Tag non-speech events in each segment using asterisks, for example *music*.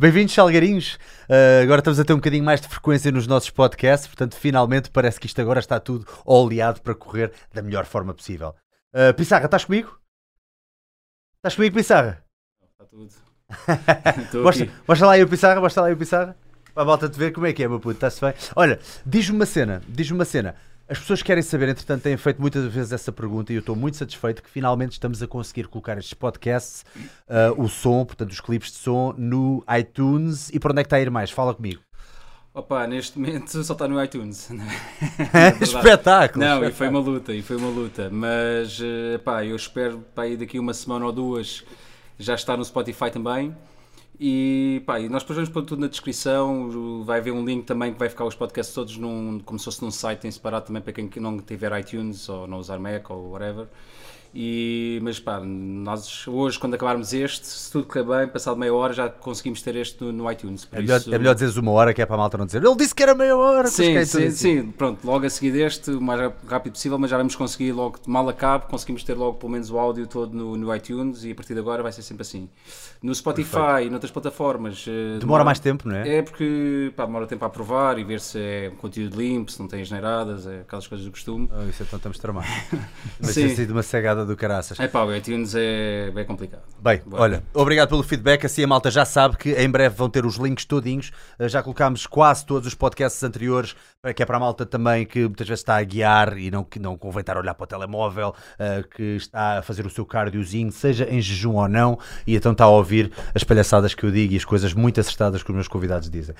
Bem-vindos, Salgarinhos. Uh, agora estamos a ter um bocadinho mais de frequência nos nossos podcasts, portanto, finalmente parece que isto agora está tudo oleado para correr da melhor forma possível. Uh, Pissarra, estás comigo? Estás comigo, Pissarra? Está tudo. *laughs* mostra, mostra lá aí o Pissarra, mostra lá aí o Pissarra. Para a volta te ver como é que é, meu puto, está-se bem? Olha, diz-me uma cena, diz-me uma cena. As pessoas querem saber, entretanto, têm feito muitas vezes essa pergunta e eu estou muito satisfeito que finalmente estamos a conseguir colocar estes podcasts, uh, o som, portanto, os clipes de som, no iTunes. E para onde é que está a ir mais? Fala comigo. Opa, neste momento só está no iTunes. É *laughs* Espetáculo! Não, e foi uma luta, e foi uma luta. Mas, pá, eu espero para aí daqui uma semana ou duas já estar no Spotify também. E, pá, e nós depois vamos pôr tudo na descrição. Vai haver um link também que vai ficar os podcasts todos num, como se fosse num site em separado também para quem não tiver iTunes ou não usar Mac ou whatever. E, mas pá, nós hoje, quando acabarmos este, se tudo correr bem, passado meia hora já conseguimos ter este no, no iTunes. É melhor, isso... é melhor dizeres uma hora que é para a malta não dizer. Ele disse que era meia hora. Sim, sim, assim. sim, pronto, logo a seguir este, o mais rápido possível, mas já vamos conseguir logo, mal acabe, conseguimos ter logo pelo menos o áudio todo no, no iTunes e a partir de agora vai ser sempre assim. No Spotify Perfeito. e noutras plataformas. Eh, demora, demora, mais tempo, não é? É porque pá, demora tempo a aprovar e ver se é um conteúdo limpo, se não tem generadas, é aquelas coisas do costume. Oh, isso então estamos tramados. *laughs* Mas tem sido uma cegada do caraças. É pá, o iTunes é bem complicado. Bem, Boa. olha, obrigado pelo feedback. Assim a malta já sabe que em breve vão ter os links todinhos. Eh, já colocámos quase todos os podcasts anteriores, que é para a malta também que muitas vezes está a guiar e não, que não convém estar a olhar para o telemóvel, uh, que está a fazer o seu cardiozinho, seja em jejum ou não, e então está a ouvir as palhaçadas que eu digo e as coisas muito acertadas que os meus convidados dizem.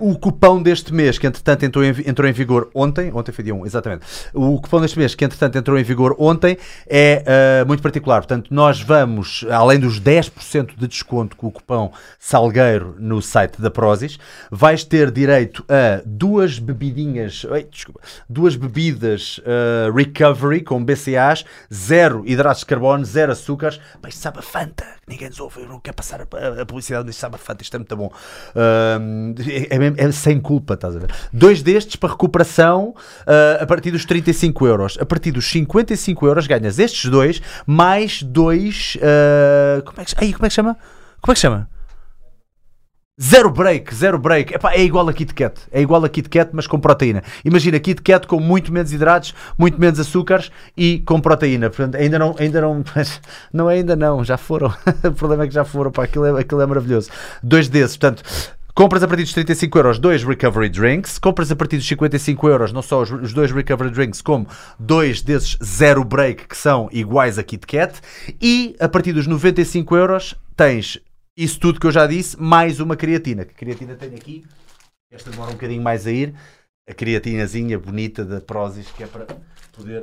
Uh, o cupão deste mês, que entretanto entrou em, entrou em vigor ontem, ontem foi dia 1, exatamente. O cupão deste mês, que entretanto entrou em vigor ontem, é uh, muito particular. Portanto, nós vamos, além dos 10% de desconto com o cupão Salgueiro no site da Prozis, vais ter direito a duas bebidinhas, desculpa, duas bebidas uh, Recovery com BCAs, zero hidratos de carbono, zero açúcares. Mas sabe a Fanta, ninguém nos ouve, eu não quero passar a, a publicidade, mas sabe a Fanta, isto é muito bom. Uh, é, é, é, sem culpa, estás a ver? Dois destes para recuperação uh, a partir dos 35 euros. A partir dos 55 euros ganhas estes dois, mais dois. Como, é que, aí, como é que chama? Como é que chama? Zero break, zero break. Epá, é igual a Kit Kat. É igual a Kit Kat, mas com proteína. Imagina Kit Kat com muito menos hidratos, muito menos açúcares e com proteína. Portanto, ainda não, ainda não, não ainda não, já foram. *laughs* o problema é que já foram, pá, aquilo é, aquilo é maravilhoso. Dois desses, portanto, Compras a partir dos 35 euros dois Recovery Drinks. Compras a partir dos 55 euros não só os, os dois Recovery Drinks, como dois desses Zero Break que são iguais a Kit Kat. E a partir dos 95 euros tens isso tudo que eu já disse, mais uma creatina. Que creatina tem aqui. Esta demora um bocadinho mais a ir. A creatinazinha bonita da Prozis, que é para poder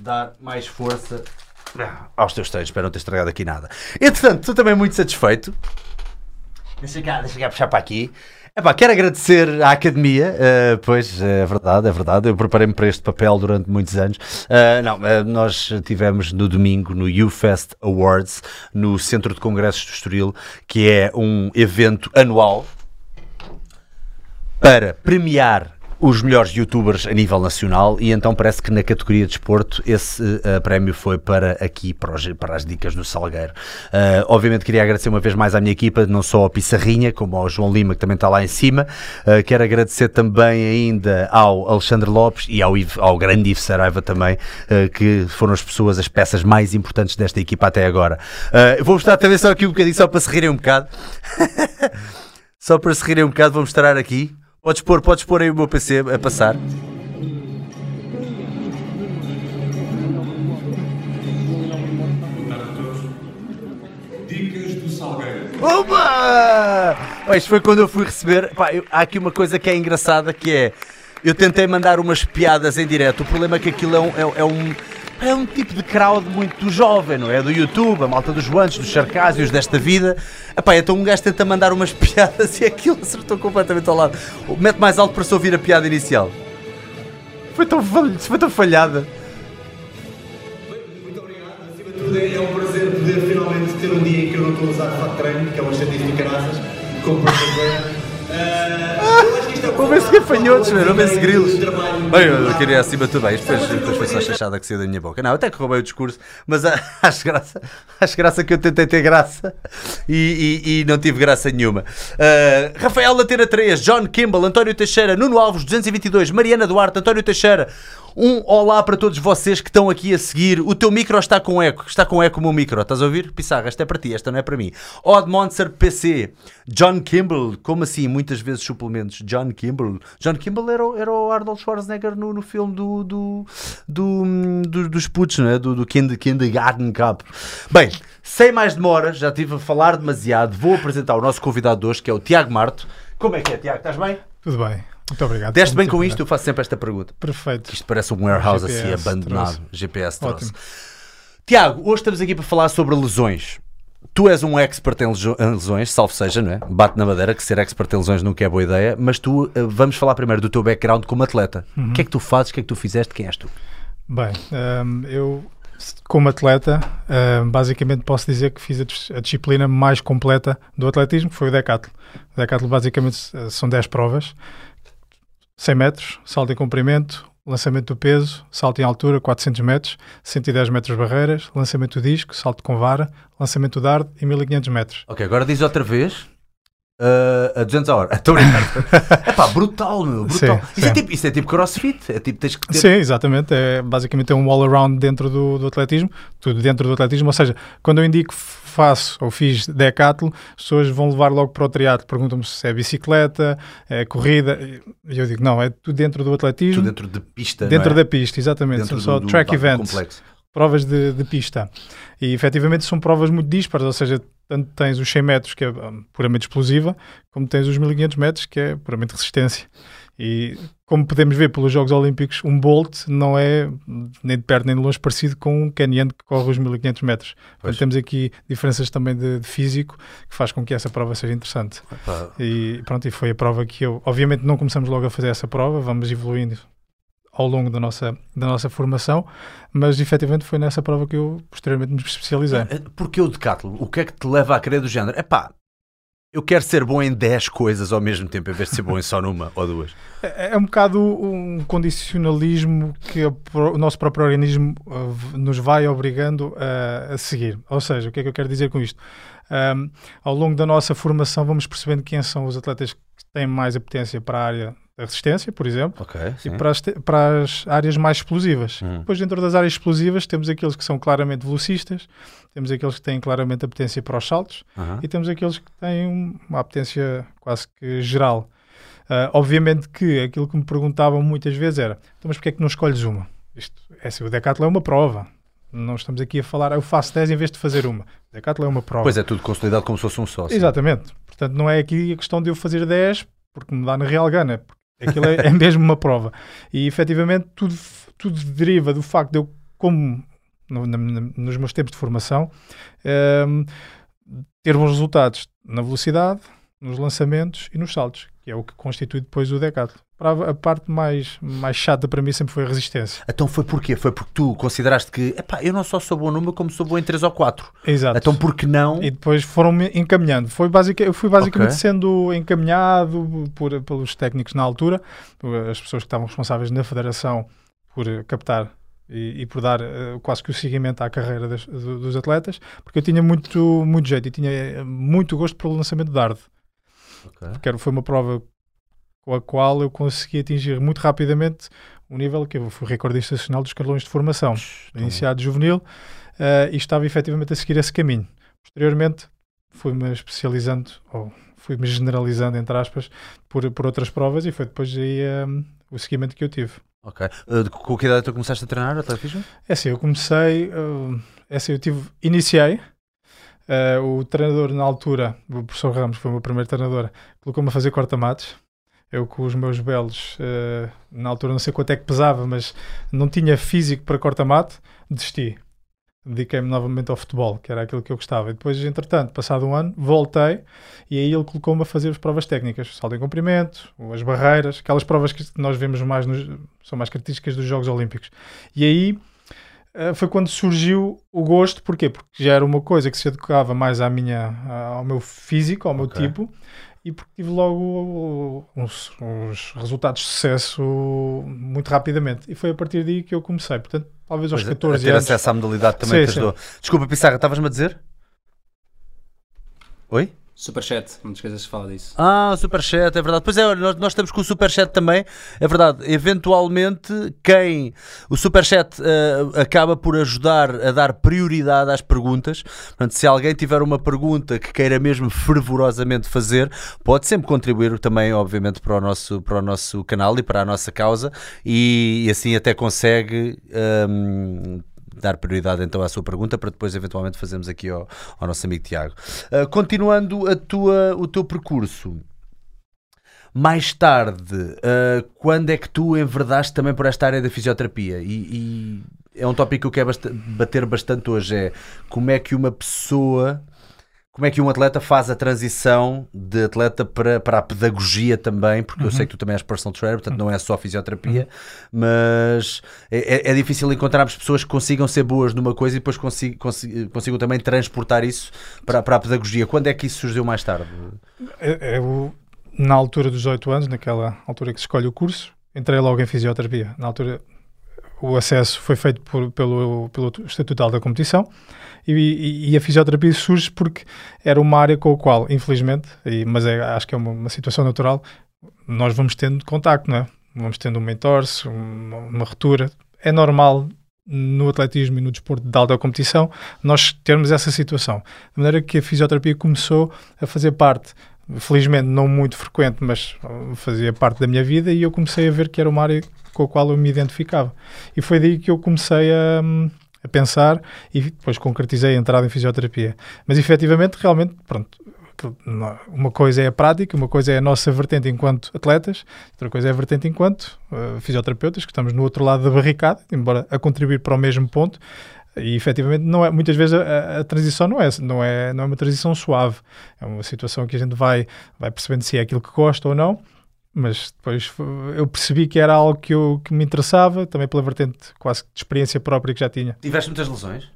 dar mais força aos teus treinos. Espero não ter estragado aqui nada. Entretanto, estou também muito satisfeito Deixa cá, deixa cá puxar para aqui. Epá, quero agradecer à Academia, uh, pois é verdade, é verdade. Eu preparei-me para este papel durante muitos anos. Uh, não, uh, nós tivemos no domingo no UFest Awards, no Centro de Congressos do Estoril, que é um evento anual para premiar os melhores youtubers a nível nacional e então parece que na categoria de desporto esse uh, prémio foi para aqui, para, os, para, as dicas do Salgueiro. Uh, obviamente queria agradecer uma vez mais à minha equipa, não só ao Pissarrinha, como ao João Lima, que também está lá em cima. Uh, quero agradecer também ainda ao Alexandre Lopes e ao, Ivo, ao grande Ivo Saraiva também, que foram as pessoas, as peças mais importantes desta equipa até agora. vou mostrar também só aqui um bocadinho, só para se rirem um bocado. *laughs* só para se rirem um bocado, vou mostrar aqui. Podes pôr, podes pôr aí o meu PC a passar. Dicas do Salgueiro. Opa! Isto foi quando eu fui receber. Pá, eu, há aqui uma coisa que é engraçada que é. Eu tentei mandar umas piadas em direto. O problema é que aquilo é um, é, é um é um tipo de crowd muito jovem, não é? Do YouTube, a malta dos guantes, dos sarcásios desta vida. Epá, então um gajo tenta mandar umas *laughs* piadas e aquilo acertou completamente ao lado. Mete mais alto para se ouvir a piada inicial. Foi tão, foi tão falhada. Muito obrigado. Acima de tudo, é um prazer poder finalmente ter um dia em que eu não estou a usar fato treino, que é uma chatice de caraças, como para Houve-se gafanhotos, não houve-se grilos. Bem, eu queria acima de tudo bem. Depois, depois foi só a chachada que saiu da minha boca. Não, até que roubei o discurso, mas ah, *laughs* acho graça, acho graça que eu tentei ter graça e, e- e não tive graça nenhuma. Ah, Rafael Latena 3, John Kimball, António Teixeira, Nuno Alves 222, Mariana Duarte, António Teixeira. Um olá para todos vocês que estão aqui a seguir. O teu micro está com eco. Está com eco o meu micro. Estás a ouvir? Pissarra, esta é para ti, esta não é para mim. Odd Monster PC. John Kimball. Como assim? Muitas vezes suplementos. John Kimball. John Kimball era, o- era o Arnold Schwarzenegger no, no filme do, do, do, do- dos putos, não é? Do, do kind, Kindergarten Cup. Bem, sem mais demora, já estive a falar demasiado. Vou apresentar o nosso convidado de hoje, que é o Tiago Marto. Como é que é, Tiago? Estás bem? Tudo bem. Muito obrigado. Deste bem com isto? Eu faço sempre esta pergunta. Perfeito. Isto parece um warehouse GPS assim abandonado. trouxe. GPS trouxe. Ótimo. Tiago, hoje estamos aqui para falar sobre lesões. Tu és um expert em lesões, salvo seja, não é? Bate na madeira que ser expert em lesões nunca é boa ideia, mas tu, eh, vamos falar primeiro do teu background como atleta. Uhum. O que é que tu fazes? O que é que tu fizeste? Quem és tu? Bem, hum, eu, como atleta, hum, basicamente posso dizer que fiz a, a disciplina mais completa do atletismo, que foi o decathlon. O decathlon basicamente eh, são 10 provas. 100 metros, salto em comprimento, lançamento do peso, salto em altura, 400 metros, 110 metros barreiras, lançamento do disco, salto com vara, lançamento do dardo e 1500 metros. Ok, agora diz outra vez. eh, a 200 a hora. *laughs* Estou brincando. é pá, brutal, meu. Brutal. Sim, isso, É sim. tipo, isso é tipo crossfit. É tipo, tens que ter. Sim, exatamente. É, basicamente é um all-around dentro do, do atletismo, tudo dentro do atletismo. Ou seja, quando eu indico faço ou fiz decathlon, as pessoas vão levar logo para o triatlo. Perguntam-me se é bicicleta, é corrida. E eu digo, não, é tudo dentro do atletismo, Tu dentro de pista. dentro é? da pista, exatamente. Dentro São só do- do- track do events, complexo. provas de, de pista. E efetivamente são provas muito dispares, ou seja, tanto tens os 100 metros, que é hum, puramente explosiva, como tens os 1500 metros, que é puramente resistência. E como podemos ver pelos Jogos Olímpicos, um Bolt não é nem de perto nem de longe parecido com um Kenyan que corre os 1500 metros. Portanto, temos aqui diferenças também de, de físico que faz com que essa prova seja interessante. E pronto, e foi a prova que eu. Obviamente não começamos logo a fazer essa prova, vamos evoluindo ao longo da nossa, da nossa formação, mas efetivamente foi nessa prova que eu posteriormente me especializei. É, Porque o decathlon, o que é que te leva a querer do género? É pá, eu quero ser bom em 10 coisas ao mesmo tempo, em vez de ser bom em só numa ou duas. É, é um bocado um condicionalismo que o nosso próprio organismo v- nos vai obrigando a, seguir. Ou seja, o que é que eu quero dizer com isto? Um, ao longo da nossa formação vamos percebendo quem são os atletas têm mais apetência para a área da resistência, por exemplo, Ok, e para as, para as áreas mais explosivas. Hum. Depois, dentro das áreas explosivas, temos aqueles que são claramente velocistas, temos aqueles que têm claramente apetência para os saltos Aham. e temos aqueles que têm um- uma apetência quase que geral. Ah, obviamente que aquilo que me perguntavam muitas vezes era: então, mas porquê é que não escolhes uma? Isto, é assim, o Decathlon é uma prova. Não estamos aqui a falar, "Ah, eu faço 10 em vez de fazer uma. O Decathlon é uma prova. Pois é, tudo consolidado como se fosse um sócio. Exatamente. Portanto, não é aqui a questão de eu fazer 10 porque me dá na real gana. Aquilo é, é *laughs* mesmo uma prova. E efetivamente tudo, tudo deriva do facto de eu, como no- na- nos meus tempos de formação, ehm, ter bons resultados na velocidade, nos lançamentos e nos saltos, que é o que constitui depois o decathlon. A parte mais, mais chata para mim sempre foi a resistência. Então foi porquê? Foi porque tu consideraste que, epá, eu não só sou bom numa, como sou bom em 3 ou 4. Exato. Então por que não? E depois foram-me encaminhando. Foi basic, eu fui basicamente Ok. sendo encaminhado por, pelos técnicos na altura, as pessoas que estavam responsáveis na federação por captar e, e por dar eh, quase que o seguimento à carreira das- do- dos atletas, porque eu tinha muito, muito jeito e tinha eh, muito gosto pelo lançamento de dardo, Ok. porque foi uma prova com a qual eu consegui atingir muito rapidamente o nível que eu fui recordista nacional dos escalões de formação iniciado juvenil eh, e estava efetivamente a seguir esse caminho. Posteriormente fui-me especializando, ou fui-me generalizando, entre aspas, por, por outras provas e foi depois aí eh, o seguimento que eu tive. ok. Uh, com que idade tu começaste a treinar atletismo? É assim, eu comecei, eh, é assim, eu tive, iniciei, eh, o treinador na altura, o professor Ramos, foi o meu primeiro treinador, colocou-me a fazer corta-matos. Eu com os meus belos, eh, na altura não sei quanto é que pesava, mas não tinha físico para corta-mato, desisti. Dediquei-me novamente ao futebol, que era aquilo que eu gostava. E depois, entretanto, passado um ano, voltei e aí ele colocou-me a fazer as provas técnicas, salto em comprimento, as barreiras, aquelas provas que nós vemos mais, nos, são mais características dos Jogos Olímpicos. E aí eh, foi quando surgiu o gosto, porquê? Porque já era uma coisa que se adequava mais à minha, ao meu físico, ao meu Ok. tipo, e porque tive logo uns, uns resultados de sucesso muito rapidamente. E foi a partir daí que eu comecei. Portanto, talvez aos Pois, a- 14 a ter anos. acesso à modalidade também Sim, te sim. ajudou. Desculpa, Pissarra, estavas-me a dizer? Oi? Superchat, não te esqueças de falar disso. Ah, Superchat, é verdade. Pois é, nós, nós estamos com o Superchat também, é verdade. Eventualmente, quem. O Superchat eh, acaba por ajudar a dar prioridade às perguntas. Portanto, se alguém tiver uma pergunta que queira mesmo fervorosamente fazer, pode sempre contribuir também, obviamente, para o nosso, para o nosso canal e para a nossa causa, e, e assim até consegue. hum, dar prioridade então à sua pergunta para depois eventualmente fazermos aqui ao, ao nosso amigo Tiago. Uh, continuando a tua, o teu percurso, mais tarde, uh, quando é que tu enverdaste também por esta área da fisioterapia? E, e é um tópico que eu quero bater bastante hoje: é como é que uma pessoa. Como é que um atleta faz a transição de atleta para, para a pedagogia também? Porque eu sei que tu também és personal trainer, portanto não é só fisioterapia, mas é, é- é difícil encontrarmos pessoas que consigam ser boas numa coisa e depois consi- consi- consigam também transportar isso para, para a pedagogia. Quando é que isso surgiu mais tarde? É- é o- na altura dos 18 anos, naquela altura que se escolhe o curso, entrei logo em fisioterapia. Na altura, o acesso foi feito por- pelo, pelo Estatuto da Competição e, e- e a fisioterapia surge porque era uma área com a qual, infelizmente, e- mas é- acho que é uma, uma situação natural, nós vamos tendo contacto, não é? Vamos tendo uma entorse, uma, uma ruptura. É normal no atletismo e no desporto de alta competição nós termos essa situação. De maneira que a fisioterapia começou a fazer parte felizmente não muito frequente, mas fazia parte da minha vida e eu comecei a ver que era uma área com a qual eu me identificava. E foi daí que eu comecei a, hum, a pensar e depois concretizei a entrada em fisioterapia. Mas efetivamente, realmente, pronto, uma coisa é a prática, uma coisa é a nossa vertente enquanto atletas, outra coisa é a vertente enquanto uh, fisioterapeutas, que estamos no outro lado da barricada, embora a contribuir para o mesmo ponto. E efetivamente, não é, muitas vezes a, a- transição não é, não, é, não é uma transição suave. É uma situação que a gente vai, vai percebendo se é aquilo que gosta ou não. Mas depois eu percebi que era algo que, eu, que me interessava, também pela vertente quase de experiência própria que já tinha. Tiveste muitas lesões?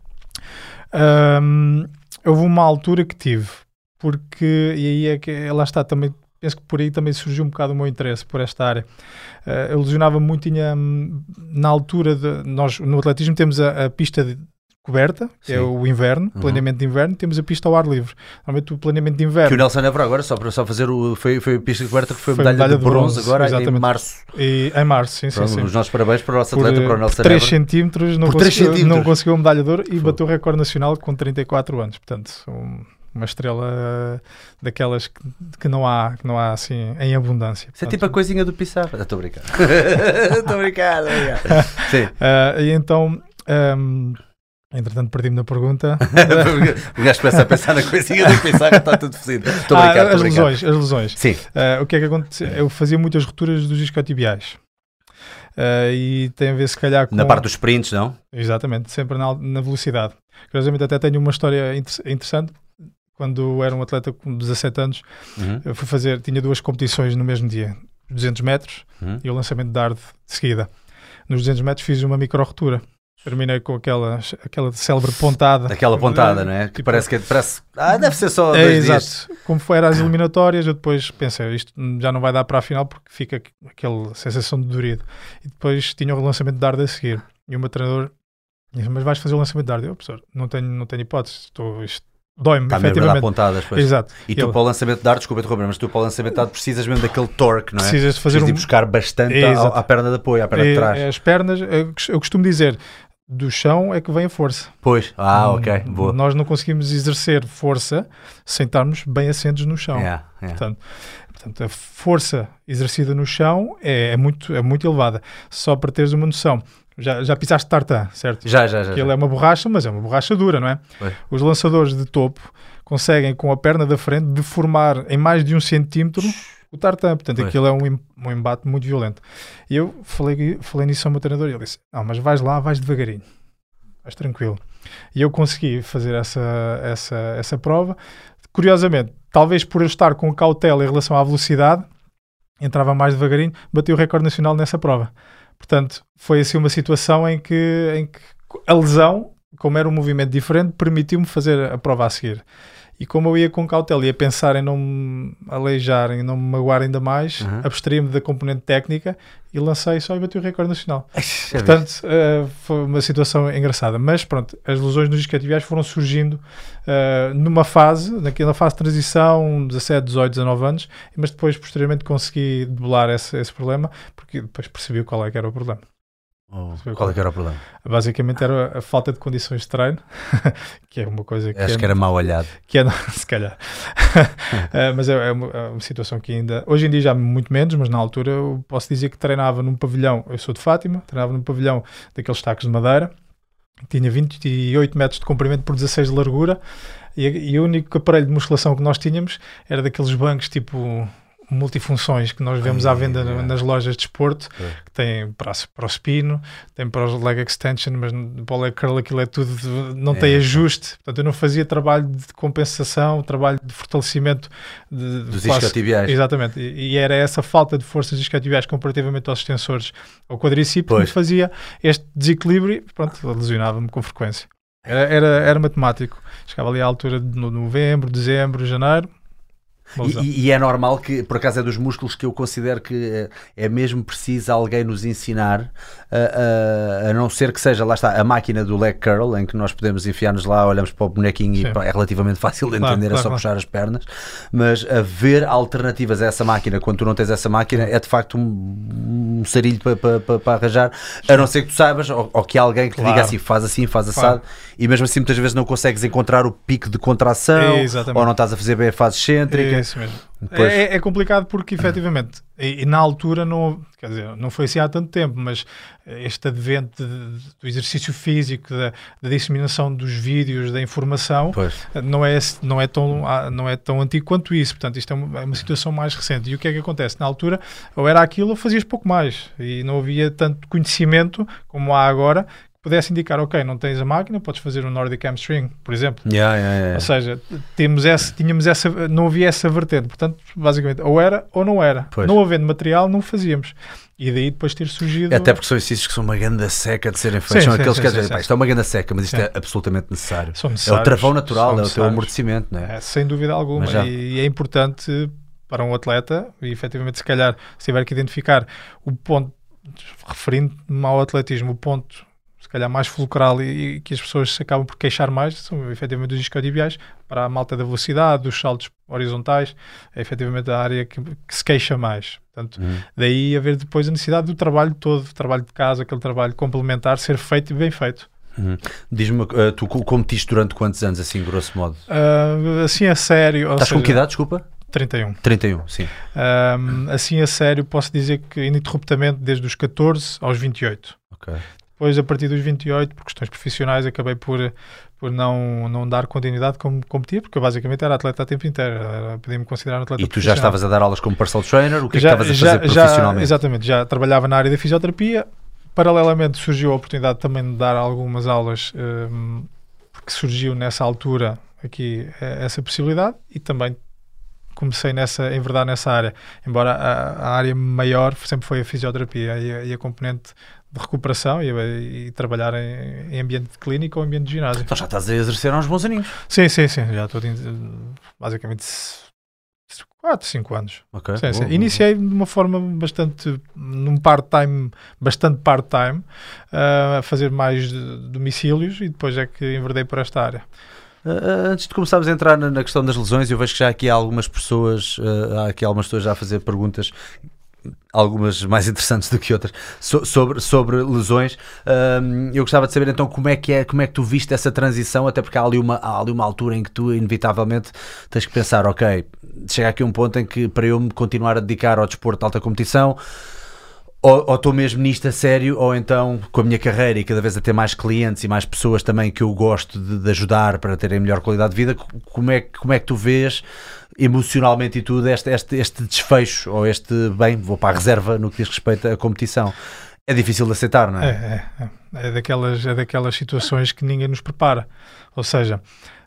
Hum, houve uma altura que tive, porque, e aí é que lá está também, penso que por aí também surgiu um bocado o meu interesse por esta área. Uh, eu lesionava muito, tinha, hum, na altura, de, nós no atletismo temos a, a pista de coberta, que é Sim. o inverno, Uhum. planeamento de inverno, temos a pista ao ar livre. Normalmente o planeamento de Que o inverno, Nelson Évora agora, só para só fazer o. Foi, foi a pista de coberta que foi, Foi medalha, medalha de de bronze, bronze, agora em exatamente. março. e, em março, sim, sim, Pronto, sim. Os nossos parabéns para o nosso Por, atleta, para o Nelson 3 Évora. centímetros não, Por três conseguiu, centímetros. não conseguiu a medalha de ouro e Fogo. bateu o recorde nacional com 34 anos. Portanto, um- uma estrela daquelas que, que não há, que não há assim em abundância. Isso é tipo a coisinha do Pissarra. Ah, Estou a brincar. Estou a brincar. Sim. ah, e então, ahm, entretanto, perdi-me na pergunta. *laughs* o gajo começa a pensar na coisinha do Pissarra, está tudo fodido. Estou a Ah, brincar, as lesões, as lesões. Sim. Ah, o que é que aconteceu? Eu fazia muitas rupturas dos isquiotibiais. Ah, e tem a ver, se calhar, com. Na parte dos sprints, não? Exatamente, sempre na, na velocidade. Curiosamente, até tenho uma história inter- interessante. Quando era um atleta com 17 anos, Uhum. eu fui fazer, tinha duas competições no mesmo dia, 200 metros Uhum. e o lançamento de dardo de seguida. Nos 200 metros fiz uma micro-ruptura. Terminei com aquela, aquela célebre pontada. Aquela pontada, não é? Que Tipo- parece que parece. Ah, deve ser só É, dois exato. dias. Como foi as eliminatórias, eu depois pensei, isto já não vai dar para a final porque fica aqu- aquela sensação de dorido. E depois tinha o lançamento de dardo a seguir. E o meu treinador disse, mas vais fazer o lançamento de dardo? Eu, professor, não tenho, não tenho hipótese. Estou, isto dói-me, Está mesmo a dar pontadas, pois. Exato. E tu Ele- para o lançamento de dardo, desculpa interromper, mas tu para o lançamento de dardo precisas mesmo daquele torque, não é? Precisas de fazer Precisas de um, buscar bastante à, à perna de apoio, à perna de trás. as pernas, eu cos- eu costumo dizer, do chão é que vem a força. Pois, ah, ok, Hum, boa. Nós não conseguimos exercer força sem estarmos bem assentos no chão. Yeah, yeah. Portanto, portanto, a força exercida no chão é, é muito, é muito elevada. Só para teres uma noção, já, já pisaste tartan, certo? Já, já, já. Que ele é uma borracha, mas é uma borracha dura, não é? Pois. Os lançadores de topo conseguem, com a perna da frente, deformar em mais de um centímetro o tartan. Portanto, Pois. aquilo é um, um embate muito violento. E eu falei, falei nisso ao meu treinador e ele disse: Não, mas vais lá, vais devagarinho, vais tranquilo. E eu consegui fazer essa, essa, essa prova. Curiosamente, talvez por eu estar com cautela em relação à velocidade, entrava mais devagarinho, bati o recorde nacional nessa prova. Portanto, foi assim uma situação em que, em que a lesão, como era um movimento diferente, permitiu-me fazer a prova a seguir. E como eu ia com cautela, ia pensar em não me aleijar, em não me magoar ainda mais, Uhum. abstraí-me da componente técnica e lancei só e bati o recorde nacional. *laughs* Portanto, eh, foi uma situação engraçada. Mas pronto, as lesões nos isquiotibiais foram surgindo eh, numa fase, naquela fase de transição, 17, 18, 19 anos, mas depois, posteriormente, consegui debelar esse, esse problema, porque depois percebi qual é que era o problema. Qual é que era o problema? Basicamente era a falta de condições de treino, *laughs* que é uma coisa que Acho é, que era mal olhado. que é *laughs* se calhar. *laughs* Eh, mas é, é uma, é uma situação que ainda, hoje em dia já muito menos, mas na altura eu posso dizer que treinava num pavilhão, eu sou de Fátima, treinava num pavilhão daqueles tacos de madeira, tinha 28 metros de comprimento por 16 de largura, e, e o único aparelho de musculação que nós tínhamos era daqueles bancos tipo multifunções que nós vemos à venda nas lojas de desporto, É. que tem para, para o supino, tem para os leg extension, mas para o leg curl aquilo é tudo, de- não tem É. ajuste, portanto eu não fazia trabalho de compensação, trabalho de fortalecimento de, Dos quase- isquiotibiais. Exatamente, e, e era essa falta de forças isquiotibiais comparativamente aos extensores ao quadricípio que me Pois. fazia este desequilíbrio, pronto, lesionava-me com frequência. Era, era, era matemático. Chegava ali à altura de no- novembro, dezembro, janeiro. E, e é normal que, por acaso, é dos músculos que eu considero que eh, é mesmo preciso alguém nos ensinar, a, a- a não ser que seja, lá está, a máquina do leg curl, em que nós podemos enfiar-nos lá, olhamos para o bonequinho Sim. e pá, é relativamente fácil de Claro, entender, é claro, só claro. puxar as pernas, mas haver alternativas a essa máquina quando tu não tens essa máquina é de facto um, um sarilho para, para, para, para arranjar, a não ser que tu saibas, ou, ou que há alguém que te diga assim, faz assim, faz assado, e mesmo assim muitas vezes não consegues encontrar o pico de contração, Exatamente. ou não estás a fazer bem a fase excêntrica. É isso mesmo. Pois. É, é complicado porque, efetivamente, e, e na altura não, quer dizer, não foi assim há tanto tempo, mas este advento do exercício físico, da, da disseminação dos vídeos, da informação, Pois. não é, não, é tão, não é tão antigo quanto isso. Portanto, isto é uma, é uma situação mais recente. E o que é que acontece? Na altura, ou era aquilo ou fazias pouco mais. E não havia tanto conhecimento como há agora pudesse indicar, ok, não tens a máquina, podes fazer um Nordic Hamstring, por exemplo. Yeah, yeah, yeah. Ou seja, temos essa, tínhamos essa, não havia essa vertente. Portanto, basicamente, ou era ou não era. Pois. Não havendo material, não fazíamos. E daí depois ter surgido. Até porque são exercícios que são uma ganda seca de serem feitos. são sim, aqueles sim, que sim. "Pá, isto é uma ganda seca, mas isto Sim. é absolutamente necessário. É o travão natural, é o teu amortecimento, não é? É, sem dúvida alguma. Já- E, e é importante para um atleta, e efetivamente, se calhar, se tiver que identificar o ponto, referindo-me ao atletismo, o ponto se calhar mais fulcral e, e que as pessoas se acabam por queixar mais são efetivamente os isquiotibiais para a malta da velocidade, dos saltos horizontais, é efetivamente a área que, que se queixa mais. Portanto, Uhum. daí haver depois a necessidade do trabalho todo, trabalho de casa, aquele trabalho complementar, ser feito e bem feito. Uhum. Diz-me, uh, tu co- competiste durante quantos anos, assim, grosso modo? Ah, assim a sério, Estás com seja, que idade, desculpa? 31. 31, sim. Um, assim a sério, posso dizer que ininterruptamente desde os 14 aos 28. Ok. Depois, a partir dos 28, por questões profissionais, acabei por, por não, não dar continuidade como competia, porque eu basicamente era atleta a tempo inteiro. Podia-me considerar um atleta E tu já estavas a dar aulas como personal trainer? O que é que já, estavas a já, fazer já- profissionalmente? Exatamente, já trabalhava na área da fisioterapia. Paralelamente surgiu a oportunidade também de dar algumas aulas, um, porque surgiu nessa altura aqui eh, essa possibilidade e também comecei nessa, em verdade nessa área. Embora a, a área maior sempre foi a fisioterapia e a, e a componente de recuperação e, e trabalhar em, em ambiente de clínica ou ambiente de ginásio. Então já estás a exercer há uns bons aninhos. Sim, sim, sim. Já estou basicamente 4, 5 anos. Sim, sim. boa, boa, Iniciei de uma forma bastante, num part-time, bastante part-time, ah, a fazer mais domicílios e depois é que enverdei por esta área. Uh, uh, antes de começarmos a entrar na, na questão das lesões, eu vejo que já aqui há algumas pessoas, uh, há aqui algumas pessoas já a fazer perguntas, algumas mais *laughs* interessantes do que outras, so- sobre, sobre lesões. Um, eu gostava de saber então como é que é, como é que tu viste essa transição, até porque há ali uma, há ali uma altura em que tu inevitavelmente tens que pensar, ok, chega aqui um ponto em que para eu me continuar a dedicar ao desporto de alta competição, ou ou estou mesmo nisto a sério, ou então com a minha carreira e cada vez a ter mais clientes e mais pessoas também que eu gosto de, de ajudar para terem melhor qualidade de vida, co- como é, como é que tu vês emocionalmente e tudo este, este, este desfecho, ou este, bem, vou para a reserva no que diz respeito à competição? É difícil de aceitar, não É, é? é, é. É daquelas, é daquelas situações que ninguém nos prepara. Ou seja,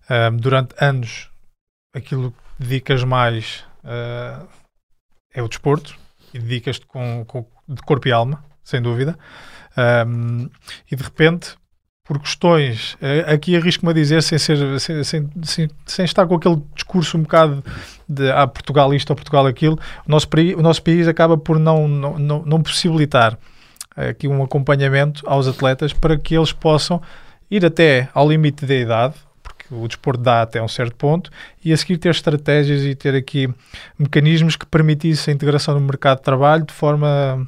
ah, durante anos aquilo que dedicas mais ah, é o desporto e dedicas-te com, com- de corpo e alma, sem dúvida. Ahm, e de repente, por questões, eh, aqui arrisco-me a dizer, sem, ser, sem, sem, sem, estar com aquele discurso um bocado de ah, Portugal isto ou Portugal aquilo, o nosso, o nosso país acaba por não, não, não, possibilitar aqui um acompanhamento aos atletas para que eles possam ir até ao limite da idade, porque o desporto dá até um certo ponto, e a seguir ter estratégias e ter aqui mecanismos que permitissem a integração no mercado de trabalho de forma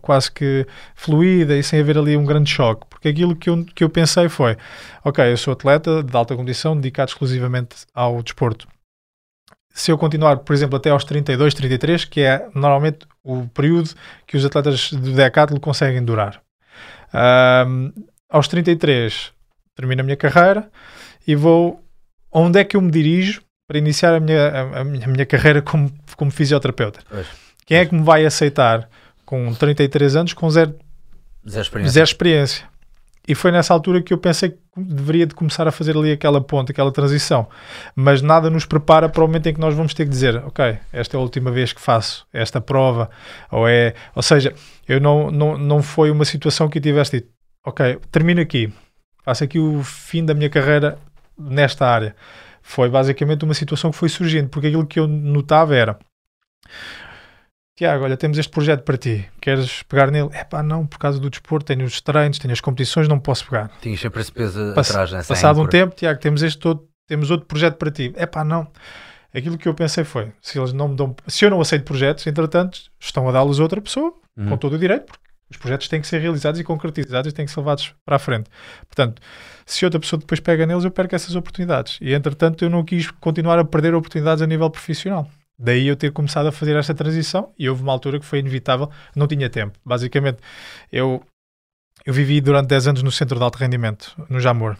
quase que fluida e sem haver ali um grande choque. Porque aquilo que eu, que eu pensei foi: ok, eu sou atleta de alta condição, dedicado exclusivamente ao desporto. Se eu continuar, por exemplo, até aos 32, 33, que é normalmente o período que os atletas do decathlon conseguem durar. Ahm, aos 33 termino a minha carreira e vou onde é que eu me dirijo para iniciar a minha, a, a minha, a minha carreira como, como fisioterapeuta. Pois. Quem é que me vai aceitar com 33 anos com zero, Zero experiência. zero experiência? E foi nessa altura que eu pensei que deveria de começar a fazer ali aquela ponte, aquela transição. Mas nada nos prepara para o momento em que nós vamos ter que dizer, ok, esta é a última vez que faço esta prova, ou é, ou seja, eu não, não, não foi uma situação que eu tivesse dito, ok, termino aqui, faço aqui o fim da minha carreira nesta área. Foi basicamente uma situação que foi surgindo, porque aquilo que eu notava era Tiago, olha, temos este projeto para ti. Queres pegar nele? É pá, não, por causa do desporto, tenho os treinos, tenho as competições, não posso pegar. Tinhas sempre esse peso Pass- atrás, né? Passado um tempo, Tiago, temos este outro, temos outro projeto para ti. É pá, não. Aquilo que eu pensei foi: se eles não me dão, se eu não aceito projetos, entretanto, estão a dá-los a outra pessoa, Uhum. com todo o direito, porque os projetos têm que ser realizados e concretizados e têm que ser levados para a frente. Portanto, se outra pessoa depois pega neles, eu perco essas oportunidades. E entretanto, eu não quis continuar a perder oportunidades a nível profissional. Daí eu ter começado a fazer esta transição e houve uma altura que foi inevitável, não tinha tempo. Basicamente, eu, eu vivi durante 10 anos no centro de alto rendimento, no Jamor.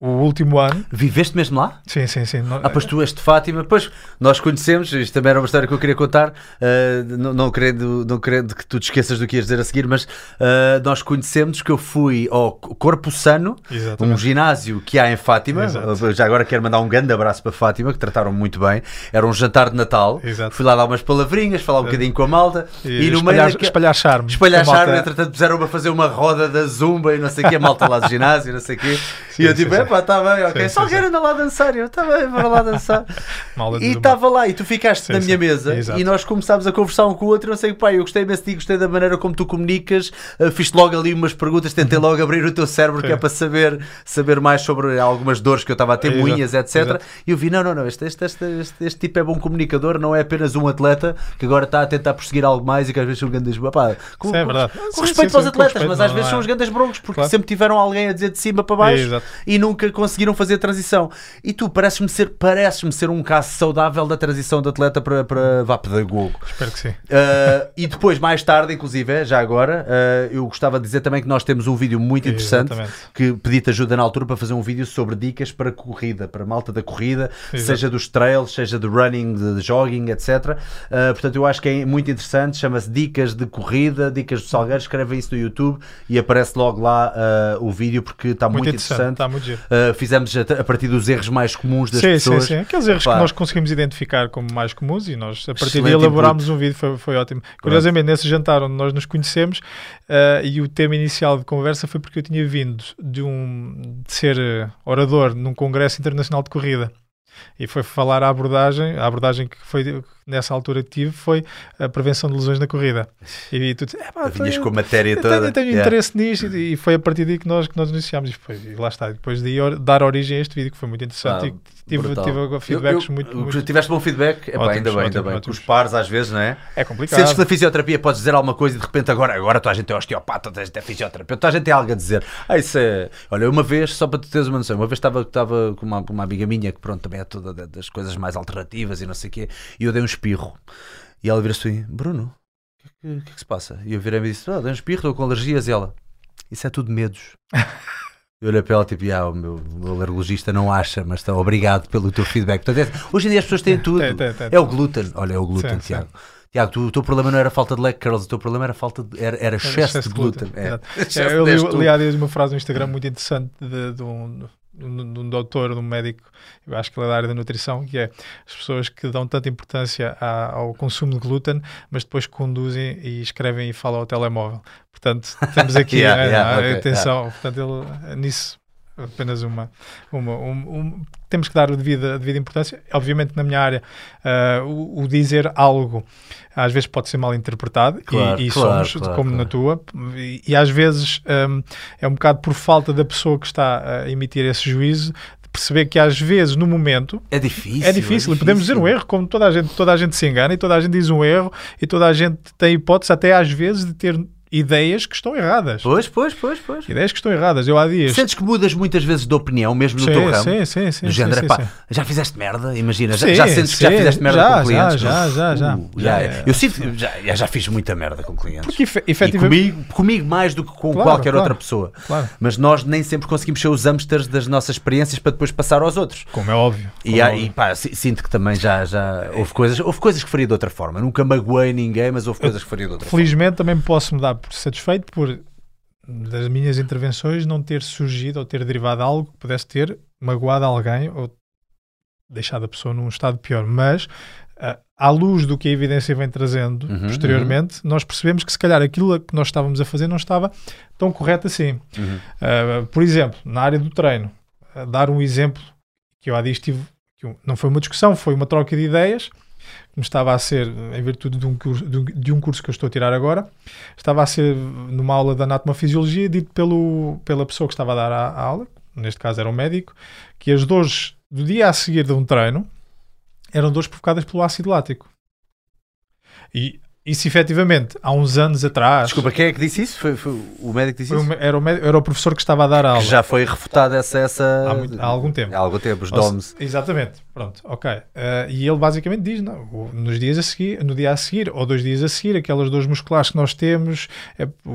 O último ano, Viveste mesmo lá? sim, sim, sim. Ah, pois tu és de Fátima. Pois nós conhecemos, isto também era uma história que eu queria contar, ah, não, não, querendo, não querendo que tu te esqueças do que ias dizer a seguir, mas ah, nós conhecemos que eu fui ao Corpo Sano, um Exatamente. ginásio que há em Fátima. Exato. Já agora quero mandar um grande abraço para Fátima, que trataram muito bem. Era um jantar de Natal. Exato. Fui lá dar umas palavrinhas, falar um bocadinho com a malta E, e, no meio espalhar, daque- espalhar charme. Espalhar malta- charme, entretanto puseram-me a fazer uma roda da zumba e não sei o quê, a malta lá do ginásio, não sei o quê. E eu tipo, epá, está bem, ok. Sim, Só sim, andar lá dançar. Eu, bem, vou lá dançar. *laughs* E estava lá, e tu ficaste Sim, na minha mesa Exato. e nós começámos a conversar um com o outro. e Não sei, pá, eu gostei imenso de ti, gostei da maneira como tu comunicas. uh, Fiz logo ali umas perguntas, tentei logo abrir o teu cérebro, que é Uhum. Para saber, saber mais sobre algumas dores que eu estava a ter, moinhas, etc. exato. E eu vi, não, não, não, este, este, este, este, este tipo é bom comunicador, não é apenas um atleta que agora está a tentar perseguir algo mais e que às vezes são grandes. Pá, com, é com- verdade. com Sim, respeito sim, sim, com atletas, respeito, mas não, às vezes não são é. os grandes broncos, porque Claro. sempre tiveram alguém a dizer de cima para baixo e nunca conseguiram fazer a transição. E tu pareces-me ser, pareces ser um caso saudável da transição de atleta para, para vá pedagogo. Espero que sim. Uh, e depois, mais tarde, inclusive, já agora, uh, eu gostava de dizer também que nós temos um vídeo muito interessante Exatamente. que pedi-te ajuda na altura para fazer um vídeo sobre dicas para corrida, para malta da corrida, Exato. seja dos trails, seja de running, de jogging, etc. Uh, portanto, eu acho que é muito interessante. Chama-se Dicas de Corrida, Dicas do Salgueiro. Escrevem isso no YouTube e aparece logo lá uh, o vídeo porque está muito, Muito interessante. interessante. Está muito giro. Uh, fizemos a, a partir dos erros mais comuns das Sim, pessoas. sim, sim. Aqueles erros Pá. que nós conseguimos identificar como mais comuns e nós, a partir Excelente daí, elaborámos um vídeo, foi, foi ótimo. Curiosamente, nesse jantar onde nós nos conhecemos, eh, e o tema inicial de conversa foi porque eu tinha vindo de, um, de ser eh, orador num Congresso Internacional de Corrida. E foi falar a abordagem, a abordagem que foi nessa altura que tive foi a prevenção de lesões na corrida. E tu dizes, "É pá, Vinhas tenho- com a matéria eu toda. tenho, eu tenho Yeah. interesse nisto e e foi a partir daí que nós, que nós iniciámos e, foi, e lá está, depois daí or- dar origem a este vídeo que foi muito interessante Ah, e tive, brutal. tive feedbacks Eu- muito, muito Tiveste bom feedback? Epá, Ótimos, ainda bem, ainda ótimos, bem. Com ótimos. os pares às vezes, não é? é complicado. Sentes que na fisioterapia podes dizer alguma coisa e de repente agora, agora toda a gente é osteopata, toda a gente é fisioterapeuta, toda a gente tem algo a dizer. Ah, isso é. Olha, uma vez, só para tu teres uma noção, uma vez estava, estava com uma, uma amiga minha que pronto, também é toda da- das coisas mais alternativas e não sei o quê, e eu dei um espirro. E ela vira-se assim, Bruno, o que, é que- é que se passa? E eu virei-me e disse, ah, dei um espirro, estou com alergias. E ela, isso é tudo medos. *laughs* Eu olhei para ela tipo, ah, o meu, alergologista não acha, mas está obrigado pelo teu feedback. Portanto, é- hoje em dia as pessoas têm *laughs* tudo. Tem, tem. É o glúten. Olha, é o glúten, Sim, Tiago. Tiago, tu- o teu problema não era falta de leg curls, o teu problema era falta de, era, era excesso, de glúten. É. Exato. Excesso *laughs* É, eu li, li há dias uma frase no Instagram muito interessante de, de um, de um doutor, de um médico, eu acho que ele é da área da nutrição, que é as pessoas que dão tanta importância à- ao consumo de glúten, mas depois conduzem e escrevem e falam ao telemóvel. Portanto, temos *laughs* aqui Yeah, a, yeah, a ok, atenção. Portanto, ele, nisso, apenas uma. uma um- um- temos que dar a devida, a devida importância. Obviamente, na minha área, ah, o, o dizer algo às vezes pode ser mal interpretado, e- Claro, e, claro, somos, claro, como na tua, e, e às vezes hum, é um bocado por falta da pessoa que está a emitir esse juízo, perceber que às vezes, no momento, É difícil. é difícil, e podemos dizer um erro, como toda a gente, toda a gente se engana e toda a gente diz um erro e toda a gente tem hipótese até às vezes de ter ideias que estão erradas. Pois, pois, pois, pois. Ideias que estão erradas. Eu há dias. Sentes que mudas muitas vezes de opinião, mesmo no Sim, teu ramo? sim, sim, sim, do sim, género, sim, sim. já fizeste merda? Imagina, já, já sentes que já fizeste merda já, com clientes? já, não? já, já, já. Uh, Já, já, é. Eu sinto, já, já, já fiz muita merda com clientes. Porque efe- efetivamente. comigo, comigo mais do que com Claro, qualquer claro. outra pessoa. Claro. Mas nós nem sempre conseguimos ser os hamsters das nossas experiências para depois passar aos outros. Como é óbvio. E, é óbvio. e pá, si- sinto que também já, já houve coisas, houve coisas que faria de outra forma. Nunca magoei ninguém, mas houve coisas que faria de outra Felizmente também me posso me por satisfeito por das minhas intervenções não ter surgido ou ter derivado algo que pudesse ter magoado alguém ou deixado a pessoa num estado pior. Mas ah, à luz do que a evidência vem trazendo Uhum, posteriormente, nós percebemos que se calhar aquilo que nós estávamos a fazer não estava tão correto assim. Uhum. Uh, por exemplo, na área do treino, uh, dar um exemplo que eu há dias tive, que não foi uma discussão, foi uma troca de ideias, me estava a ser, em virtude de um, curso, de um- curso que eu estou a tirar agora, estava a ser numa aula de anatomofisiologia, dito pelo, pela pessoa que estava a dar a, a aula, neste caso era um médico, que as dores do dia a seguir de um treino eram dores provocadas pelo ácido lático. E isso efetivamente, há uns anos atrás, Desculpa, quem é que disse isso? Foi, foi o médico que disse isso? um- era, o, médico- era o professor que estava a dar a aula. Que já foi refutada essa. essa... Há muito- há algum tempo. Há algum tempo, os Ou se- DOMs. Exatamente, pronto, ok. Eh, e ele basicamente diz, não, nos dias a seguir, no dia a seguir, ou dois dias a seguir, aquelas dores musculares que nós temos, é, o,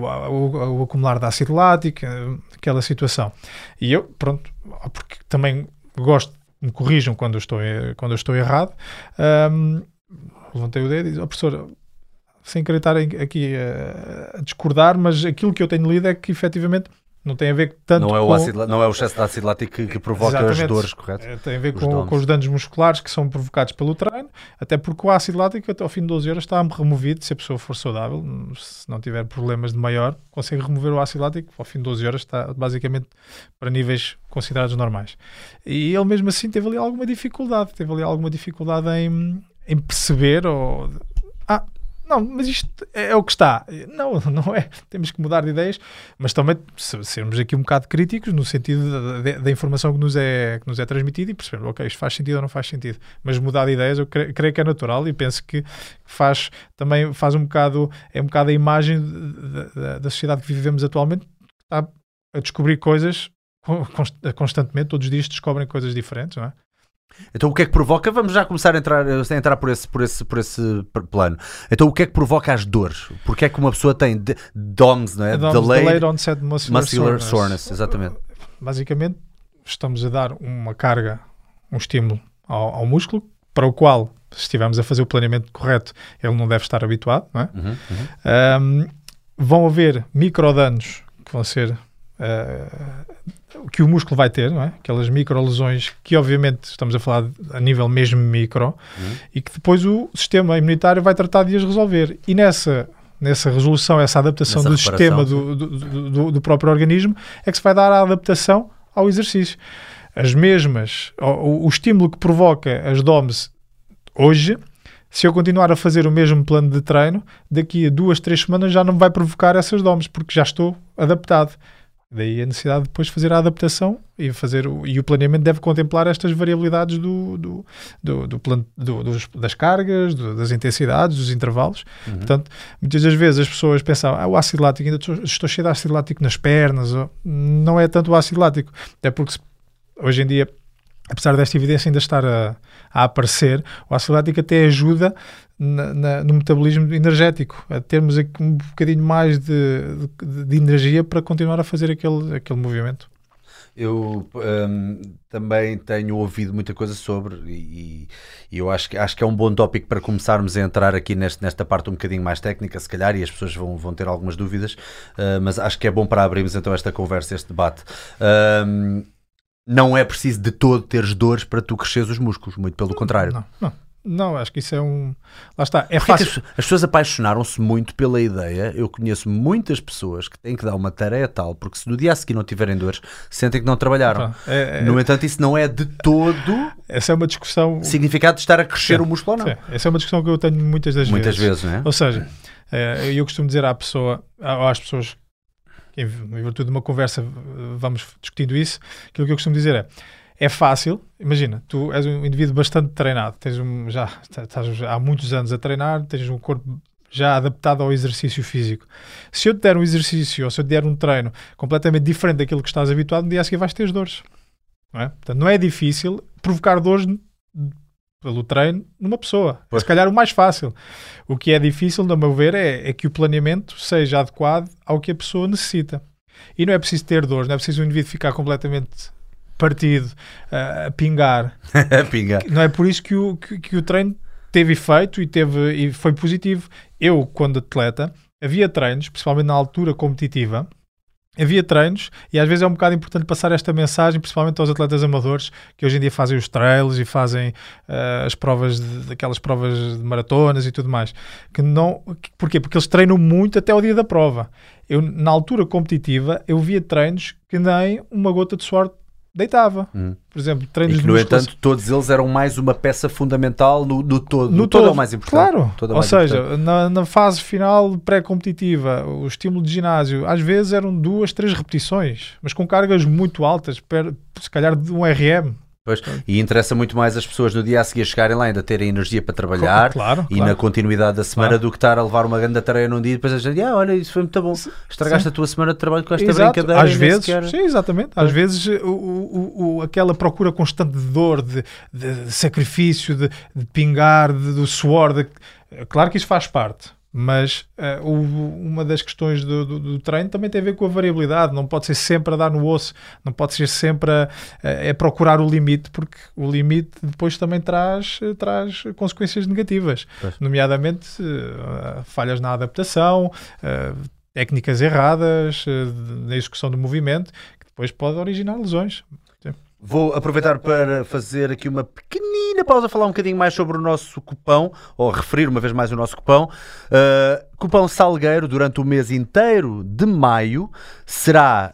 o- acumular de ácido lático, eh, aquela situação. E eu, pronto, porque também gosto, me corrijam quando eu estou, quando eu estou errado, ahm, levantei o dedo e disse, oh, professor, sem querer estar aqui a discordar, mas aquilo que eu tenho lido é que efetivamente não tem a ver tanto Não é, o com... ácido, não é o excesso de ácido lático que, que provoca as Exatamente. dores, correto? Eh, Tem a ver com, com os danos musculares que são provocados pelo treino, até porque o ácido lático até ao fim de 12 horas está removido, se a pessoa for saudável, se não tiver problemas de maior, consegue remover o ácido lático, ao fim de 12 horas está basicamente para níveis considerados normais. E ele mesmo assim teve ali alguma dificuldade, teve ali alguma dificuldade em, em perceber ou... Ah, não, mas isto é o que está. Não, *laughs* não é. Temos que mudar de ideias, mas também se- sermos aqui um bocado críticos no sentido da, informação que nos, é, que nos é transmitida e perceber, ok, isto faz sentido ou não faz sentido. Mas mudar de ideias eu cre- creio que é natural e penso que faz também faz um bocado, é um bocado a imagem da- da, da sociedade que vivemos atualmente, que está a descobrir coisas con- const- constantemente, todos os dias descobrem coisas diferentes, não é? Então o que é que provoca? Vamos já começar a entrar, a entrar por, esse, por, esse, por esse plano. Então o que é que provoca as dores? Porque é que uma pessoa tem de- DOMS, não é? DOMS, Delayed, Delayed Onset Muscular, Muscular Soreness. Soreness, exatamente. basicamente estamos a dar uma carga, um estímulo ao, ao músculo, para o qual, se estivermos a fazer o planeamento correto, ele não deve estar habituado. Não é? Uhum, uhum. Ahm, vão haver microdanos que vão ser ah, que o músculo vai ter, não é? aquelas microlesões que obviamente estamos a falar a nível mesmo micro e que depois o sistema imunitário vai tratar de as resolver e nessa nessa resolução, essa adaptação Nessa do sistema do, do, do- do- próprio organismo é que se vai dar a adaptação ao exercício. As mesmas, o, o- estímulo que provoca as DOMs hoje, se eu continuar a fazer o mesmo plano de treino, daqui a duas, três semanas já não vai provocar essas DOMs, porque já estou adaptado. Daí a necessidade de depois fazer a adaptação e, fazer o, e o planeamento deve contemplar estas variabilidades do, do, do, do plano, do- dos- das cargas, do- das intensidades, dos intervalos. Portanto, muitas das vezes as pessoas pensam, ah, o ácido lático, ainda estou, estou cheio de ácido lático nas pernas. ou- Não é tanto o ácido lático, até porque se- hoje em dia apesar desta evidência ainda estar a, a aparecer, o ácido lático até ajuda na- na- no metabolismo energético, a termos um bocadinho mais de, de- de energia para continuar a fazer aquele, aquele movimento. Eu hum, também tenho ouvido muita coisa sobre e, e eu acho que, acho que é um bom tópico para começarmos a entrar aqui neste, nesta parte um bocadinho mais técnica, se calhar, e as pessoas vão, vão ter algumas dúvidas, uh, mas acho que é bom para abrirmos então esta conversa, este debate. Hum, não é preciso de todo teres dores para tu cresceres os músculos, muito pelo contrário. Não, não. Não, acho que isso é um. Lá está. É fácil. as, as pessoas apaixonaram-se muito pela ideia. Eu conheço muitas pessoas que têm que dar uma tarefa tal, porque se no dia a seguir não tiverem dores, sentem que não trabalharam. Pá, é- é- No entanto, isso não é de todo essa é uma discussão. significado de estar a crescer Sim, o músculo ou não. Sim, essa é uma discussão que eu tenho muitas das Muitas vezes. vezes, não é? Ou seja, eh, eu costumo dizer à pessoa, às pessoas, que em virtude de uma conversa eh, vamos discutindo isso, aquilo que eu costumo dizer é, é fácil, imagina, tu és um indivíduo bastante treinado, tens um, já estás há muitos anos a treinar, tens um corpo já adaptado ao exercício físico. Se eu te der um exercício ou se eu te der um treino completamente diferente daquilo que estás habituado, no dia a seguir vais ter dores. Não é? Portanto, não é difícil provocar dores pelo treino numa pessoa. É Pois. se calhar o mais fácil. O que é difícil, no meu ver, é, é que o planeamento seja adequado ao que a pessoa necessita. E não é preciso ter dores, não é preciso o indivíduo ficar completamente partido, ah, a pingar. *laughs* Pinga. Não é por isso que o, que, que o treino teve efeito e, teve, e foi positivo. Eu, quando atleta, havia treinos, principalmente na altura competitiva, havia treinos, e às vezes é um bocado importante passar esta mensagem, principalmente aos atletas amadores, que hoje em dia fazem os trails e fazem ah, as provas, de, aquelas provas de maratonas e tudo mais. Que não, que- porquê? Porque eles treinam muito até ao dia da prova. Eu, na altura competitiva, eu via treinos que nem uma gota de suor deitava. Hum. Por exemplo, treinos E que, no entanto, todos eles eram mais uma peça fundamental no, no todo. no No todo é o mais importante. Claro. Ou mais seja, na, na fase final pré-competitiva, o estímulo de ginásio, às vezes eram duas, três repetições, mas com cargas muito altas, per- se calhar de um RM. Pois, e interessa muito mais as pessoas no dia a seguir chegarem lá ainda terem energia para trabalhar Claro, e claro. na continuidade da semana Claro. do que estar a levar uma grande tarefa num dia e depois a gente, ah, olha, isso foi muito bom. Estragaste a tua semana de trabalho com esta Exato. brincadeira. Às vezes, sequer- sim, exatamente. Às vezes o, o- o- aquela procura constante de dor, de, de- de sacrifício, de, de pingar, de- do suor. de- claro que isso faz parte. Mas o- uma das questões do, do- do treino também tem a ver com a variabilidade. Não pode ser sempre a dar no osso, não pode ser sempre a, a- a procurar o limite, porque o limite depois também traz, traz consequências negativas, Pois. nomeadamente eh, falhas na adaptação, eh, técnicas erradas na execução do movimento, que depois pode originar lesões. Vou aproveitar para fazer aqui uma pequenina pausa, falar um bocadinho mais sobre o nosso cupão, ou referir uma vez mais o nosso cupão. Uh, cupão Salgueiro, durante o mês inteiro de maio, será.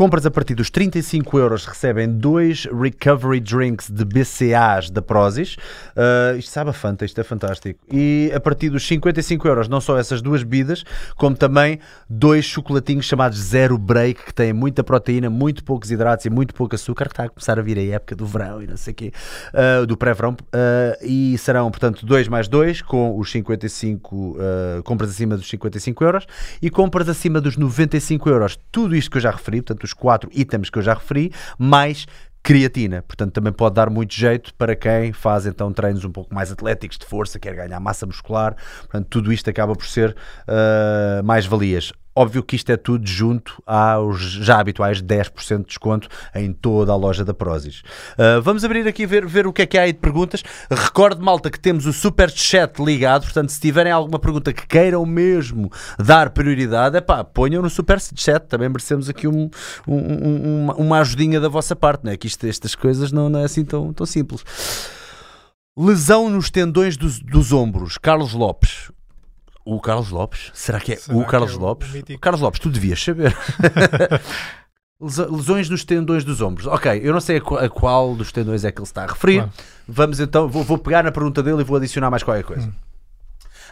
Compras a partir dos 35 euros recebem dois Recovery Drinks de BCAs da Prozis. Uh, isto sabe a Fanta, isto é fantástico. E a partir dos 55 euros, não só essas duas bebidas, como também dois chocolatinhos chamados Zero Break, que têm muita proteína, muito poucos hidratos e muito pouco açúcar, que está a começar a vir a época do verão e não sei o quê, uh, do pré-verão. Uh, e serão, portanto, dois mais dois, com os 55, uh, compras acima dos 55 euros e compras acima dos 95 euros. Tudo isto que eu já referi, portanto, quatro itens que eu já referi, mais creatina, portanto também pode dar muito jeito para quem faz então treinos um pouco mais atléticos de força, quer ganhar massa muscular, portanto tudo isto acaba por ser uh, mais valias. Óbvio que isto é tudo junto aos já habituais 10% de desconto em toda a loja da Prozis. Uh, vamos abrir aqui ver, ver o que é que há aí de perguntas. Recordo, malta, que temos o Super Chat ligado, portanto, se tiverem alguma pergunta que queiram mesmo dar prioridade, é pá, ponham no Super Chat. Também merecemos aqui um, um- um- uma, uma ajudinha da vossa parte, não é? Que isto, estas coisas não, não é assim tão, tão simples. Lesão nos tendões dos, dos ombros. Carlos Lopes. O Carlos Lopes? Será que é Será o Carlos é o Lopes? Carlos Lopes, tu devias saber. *laughs* Lesões nos tendões dos ombros. Ok, eu não sei a, qu- a qual dos tendões é que ele está a referir. Claro. Vamos então, vou, vou pegar na pergunta dele e vou adicionar mais qualquer coisa.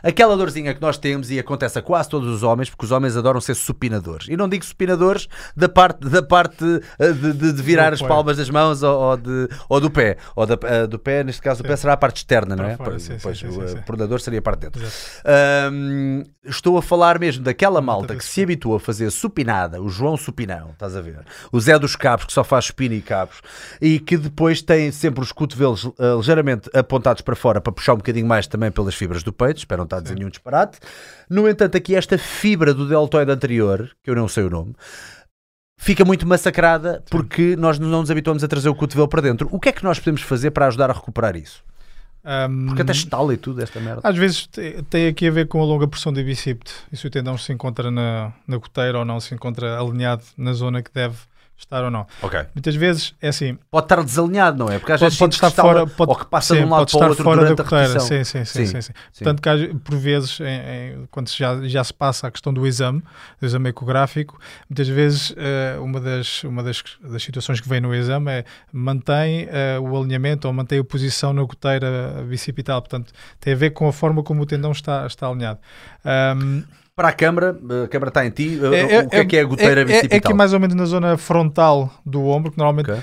Aquela dorzinha que nós temos e acontece a quase todos os homens, porque os homens adoram ser supinadores. E não digo supinadores da parte, da parte eh, de, de- de virar as palmas das mãos ou, ou de, ou do pé. Ou da- eh, do pé, neste caso, do pé será a parte externa, não é? fora, sim, pois, sim, o sim, eh, sim. pronador seria a parte de dentro. Hum, estou a falar mesmo daquela malta que se habitua a fazer supinada, o João Supinão, estás a ver? O Zé dos Cabos, que só faz supina e cabos, e que depois tem sempre os cotovelos eh, ligeiramente apontados para fora para puxar um bocadinho mais também pelas fibras do peito, espero não estar a dizer nenhum disparate. No entanto, aqui esta fibra do deltoide anterior, que eu não sei o nome, fica muito massacrada porque nós não nos habituamos a trazer o cotovelo para dentro. O que é que nós podemos fazer para ajudar a recuperar isso? Porque até estala e tudo esta merda. Às vezes te- tem aqui a ver com a longa pressão do bicipite. E se o tendão se encontra na, na goteira ou não se encontra alinhado na zona que deve estar ou não. Ok. Muitas vezes é assim, Pode estar desalinhado, não é? Porque às pode, vezes pode estar fora, pode, ou que passa sim, de um lado pode para o estar outro fora durante da a coteira. repetição. Sim, sim, sim, Sim, sim. Portanto, que por vezes, em- em- quando já, já se passa a questão do exame, do exame ecográfico, muitas vezes eh, uma, das, uma das, das situações que vem no exame é mantém eh, o alinhamento ou mantém a posição na goteira bicipital. Portanto, tem a ver com a forma como o tendão está, está alinhado. Ahm, Para a câmara, a câmara está em ti. o é, que é que é a goteira é, é, bicipital? é aqui mais ou menos na zona frontal do ombro, que normalmente Ok.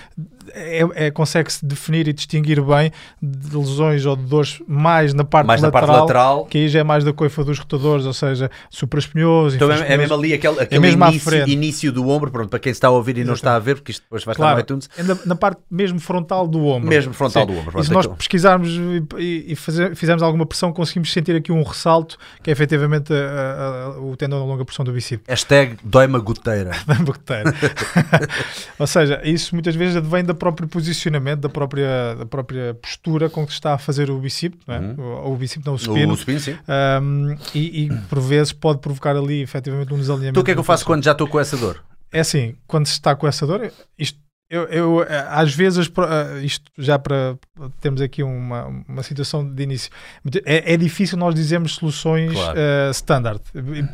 É, é- consegue-se definir e distinguir bem de lesões ou de dores mais na parte, Mais na lateral, parte lateral. que aí já é mais da coifa dos rotadores, ou seja, supraespinhoso, Então é, é mesmo ali aquele, aquele mesmo à início, início do ombro, pronto, para quem está a ouvir e não está a ver, porque isto depois vai estar Claro, no iTunes. é na, na parte mesmo frontal do ombro. Mesmo frontal Sim. do ombro, E pronto, se nós aquele- pesquisarmos e, e- e fazer- fizermos alguma pressão, conseguimos sentir aqui um ressalto, que é efetivamente a- a- a- o tendão da longa porção do bicípite. Hashtag dói-me a goteira. *laughs* da bactéria. *laughs* Ou seja, isso muitas vezes advém do próprio posicionamento, da própria, da própria postura com que se está a fazer o não é? ou o bicípite, não, o supino. O supino, sim. Um, e, e, por vezes pode provocar ali efetivamente um desalinhamento. Então o que é que eu faço quando já estou com essa dor? É assim, quando se está com essa dor, isto, eu, eu, eh, às vezes, eh, isto já para termos aqui uma, uma situação de início, é, é difícil nós dizermos soluções Claro. eh, standard.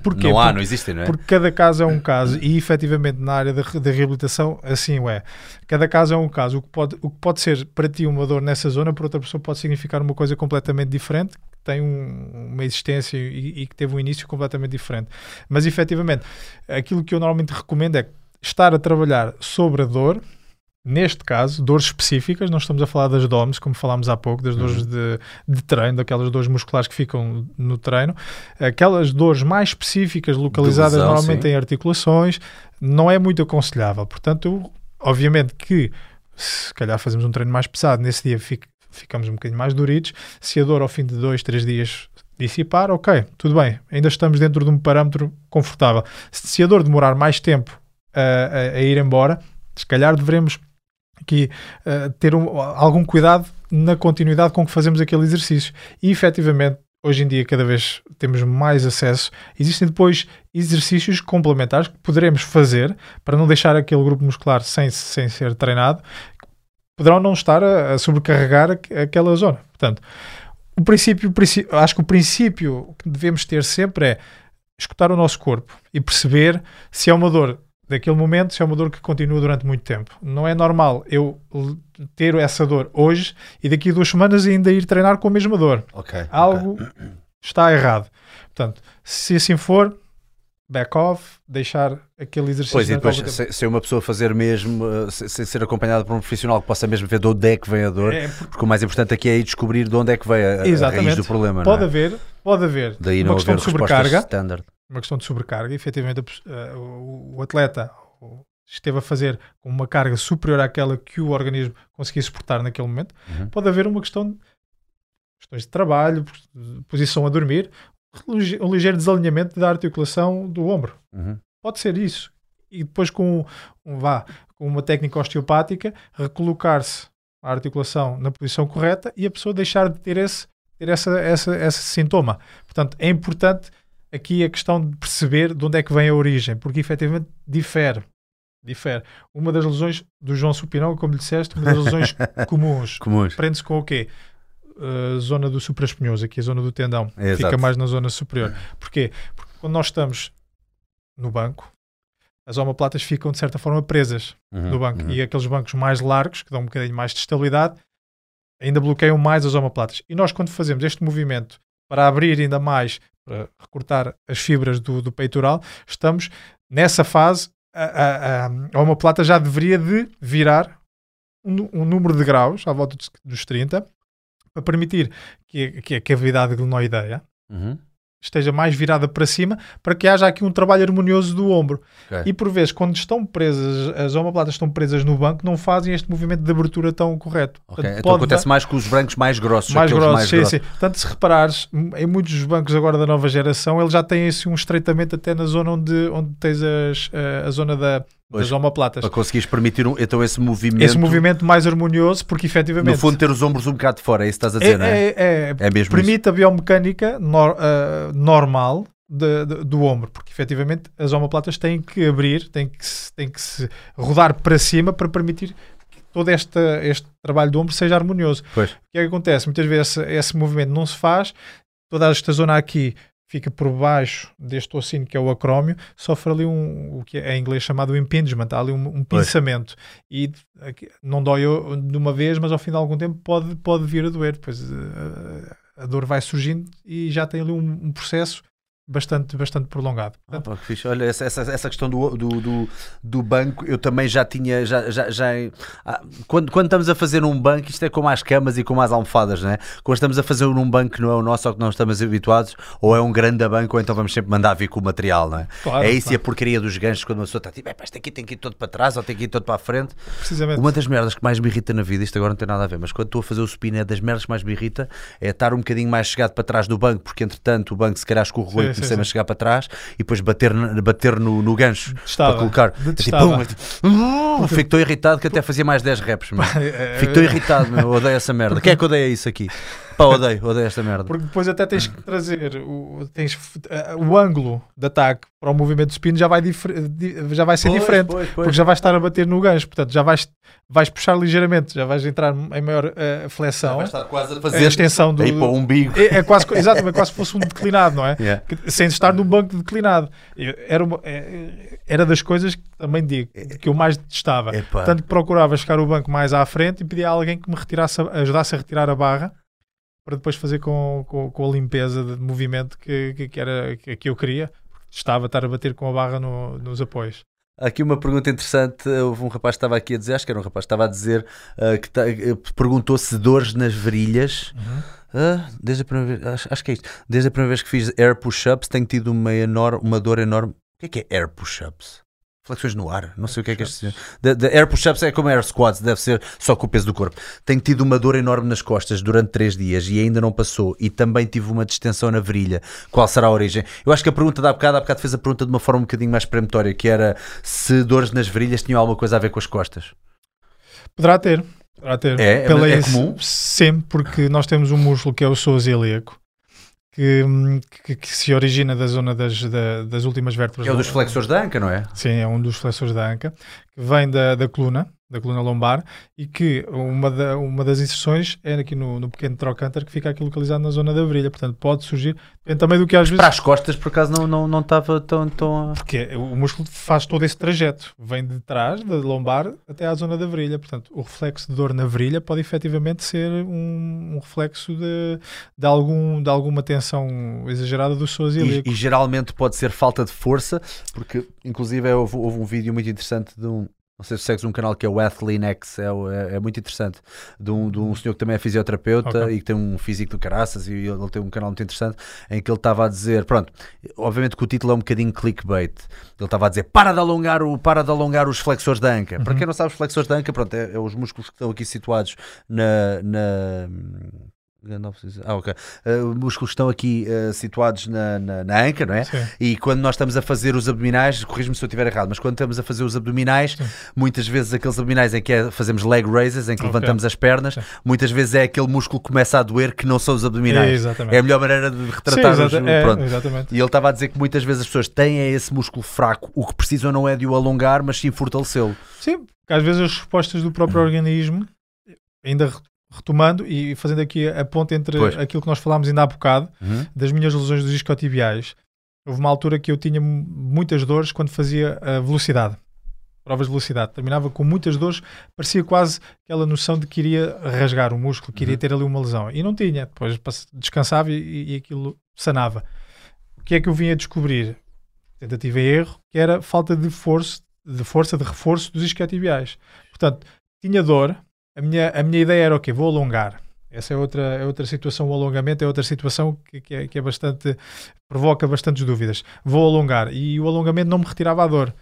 Porquê? Não há, Porque- não existem, não é? porque cada caso é um caso e efetivamente na área da, da reabilitação assim o é. Cada caso é um caso. O que, pode, o que pode ser para ti uma dor nessa zona, para outra pessoa pode significar uma coisa completamente diferente, que tem um- uma existência e, e que teve um início completamente diferente. Mas efetivamente, aquilo que eu normalmente recomendo é estar a trabalhar sobre a dor. Neste caso, dores específicas, não estamos a falar das DOMs, como falámos há pouco, das dores de, de treino, daquelas dores musculares que ficam no treino, aquelas dores mais específicas, localizadas lesão, normalmente sim. em articulações, não é muito aconselhável. Portanto, obviamente que se calhar fazemos um treino mais pesado, nesse dia fic- ficamos um bocadinho mais duritos. Se a dor ao fim de dois, três dias dissipar, ok, tudo bem, ainda estamos dentro de um parâmetro confortável. Se se a dor demorar mais tempo a, a- a ir embora, se calhar devemos aqui eh, ter um- algum cuidado na continuidade com que fazemos aquele exercício. E efetivamente, hoje em dia, cada vez temos mais acesso. Existem depois exercícios complementares que poderemos fazer para não deixar aquele grupo muscular sem, sem ser treinado, que poderão não estar a, a sobrecarregar aqu- aquela zona. Portanto, o princípio- acho que o princípio que devemos ter sempre é escutar o nosso corpo e perceber se é uma dor daquele momento, se é uma dor que continua durante muito tempo. Não é normal eu ter essa dor hoje e daqui a duas semanas ainda ir treinar com a mesma dor. Ok. Algo está errado. Portanto, se assim for, back off, deixar aquele exercício. Pois, e depois, se, se uma pessoa fazer mesmo, uh, se- sem ser acompanhada por um profissional que possa mesmo ver de onde é que vem a dor, É, porque porque o mais importante aqui é ir descobrir de onde é que vem a, a raiz do problema. pode é? haver, pode haver Daí uma questão haver de sobrecarga, standard. uma questão de sobrecarga. Efetivamente, a eh, o, o atleta esteve a fazer com uma carga superior àquela que o organismo conseguia suportar naquele momento. Uhum. Pode haver uma questão de questões de trabalho, posição a dormir, um lige- ligeiro desalinhamento da articulação do ombro. Uhum. Pode ser isso. E depois com, um, vá, com uma técnica osteopática, recolocar-se a articulação na posição correta e a pessoa deixar de ter esse, ter essa, essa, esse sintoma. Portanto, é importante aqui a questão de perceber de onde é que vem a origem, porque efetivamente difere. Difere. Uma das lesões do João Supinão, como lhe disseste, uma das lesões *laughs* comuns. Comuns. Prende-se com o quê? A zona do supraespinhoso, aqui a zona do tendão. É, Fica exato. mais na zona superior. Porquê? Porque quando nós estamos no banco, as omoplatas ficam de certa forma presas Uhum, no banco. uhum. E aqueles bancos mais largos, que dão um bocadinho mais de estabilidade, ainda bloqueiam mais as omoplatas. E nós, quando fazemos este movimento para abrir ainda mais, para recortar as fibras do, do peitoral, estamos nessa fase, a, a, a, a omoplata já deveria de virar um, um número de graus, à volta dos, dos 30, para permitir que, a- que a cavidade glenoideia Uhum. esteja mais virada para cima, para que haja aqui um trabalho harmonioso do ombro. Ok. E por vezes, quando estão presas, as omoplatas estão presas no banco, não fazem este movimento de abertura tão correto. Ok, Portanto, Então acontece dar- mais com os brancos mais grossos. mais grossos, mais sim, grossos. sim. Portanto, se reparares, em muitos dos bancos agora da nova geração, eles já têm assim, um estreitamento até na zona onde, onde tens as, eh, a zona da, Pois, das omoplatas. Para conseguires permitir um- então esse movimento. Esse movimento mais harmonioso, porque efetivamente No fundo, ter os ombros um bocado de fora, é isso que estás a dizer, não é? é, é- É mesmo permite a biomecânica nor- ah, normal de- de- do ombro, porque efetivamente as omoplatas têm que abrir, têm que, se- tem que se rodar para cima para permitir que todo esta, este trabalho do ombro seja harmonioso. Pois. O que é que acontece? Muitas vezes esse, esse movimento não se faz, toda esta zona aqui fica por baixo deste ossinho que é o acrómio, sofre ali um, o que é em inglês chamado impingement, há ali um, um pinçamento. E não dói de uma vez, mas ao fim de algum tempo pode, pode vir a doer, depois eh, a dor vai surgindo e já tem ali um, um processo bastante, bastante prolongado. Ah, pá, que fixe. Olha, essa, essa, essa questão do, do, do, do banco, eu também já tinha. Já, já, já, ah, quando, quando estamos a fazer um banco, isto é como as camas e como as almofadas, não é? Quando estamos a fazer num banco que não é o nosso ou que não estamos habituados, ou é um grande banco, ou então vamos sempre mandar vir com o material, não é? Claro, é isso e a claro. porcaria dos ganchos quando uma pessoa está tipo, "Epá, isto aqui tem que ir todo para trás ou tem que ir todo para a frente. Precisamente. Uma das merdas que mais me irrita na vida, isto agora não tem nada a ver, mas quando estou a fazer o supino, é das merdas que mais me irrita é estar um bocadinho mais chegado para trás do banco, porque entretanto o banco se calhar escorregou Sim, e comecei-me a chegar para trás e depois bater, bater no, no gancho Detestava. para colocar. É tipo, é tipo, "Uh", Fico tão irritado que até fazia mais 10 reps. meu. *laughs* É, Fico tão irritado, meu. odeio essa merda. Quem é que odeia isso aqui? Pá, odeio, odeio esta merda. Porque depois até tens que trazer o, tens, o ângulo de ataque para o movimento de spin já vai, difer- di- já vai ser Pois, diferente. pois, pois. Porque já vais estar a bater no gancho, portanto já vais, vais puxar ligeiramente, já vais entrar em maior eh, flexão, Vai estar quase a a fazer extensão do. aí para o umbigo. É, é quase, exatamente, quase se fosse um declinado, não é? Yeah. Que- Sem estar num banco declinado. Era, uma- é- era das coisas que também digo que eu mais detestava. Epá. Portanto, que procurava chegar o banco mais à frente e pedia a alguém que me retirasse, a- ajudasse a retirar a barra para depois fazer com, com, com a limpeza de movimento que, que, que era, que, que eu queria. Estava a estar a bater com a barra no- nos apoios. Aqui uma pergunta interessante. Houve um rapaz que estava aqui a dizer, acho que era um rapaz que estava a dizer ah, que ta- eh, perguntou se dores nas virilhas. Ah, desde a primeira vez, acho, acho que é isto. Desde a primeira vez que fiz air push-ups, tenho tido uma, enorme, uma dor enorme. O que é que é air push-ups? Flexões no ar, não sei o que é que é isto. De, de air push-ups é como air squats, deve ser só com o peso do corpo. Tenho tido uma dor enorme nas costas durante três dias e ainda não passou. E também tive uma distensão na virilha. Qual será a origem? Eu acho que a pergunta da bocado, há bocado fez a pergunta de uma forma um bocadinho mais peremptória, que era se dores nas virilhas tinham alguma coisa a ver com as costas. Poderá ter. Poderá ter. É? É- é esse- comum? Sim, porque nós temos um músculo que é o psoas ilíaco. Que, que, que se origina da zona das, da- das últimas vértebras. É o dos do- flexores da anca, não é? Sim, é um dos flexores da anca, que vem da, da coluna, da coluna lombar, e que uma, da- uma das inserções é aqui no, no pequeno trocânter que fica aqui localizado na zona da virilha. Portanto, pode surgir, depende também do que às vezes. Para as costas, por acaso, não estava não, estava tão, tão. Porque o músculo faz todo esse trajeto, vem de trás, da lombar, até à zona da virilha. Portanto, o reflexo de dor na virilha pode efetivamente ser um, um reflexo de, de, algum, de alguma tensão exagerada do psoas E, e geralmente pode ser falta de força, porque inclusive houve, houve um vídeo muito interessante de um. Não sei se segues um canal que é o Athlenex, é, é, é muito interessante, de um, de um senhor que também é fisioterapeuta Ok. e que tem um físico do caraças e ele tem um canal muito interessante em que ele estava a dizer, pronto, obviamente que o título é um bocadinho clickbait, ele estava a dizer para de alongar, o, para de alongar os flexores da anca. Para quem não sabe, os flexores da anca, pronto, é, é os músculos que estão aqui situados na... na Ah, ok. Uh, os músculos que estão aqui uh, situados na, na, na anca, não é? Sim. E quando nós estamos a fazer os abdominais, corrijo-me se eu estiver errado, mas quando estamos a fazer os abdominais, muitas vezes aqueles abdominais em que é- fazemos leg raises, em que Ok. levantamos as pernas, muitas vezes é aquele músculo que começa a doer que não são os abdominais. Exatamente. É a melhor maneira de Sim, retratar os. exata- é, pronto. exatamente. E ele estava a dizer que muitas vezes as pessoas têm esse músculo fraco, o que precisam não é de o alongar, mas sim fortalecê-lo. Sim, porque às vezes as respostas do próprio *clears throat* organismo, ainda retomando e fazendo aqui a ponte entre Pois. aquilo que nós falámos ainda há bocado, das minhas lesões dos isquiotibiais, houve uma altura que eu tinha mu- muitas dores quando fazia a velocidade, provas de velocidade. Terminava com muitas dores, parecia quase aquela noção de que iria rasgar o músculo, que iria ter ali uma lesão. E não tinha, depois descansava e, e aquilo sanava. O que é que eu vim a descobrir? Tentativa e erro, que era falta de força, de força, de reforço dos isquiotibiais. Portanto, tinha dor, a minha, a minha ideia era, ok, vou alongar. Essa é outra, é outra situação, o alongamento é outra situação que, que é, que é bastante, provoca bastantes dúvidas. Vou alongar e o alongamento não me retirava a dor.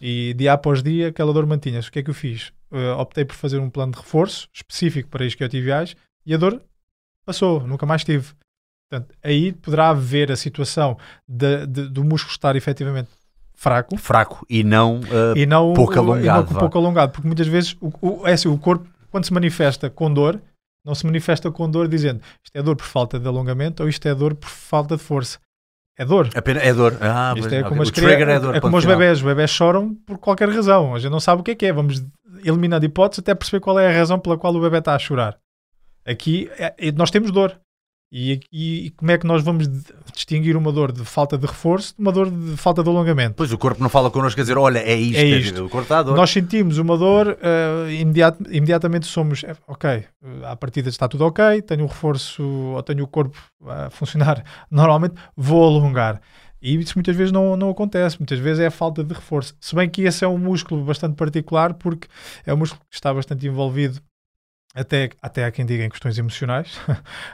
E dia após dia aquela dor mantinha-se. O que é que eu fiz? Eh, optei por fazer um plano de reforço específico para isquiotibiais e a dor passou, nunca mais tive. Portanto, aí poderá haver a situação de- de- do músculo estar efetivamente fraco Fraco e não. uh, e não pouco o- e não alongado, pouco alongado, porque muitas vezes o, o, é assim, o corpo, quando se manifesta com dor, não se manifesta com dor dizendo isto é dor por falta de alongamento ou isto é dor por falta de força. é dor. Apenas, é dor. Ah, Isto é ok. como, as crianças- é dor. é como os bebés. Os bebés choram por qualquer razão. A gente não sabe o que é que é. Vamos eliminando hipóteses até perceber qual é a razão pela qual o bebê está a chorar. Aqui é- nós temos dor. E, e- e como é que nós vamos distinguir uma dor de falta de reforço de uma dor de falta de alongamento? Pois o corpo não fala connosco a dizer, olha, é isto. É isto. O corpo está a dor. Nós sentimos uma dor, eh, imediat- imediatamente somos, eh, ok, eh, à partida está tudo ok, tenho um reforço, ou tenho o corpo a funcionar *laughs* normalmente, vou alongar. E isso muitas vezes não, não acontece, muitas vezes é a falta de reforço. Se bem que esse é um músculo bastante particular, porque é um músculo que está bastante envolvido. Até, até há quem diga em questões emocionais.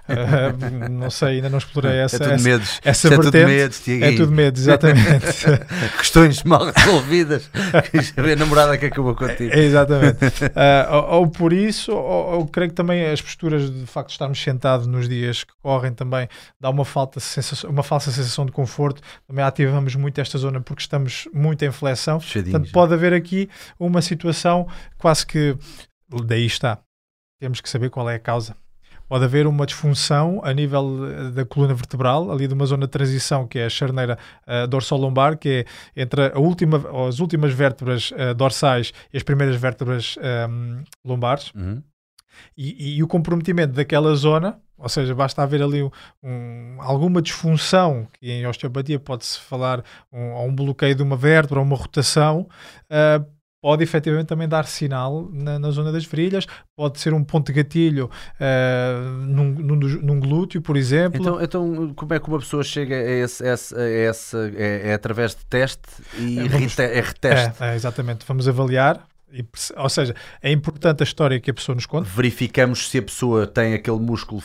Eh, *laughs* não sei, ainda não explorei essa, é tudo essa, medos. essa é tudo vertente. medos, é Tiaguinho. tudo medo, exatamente. *laughs* Questões mal resolvidas. a namorada que acabou contigo. É, Exatamente. Ah, ou, ou por isso, ou, ou creio que também as posturas de facto de estarmos sentados nos dias que correm também dá uma, falta sensação, uma falsa sensação de conforto. Também ativamos muito esta zona porque estamos muito em flexão. Portanto, pode haver aqui uma situação quase que. Daí está. Temos que saber qual é a causa. Pode haver uma disfunção a nível eh, da coluna vertebral, ali de uma zona de transição que é a charneira eh, dorsal-lombar, que é entre a última, as últimas vértebras eh, dorsais e as primeiras vértebras ehm, lombares. Uhum. E, e o comprometimento daquela zona, ou seja, basta haver ali um- um- alguma disfunção, que em osteopatia pode-se falar um, um bloqueio de uma vértebra, ou uma rotação, ah, pode efetivamente também dar sinal na, na zona das virilhas, pode ser um ponto de gatilho ah, num, num, num glúteo, por exemplo. Então, então, como é que uma pessoa chega a esse, esse- a esse- é, é através de teste e É, vamos- rete- é reteste? É, é, exatamente, vamos avaliar, e ou seja, é importante a história que a pessoa nos conta. Verificamos se a pessoa tem aquele músculo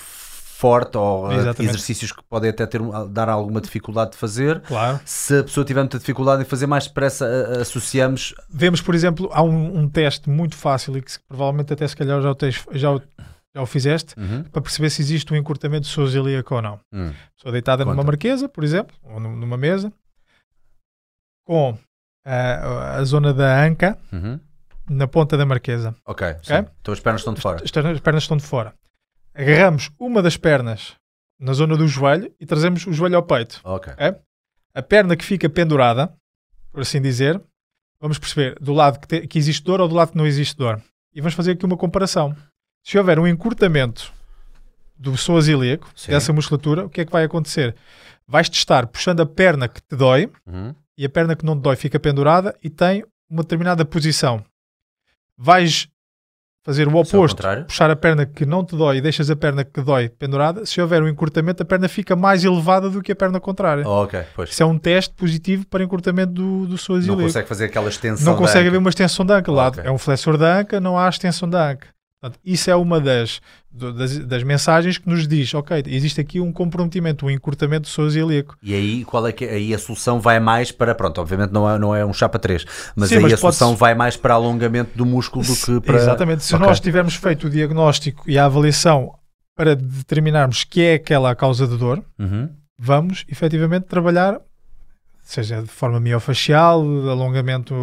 forte ou eh, Exatamente. exercícios que podem até ter, dar alguma dificuldade de fazer. Claro. Se a pessoa tiver muita dificuldade em fazer mais depressa, a- a- associamos. Vemos, por exemplo, há um, um teste muito fácil e que provavelmente até se calhar já o, tens, já o, já o fizeste, Uhum. para perceber se existe um encurtamento celíaco ou não. Hum. Pessoa deitada numa Conta. marquesa, por exemplo, ou num- numa mesa, com ah, a zona da anca Uhum. na ponta da marquesa. Ok, sim. então as pernas estão de fora. As pernas estão de fora. Agarramos uma das pernas na zona do joelho e trazemos o joelho ao peito. Ok. A perna que fica pendurada, por assim dizer, vamos perceber do lado que, te- que existe dor ou do lado que não existe dor. E vamos fazer aqui uma comparação. Se houver um encurtamento do psoas ilíaco, Sim. dessa musculatura, o que é que vai acontecer? Vais testar puxando a perna que te dói Uhum. e a perna que não te dói fica pendurada e tem uma determinada posição. Vais fazer o ao oposto, puxar a perna que não te dói e deixas a perna que dói pendurada. Se houver um encurtamento, a perna fica mais elevada do que a perna contrária. Ok, pois. Isso é um teste positivo para encurtamento do, do psoas Não ilíaco. consegue fazer aquela extensão. Não consegue haver uma extensão da anca. Lá Ok. é um flexor da anca, não há extensão da anca. Portanto, isso é uma das, das, das mensagens que nos diz, ok, existe aqui um comprometimento, um encurtamento do psoas ilíaco. E aí, qual é que é? Aí a solução vai mais para, pronto, obviamente não é, não é um chapa 3, mas Sim, aí mas a solução vai mais para alongamento do músculo do que para... Exatamente. Se Ok. nós tivermos feito o diagnóstico e a avaliação para determinarmos que é aquela causa de dor, Uhum. vamos efetivamente trabalhar, seja de forma miofacial, de alongamento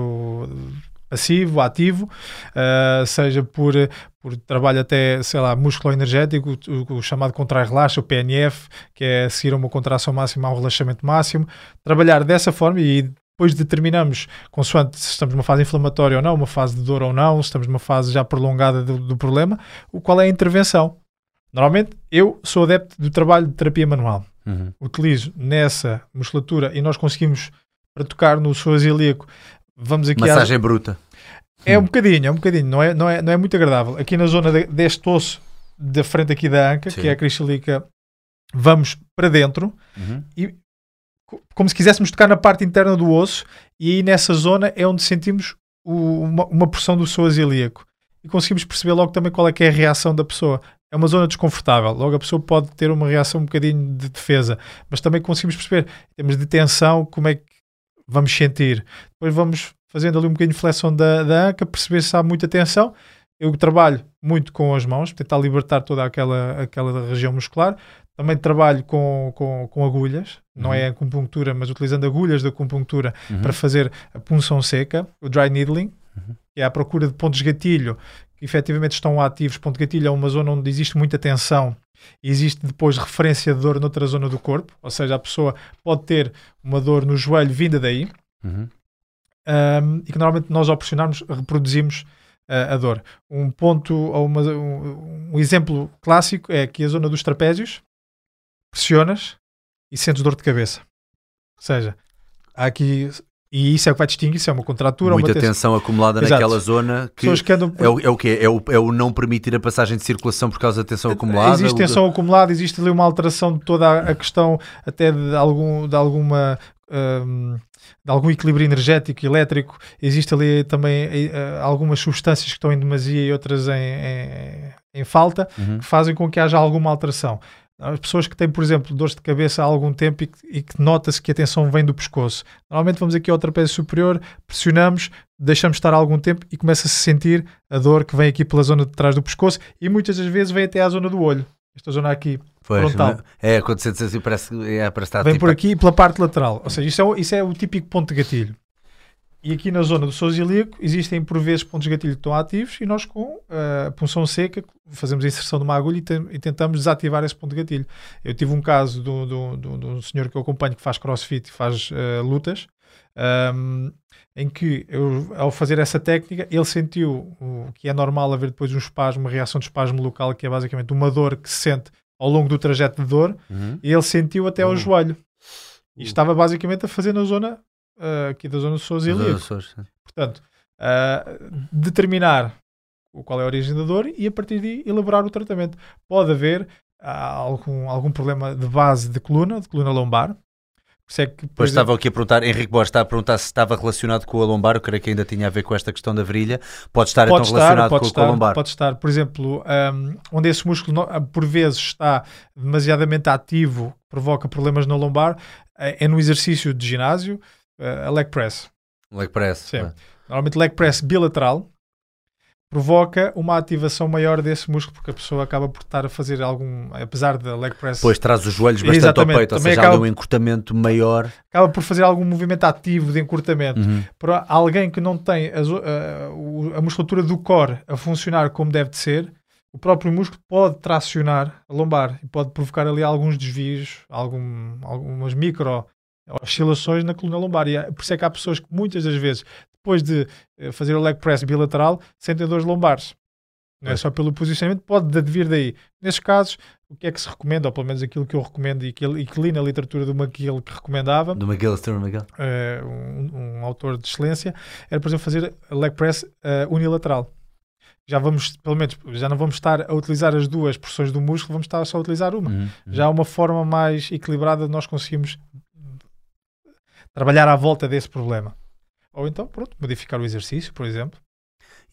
passivo, ativo, ah, seja por, por trabalho até, sei lá, músculo energético, o, o chamado contrai-relaxa, o PNF, que é seguir a uma contração máxima ao relaxamento máximo, trabalhar dessa forma e depois determinamos, consoante se estamos numa fase inflamatória ou não, uma fase de dor ou não, se estamos numa fase já prolongada do, do problema, o qual é a intervenção. Normalmente, eu sou adepto do trabalho de terapia manual Uhum. utilizo nessa musculatura e nós conseguimos para tocar no psoas ilíaco vamos aqui Massagem bruta. é um bocadinho, é um bocadinho, não é, não é, não é muito agradável. Aqui na zona de- deste osso da frente aqui da anca, Sim. que é a cristalica, vamos para dentro, Uhum. co- como se quiséssemos tocar na parte interna do osso, e aí nessa zona é onde sentimos o- uma, uma porção do psoas ilíaco. E conseguimos perceber logo também qual é que é a reação da pessoa. É uma zona desconfortável. Logo a pessoa pode ter uma reação um bocadinho de defesa, mas também conseguimos perceber, em termos de tensão, como é que vamos sentir. Depois vamos fazendo ali um bocadinho de flexão da, da anca, perceber se há muita tensão. Eu trabalho muito com as mãos, tentar libertar toda aquela, aquela região muscular. Também trabalho com, com, com agulhas, não Uhum. é a acupuntura, mas utilizando agulhas da acupuntura Uhum. para fazer a punção seca, o dry needling, Uhum. que é a procura de pontos de gatilho que efetivamente estão ativos. Ponto de gatilho é uma zona onde existe muita tensão Existe depois referência de dor noutra zona do corpo, ou seja, a pessoa pode ter uma dor no joelho vinda daí, Uhum. um, e que normalmente nós ao pressionarmos reproduzimos uh, a dor. Um ponto ou uma- um, um exemplo clássico é que a zona dos trapézios pressionas e sentes dor de cabeça. Ou seja, há aqui e isso é o que vai distinguir se é uma contratura ou Muita uma tensão. tensão acumulada Exato. naquela zona que que andam é o, é o quê? É o, é o não permitir a passagem de circulação por causa da tensão acumulada? Existe tensão acumulada, existe ali uma alteração de toda a, questão até de, algum, de alguma hum, de algum equilíbrio energético, elétrico. Existe ali também eh, algumas substâncias que estão em demasia e outras em, em, em falta, Uhum. que fazem com que haja alguma alteração. As pessoas que têm, por exemplo, dores de cabeça há algum tempo e que, e que nota-se que a tensão vem do pescoço. Normalmente vamos aqui ao trapézio superior, pressionamos, deixamos estar algum tempo e começa a se sentir a dor que vem aqui pela zona de trás do pescoço e muitas das vezes vem até à zona do olho. Esta zona aqui Pois, frontal. É, quando sentes assim, parece, que- é, parece estar vem tipo, por aqui e pela parte lateral. Ou seja, isso é, isso é o típico ponto de gatilho. E aqui na zona do soro ilíaco existem por vezes pontos de gatilho que estão ativos e nós com eh, a punção seca fazemos a inserção de uma agulha e, e tentamos desativar esse ponto de gatilho. Eu tive um caso de um- um- um um senhor que eu acompanho que faz crossfit e faz eh, lutas ahm, em que eu, ao fazer essa técnica ele sentiu o que é normal haver depois um espasmo, uma reação de espasmo local que é basicamente uma dor que se sente ao longo do trajeto de dor Uhum. e ele sentiu até ao Uh. joelho. E Uh. estava basicamente a fazer na zona ah, aqui da zona do Sousa Os ilíaco. Açores. Portanto, ah, determinar qual é a origem da dor e a partir daí elaborar o tratamento. Pode haver ah, algum, algum problema de base de coluna, de coluna lombar. É que, Pois exemplo, estava aqui a perguntar, Henrique Borges está a perguntar se estava relacionado com a lombar, eu creio que ainda tinha a ver com esta questão da virilha. Pode estar pode então estar, relacionado com, estar, com a lombar. pode estar, por exemplo, ahm, onde esse músculo por vezes está demasiadamente ativo, provoca problemas na lombar, eh, é no exercício de ginásio, a leg press. Leg press. Sim. é? Normalmente leg press bilateral provoca uma ativação maior desse músculo porque a pessoa acaba por estar a fazer algum, apesar da leg press, Depois traz os joelhos bastante Exatamente, ao peito, ou também seja, há ali acaba- um encurtamento maior. acaba por fazer algum movimento ativo de encurtamento. Uhum. Para alguém que não tem a, a- a musculatura do core a funcionar como deve de ser, o próprio músculo pode tracionar a lombar e pode provocar ali alguns desvios, algum, algumas micro oscilações na coluna lombar. E é- por isso é que há pessoas que muitas das vezes, depois de eh, fazer o leg press bilateral, sentem dores lombares. Não é só pelo posicionamento, pode vir daí. Nesses casos, o que é que se recomenda, ou pelo menos aquilo que eu recomendo e que, e que li na literatura do McGill que recomendava, Do Miguel, Stuart Miguel. eh, um, um autor de excelência, era, por exemplo, fazer leg press eh, unilateral. Já vamos, pelo menos, já não vamos estar a utilizar as duas porções do músculo, vamos estar só a utilizar uma. Uhum, uhum. Já há uma forma mais equilibrada de nós conseguimos trabalhar à volta desse problema. Ou então, pronto, modificar o exercício, por exemplo.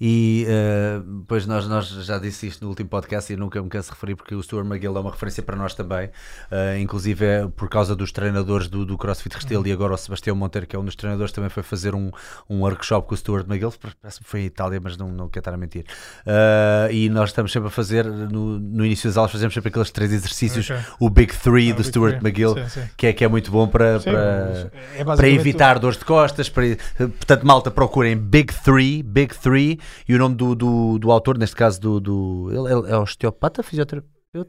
E eh, depois nós, nós já disse isto no último podcast e nunca me canso de referir porque o Stuart McGill é uma referência para nós também, eh, inclusive é por causa dos treinadores do, do CrossFit Restelo e agora o Sebastião Monteiro, que é um dos treinadores, também foi fazer um, um workshop com o Stuart McGill, parece que foi em Itália, mas não, não quero estar a mentir. Eh, e nós estamos sempre a fazer, no, no início das aulas, fazemos sempre aqueles três exercícios, Ok. o Big Three Ah, do Big Stuart Three. McGill, Sim, sim. que é, que é muito bom para, Sim, para, é para evitar dores de costas. Para, portanto, malta, procurem Big Three, Big Three, e o nome do, do, do autor, neste caso, do. do ele, ele é osteopata, fisioterapeuta? Eu-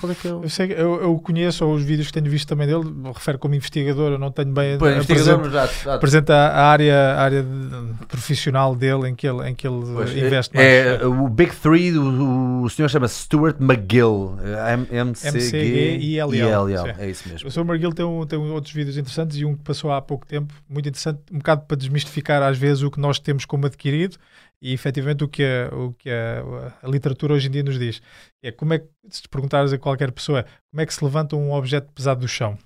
Qual é que é o. Eu, sei, eu, eu conheço os vídeos que tenho visto também dele, me refere como investigador, eu não tenho bem Pois, já- já- apresenta a área, a área profissional dele em que ele, em que ele Pois, eh, investe mais. é, o Big Three, o, o senhor chama-se Stuart McGill, é MCG-ILL, MCG-ILL, é isso mesmo. O Sr. Marguil tem, um, tem outros vídeos interessantes e um que passou há pouco tempo, muito interessante, um bocado para desmistificar às vezes o que nós temos como adquirido e efetivamente o que a, o que a, a literatura hoje em dia nos diz. É como é que, se te perguntares a qualquer pessoa, como é que se levanta um objeto pesado do chão?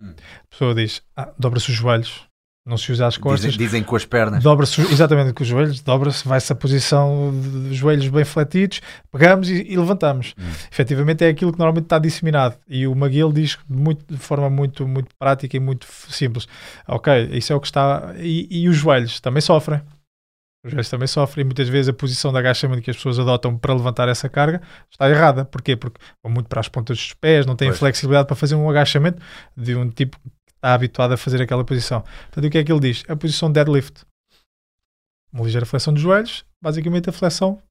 Hum. A pessoa diz, ah, dobra-se os joelhos, não se usa as costas, Dizem, dizem com as pernas. Dobra-se exatamente com os joelhos, dobra-se, vai-se a posição de de joelhos bem fletidos, pegamos e, e levantamos. Hum. Efetivamente é aquilo que normalmente está disseminado. E o McGill diz muito, de forma muito, muito prática e muito simples. Ok, isso é o que está. E, e os joelhos também sofrem. Os joelhos também sofrem e muitas vezes a posição de agachamento que as pessoas adotam para levantar essa carga está errada. Porquê? Porque vão muito para as pontas dos pés, não têm Pois. flexibilidade para fazer um agachamento de um tipo que está habituado a fazer aquela posição. Portanto, o que é que ele diz? A posição deadlift. Uma ligeira flexão dos joelhos, basicamente a flexão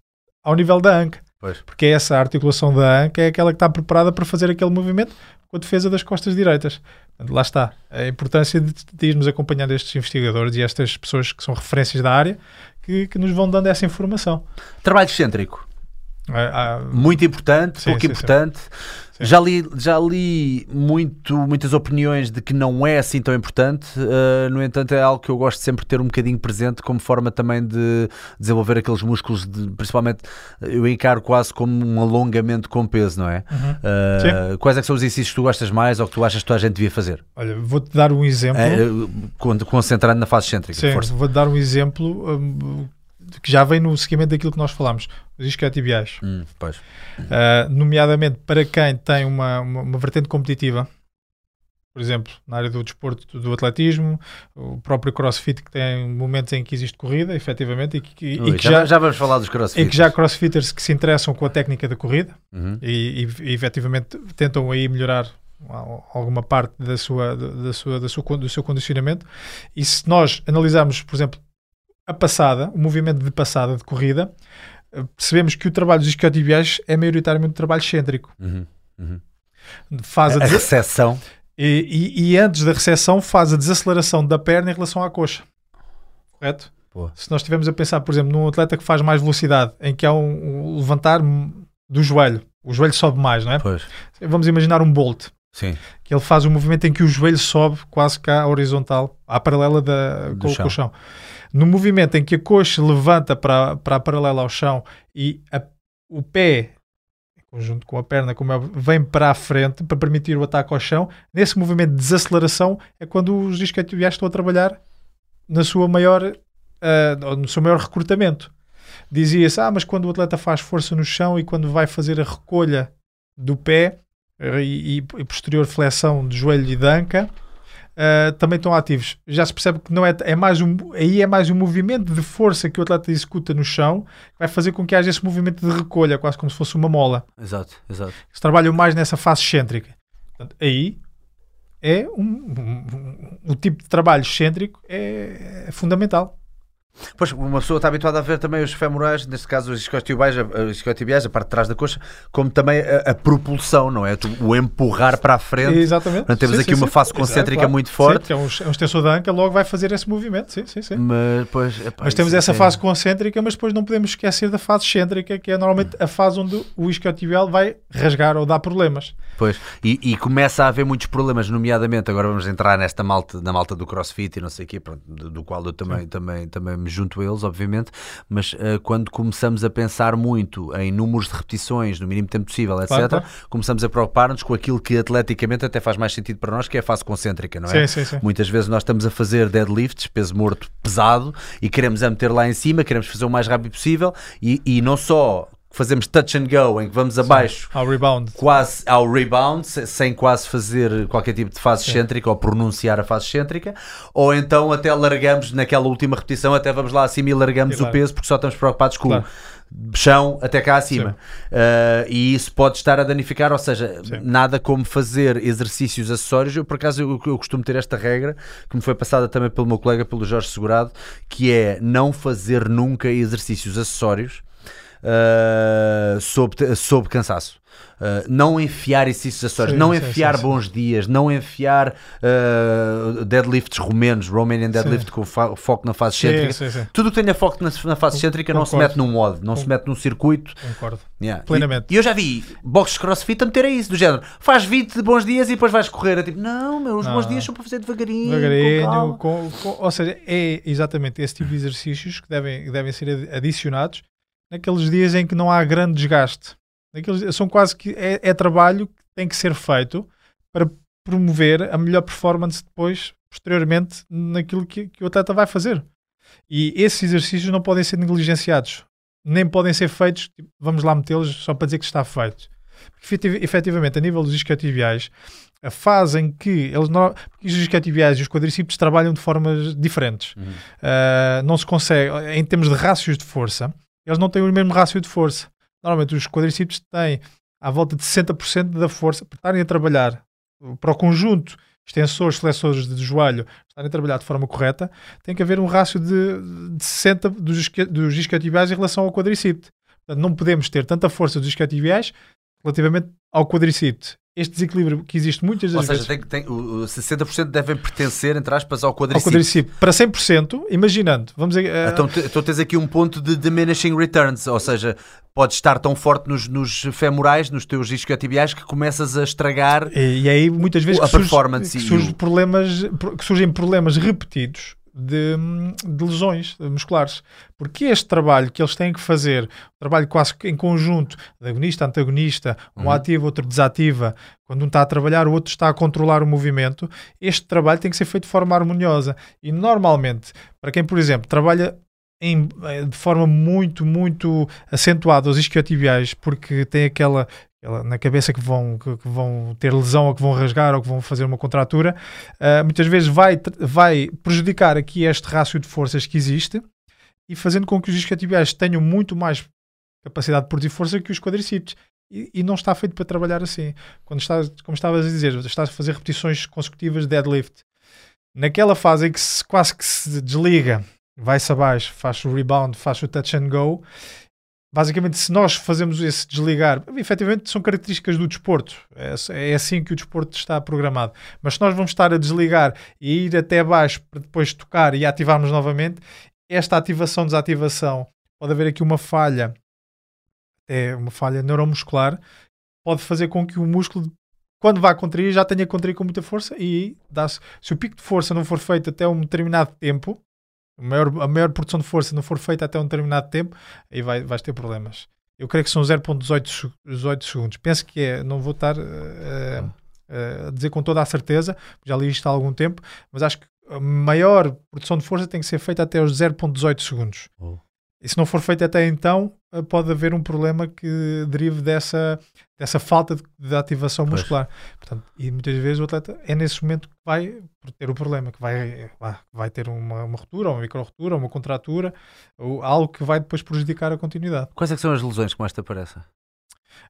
ao nível da anca. Pois. Porque é essa articulação da anca é aquela que está preparada para fazer aquele movimento com a defesa das costas direitas. Lá está a importância de, de irmos acompanhando estes investigadores e estas pessoas que são referências da área que, que nos vão dando essa informação. Trabalho excêntrico. Há- Muito importante, Sim, pouco sim. importante. Sim. Já li, já li muito, muitas opiniões de que não é assim tão importante, uh, no entanto, é algo que eu gosto sempre de ter um bocadinho presente, como forma também de desenvolver aqueles músculos, de, principalmente eu encaro quase como um alongamento com peso, não é? Uh, quais é que são os exercícios que tu gostas mais ou que tu achas que toda a gente devia fazer? Olha, vou-te dar um exemplo. Con- concentrando na fase excêntrica. Sim, vou-te dar um exemplo hum, que já vem no seguimento daquilo que nós falámos, os isquiotibiais. Hum, pois. Uh, nomeadamente para quem tem uma, uma, uma vertente competitiva, por exemplo, na área do desporto, do atletismo, o próprio crossfit, que tem momentos em que existe corrida, efetivamente, e que, e Ui, que já, já, vamos falar dos crossfit. e que já há crossfitters que se interessam com a técnica da corrida Uhum. e, e, e efetivamente tentam aí melhorar al- alguma parte da sua, da sua, da sua, do seu condicionamento. E se nós analisarmos, por exemplo, a passada, o movimento de passada de corrida, eh, percebemos que o trabalho dos isquiotibiais é maioritariamente um trabalho excêntrico. Uhum. Uhum. Faz a, A recessão. e, e- e antes da recessão faz a desaceleração da perna em relação à coxa. Correto? Se nós estivermos a pensar, por exemplo, num atleta que faz mais velocidade, em que há um, um levantar do joelho, o joelho sobe mais, não é? Pois, Vamos imaginar um bolt, sim. que ele faz um movimento em que o joelho sobe quase cá horizontal, à paralela da, Do com, chão. o chão. No movimento em que a coxa levanta para, para a paralela ao chão e a- o pé, em conjunto com a perna, como é, vem para a frente para permitir o ataque ao chão, nesse movimento de desaceleração é quando os isquiotibiais estão a trabalhar na sua maior, ah, no seu maior recrutamento. Dizia-se, ah, mas quando o atleta faz força no chão e quando vai fazer a recolha do pé e, e- e posterior flexão de joelho e de ah, também estão ativos. Já se percebe que não é, é mais um, aí é mais um movimento de força que o atleta executa no chão que vai fazer com que haja esse movimento de recolha, quase como se fosse uma mola. Exato, exato. Se trabalham mais nessa fase excêntrica. Portanto, aí é um, um- um- o tipo de trabalho excêntrico é, é fundamental. Pois, uma pessoa está habituada a ver também os femorais, neste caso os isquiotibiais, a, a parte de trás da coxa, como também a, a propulsão, não é? O empurrar para a frente. Exatamente. Portanto, temos Sim, aqui sim, uma sim. Exato, concêntrica claro. muito Sim, forte. que é um, é um extensor da anca, logo vai fazer esse movimento. Sim, sim, sim. Mas, pois, epá, Mas temos isso essa é- fase concêntrica, mas depois não podemos esquecer da fase excêntrica, que é normalmente a fase onde o isquiotibial vai rasgar ou dar problemas. Pois, e, e começa a haver muitos problemas, nomeadamente, agora vamos entrar nesta malta, na malta do crossfit e não sei o quê, pronto, do, do qual eu também, também, também me junto a eles, obviamente, mas eh, quando começamos a pensar muito em números de repetições, no mínimo tempo possível, etc., Claro, claro. começamos a preocupar-nos com aquilo que atleticamente até faz mais sentido para nós, que é a fase concêntrica, não é? Sim, sim, sim. Muitas vezes nós estamos a fazer deadlifts, peso morto pesado, e queremos a meter lá em cima, queremos fazer o mais rápido possível, e, e não só fazemos touch and go, em que vamos abaixo Ao rebound. quase ao rebound, se- sem quase fazer qualquer tipo de fase excêntrica ou pronunciar a fase excêntrica, ou então até largamos naquela última repetição, até vamos lá acima e largamos Claro. o peso porque só estamos preocupados com Claro. o chão até cá acima. Uh, e isso pode estar a danificar, ou seja, Sim. nada como fazer exercícios acessórios. Eu, por acaso, eu, eu costumo ter esta regra que me foi passada também pelo meu colega, pelo Jorge Segurado, que é não fazer nunca exercícios acessórios uh, sob, sob cansaço. Uh, não enfiar exercícios Sim, não sim, enfiar sim, bons dias, não enfiar uh, deadlifts romenos, Romanian deadlift com fa- foco na fase excêntrica. Tudo que tenha foco na, na fase excêntrica não se Concordo. mete num mod, não se mete num circuito. Concordo. Yeah. Plenamente. E, eu já vi boxes crossfit a meter a isso, do género faz 20 bons dias e depois vais correr. É tipo, não, meu, os Não. bons dias são para fazer devagarinho, Devagarinho, com- com- ou seja, é exatamente esse tipo de exercícios que devem, que devem ser adi- adicionados naqueles dias em que não há grande desgaste. Naqueles, são quase que é, é trabalho que tem que ser feito para promover a melhor performance depois, posteriormente, naquilo que, que o atleta vai fazer. E esses exercícios não podem ser negligenciados, nem podem ser feitos, tipo, vamos lá metê-los só para dizer que está feito. Porque, efetivamente, a nível dos isquiotibiais, a fase em que eles não, porque os isquiotibiais e os quadríceps trabalham de formas diferentes. Uhum. Uh, não se consegue, em termos de rácios de força, eles não têm o mesmo rácio de força. Normalmente os quadríceps têm à volta de 60% da força para estarem a trabalhar para o conjunto extensores, flexores de joelho estarem a trabalhar de forma correta, tem que haver um rácio de, de 60 dos, dos isquiotibiais em relação ao quadríceps. Portanto, não podemos ter tanta força dos isquiotibiais relativamente ao quadricípede. Este desequilíbrio que existe muitas das Ou seja, vezes tem, que- tem, o, o 60% devem pertencer, entre aspas, ao ao quadricípede. quadricípede para 100%, imaginando, vamos a, a- Então, então tens aqui um ponto de diminishing returns, ou seja, podes estar tão forte nos, nos femorais, nos teus isquiotibiais, que começas a estragar E, e aí muitas vezes A surge- performance que, e surge o- problemas, que surgem problemas repetidos de, de lesões musculares. Porque este trabalho que eles têm que fazer, um trabalho quase em conjunto, de agonista, antagonista, um Uhum. ativa, outro desativa, quando um está a trabalhar, o outro está a controlar o movimento, este trabalho tem que ser feito de forma harmoniosa. E normalmente, para quem, por exemplo, trabalha em- eh, de forma muito, muito acentuada os isquiotibiais, porque tem aquela na cabeça que vão, que, que vão ter lesão ou que vão rasgar ou que vão fazer uma contratura, ah, muitas vezes vai, vai prejudicar aqui este rácio de forças que existe e fazendo com que os isquiotibiais tenham muito mais capacidade de produzir força que os quadricípedes. E, e não está feito para trabalhar assim. Quando estás, como estavas a dizer, estás a fazer repetições consecutivas de deadlift. Naquela fase em que se, quase que se desliga, vai-se abaixo, faz o rebound, faz o touch and go. Basicamente, se nós fazemos esse desligar, efetivamente são características do desporto. É, é assim que o desporto está programado. Mas se nós vamos estar a desligar e ir até baixo para depois tocar e ativarmos novamente, esta ativação, desativação, pode haver aqui uma falha, é uma falha neuromuscular, pode fazer com que o músculo, quando vá contrair, já tenha contraído com muita força e dá-se. Se o pico de força não for feito até um determinado tempo, a maior, a maior produção de força não for feita até um determinado tempo, aí vai, vais ter problemas. Eu creio que são 0.18 se- 18 segundos. Penso que é, não vou estar eh, eh, a dizer com toda a certeza, já li isto há algum tempo, mas acho que a maior produção de força tem que ser feita até os 0.18 segundos. Oh. E se não for feito até então, eh, pode haver um problema que derive dessa, dessa falta de, de ativação Pois. muscular. Portanto, e muitas vezes o atleta é nesse momento que vai ter o problema, que vai, vai ter uma, uma ruptura, uma micro-ruptura, uma contratura, ou algo que vai depois prejudicar a continuidade. Quais é que são as lesões que mais te aparecem?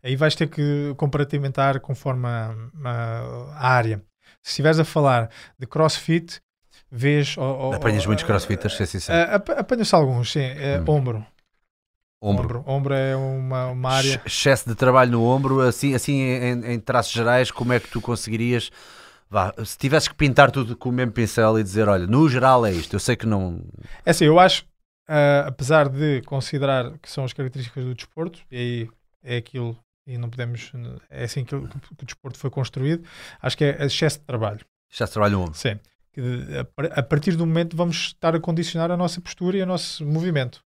Aí vais ter que compartimentar conforme a, a- a área. Se estiveres a falar de crossfit, vês. ou- ou- Apanhas muitos crossfitters, ser sincero. eh, ap- Apanhas alguns, sim. Eh, Hum. Ombro. Ombro. Ombro é uma, uma área. Ex- Excesso de trabalho no ombro, assim, assim em, em traços gerais, como é que tu conseguirias. Vá, se tivesses que pintar tudo com o mesmo pincel e dizer, olha, no geral é isto, eu sei que não. É assim, eu acho, ah, apesar de considerar que são as características do desporto, e aí é aquilo, e não podemos, é assim que, o- que o desporto foi construído, acho que é excesso de trabalho. Já se trabalha no ombro. Sim. A par- A partir do momento vamos estar a condicionar a nossa postura e o nosso movimento.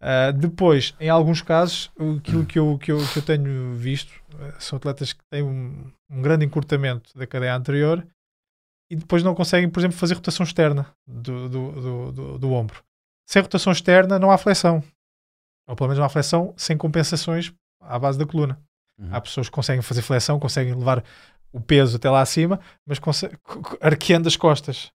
Ah, depois, em alguns casos, o- aquilo que eu, que eu, que eu tenho visto ah, são atletas que têm um, um grande encurtamento da cadeia anterior e depois não conseguem, por exemplo, fazer rotação externa do, do, do, do- do ombro. Sem rotação externa não há flexão. Ou pelo menos não há flexão sem compensações à base da coluna. Uhum. Há pessoas que conseguem fazer flexão, conseguem levar o peso até lá acima, mas arqueando as costas.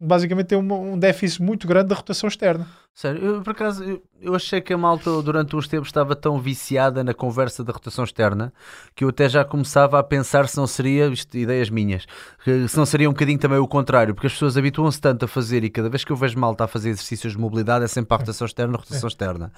Basicamente tem uma- um déficit muito grande da rotação externa. Sério, eu, por acaso eu, eu achei que a malta durante uns tempos estava tão viciada na conversa da rotação externa que eu até já começava a pensar se não seria, isto, ideias minhas, se não seria um bocadinho também o contrário, porque as pessoas habituam-se tanto a fazer e cada vez que eu vejo malta a fazer exercícios de mobilidade é sempre a rotação externa, a rotação externa.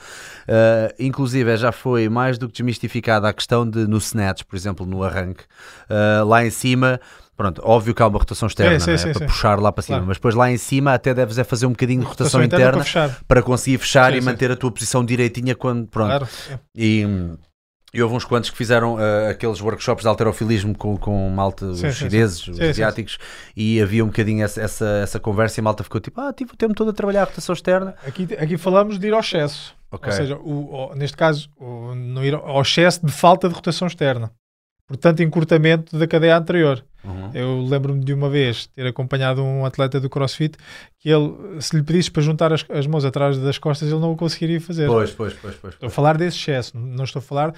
Uh, inclusive já foi mais do que desmistificada a questão de no snatch, por exemplo, no arranque, uh, lá em cima. Pronto, óbvio que há uma rotação externa sim, não é? sim, para sim. puxar lá para cima, Claro. mas depois lá em cima até deves é fazer um bocadinho de rotação, interna interna para conseguir fechar Sim, e sim. manter a tua posição direitinha quando pronto. Claro. E, e houve uns quantos que fizeram ah, aqueles workshops de alterofilismo com, com malta, os Sim, sim, chineses, sim. os Sim, sim, asiáticos, e havia um bocadinho essa, essa, essa conversa e a malta ficou tipo, ah, tive o tempo todo a trabalhar a rotação externa. Aqui, aqui falamos de ir ao excesso. Ok. Ou seja, o, o- neste caso, o, não ir ao excesso de falta de rotação externa. Portanto, encurtamento da cadeia anterior. Uhum. Eu lembro-me de uma vez ter acompanhado um atleta do CrossFit que ele, se lhe pedisse para juntar as, as mãos atrás das costas, ele não o conseguiria fazer. Pois, pois, pois, pois. Estou a falar desse excesso, não estou a falar.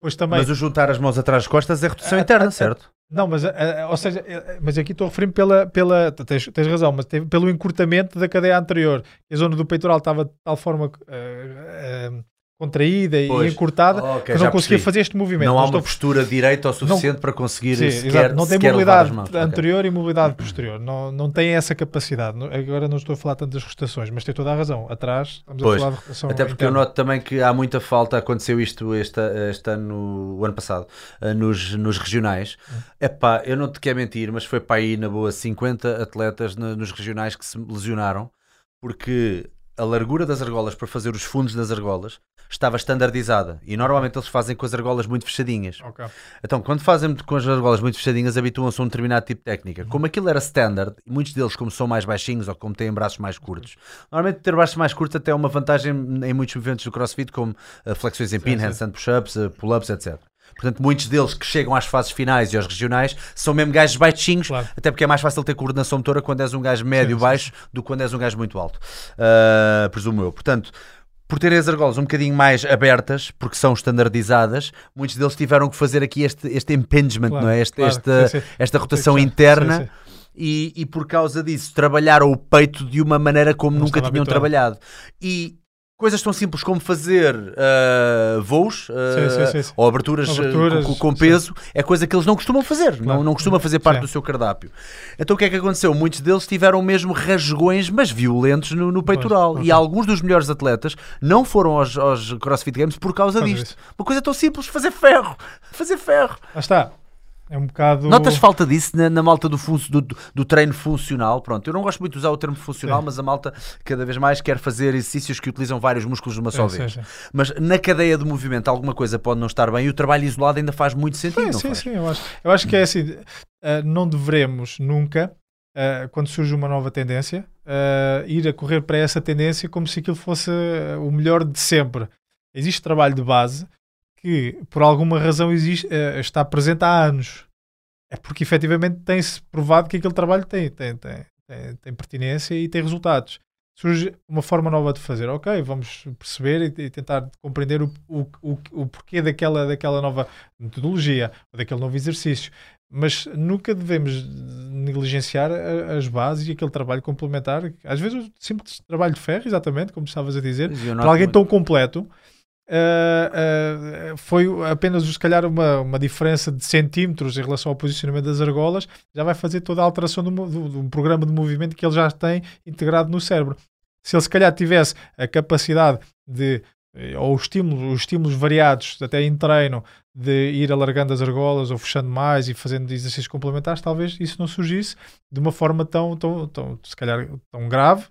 Pois também. Mas o juntar as mãos atrás das costas é rotação Ah, interna, ah, certo? Não, mas, ou seja, eh, mas aqui estou a referir pela, pela tens, tens razão, mas teve- pelo encurtamento da cadeia anterior. A zona do peitoral estava de tal forma eh, contraída Pois. e encurtada Ok, que eu já não conseguia percebi. fazer este movimento. Não há uma postura direita o suficiente para conseguir Sim, sequer. Não tem sequer mobilidade anterior e mobilidade posterior. Não, não tem essa capacidade. Não- Agora não estou a falar tanto das rotações, mas tem toda a razão. Atrás estamos Pois. a falar de rotação Até porque eu interna. noto também que há muita falta, aconteceu isto este, este ano, o ano passado, eh, nos, nos regionais. Hum. Epá, eu não te quero mentir, mas foi para aí na boa 50 atletas nos regionais que se lesionaram porque a largura das argolas para fazer os fundos das argolas estava standardizada e normalmente eles fazem com as argolas muito fechadinhas. Ok. Então, quando fazem com as argolas muito fechadinhas, habituam-se a um determinado tipo de técnica. Como aquilo era standard, muitos deles, como são mais baixinhos ou como têm braços mais curtos, normalmente ter braços mais curtos até é uma vantagem em muitos movimentos do crossfit, como uh, flexões em pin, handstand push-ups, uh, pull-ups, etc. Portanto, muitos deles que chegam às fases finais e aos regionais são mesmo gajos baixinhos, Claro. até porque é mais fácil ter coordenação motora quando és um gajo médio-baixo do que quando és um gajo muito alto. Uh, presumo eu. Portanto, por terem as argolas um bocadinho mais abertas, porque são standardizadas, muitos deles tiveram que fazer aqui este, este impingement, Claro, não é? Este, claro, esta, sim, sim. esta rotação Sim, interna. E, e por causa disso trabalharam o peito de uma maneira como Não nunca tinham habituado. trabalhado. E coisas tão simples como fazer ah, voos ah, Sim, sim, sim, ou aberturas, ah, Aberturas, com, com peso é coisa que eles não costumam fazer, não, Claro. não costuma fazer parte do seu cardápio. Então o que é que aconteceu? Muitos deles tiveram mesmo rasgões, mas violentos no, no peitoral. Pois, E alguns dos melhores atletas não foram aos, aos CrossFit Games por causa disto. disso. Uma coisa tão simples, fazer ferro. Fazer ferro. Lá está. É um bocado. Notas falta disso na, na malta do, do, do treino funcional? Pronto, eu não gosto muito de usar o termo funcional, Sim. mas a malta cada vez mais quer fazer exercícios que utilizam vários músculos numa só Sim, vez. sim, sim. Mas na cadeia de movimento alguma coisa pode não estar bem e o trabalho isolado ainda faz muito sentido, Sim, sim, faz? sim, eu acho, eu acho que é assim, eh, não devemos nunca, eh, quando surge uma nova tendência, eh, ir a correr para essa tendência como se aquilo fosse o melhor de sempre. Existe trabalho de base que, por alguma razão, existe, eh, está presente há anos. É porque efetivamente tem-se provado que aquele trabalho tem, tem, tem, tem, tem pertinência e tem resultados. Surge uma forma nova de fazer, ok, vamos perceber e, e tentar compreender o, o, o, o porquê daquela, daquela nova metodologia daquele novo exercício. Mas nunca devemos negligenciar as bases e aquele trabalho complementar. Às vezes, o simples trabalho de ferro, exatamente, como estavas a dizer, para alguém muito- tão completo, ah, ah, foi apenas, se calhar, uma, uma diferença de centímetros em relação ao posicionamento das argolas, já vai fazer toda a alteração do programa de movimento que ele já tem integrado no cérebro. Se ele, se calhar, tivesse a capacidade de, eh, ou os estímulos, os estímulos variados, até em treino, de ir alargando as argolas ou fechando mais e fazendo exercícios complementares, talvez isso não surgisse de uma forma tão, tão, tão se calhar, tão grave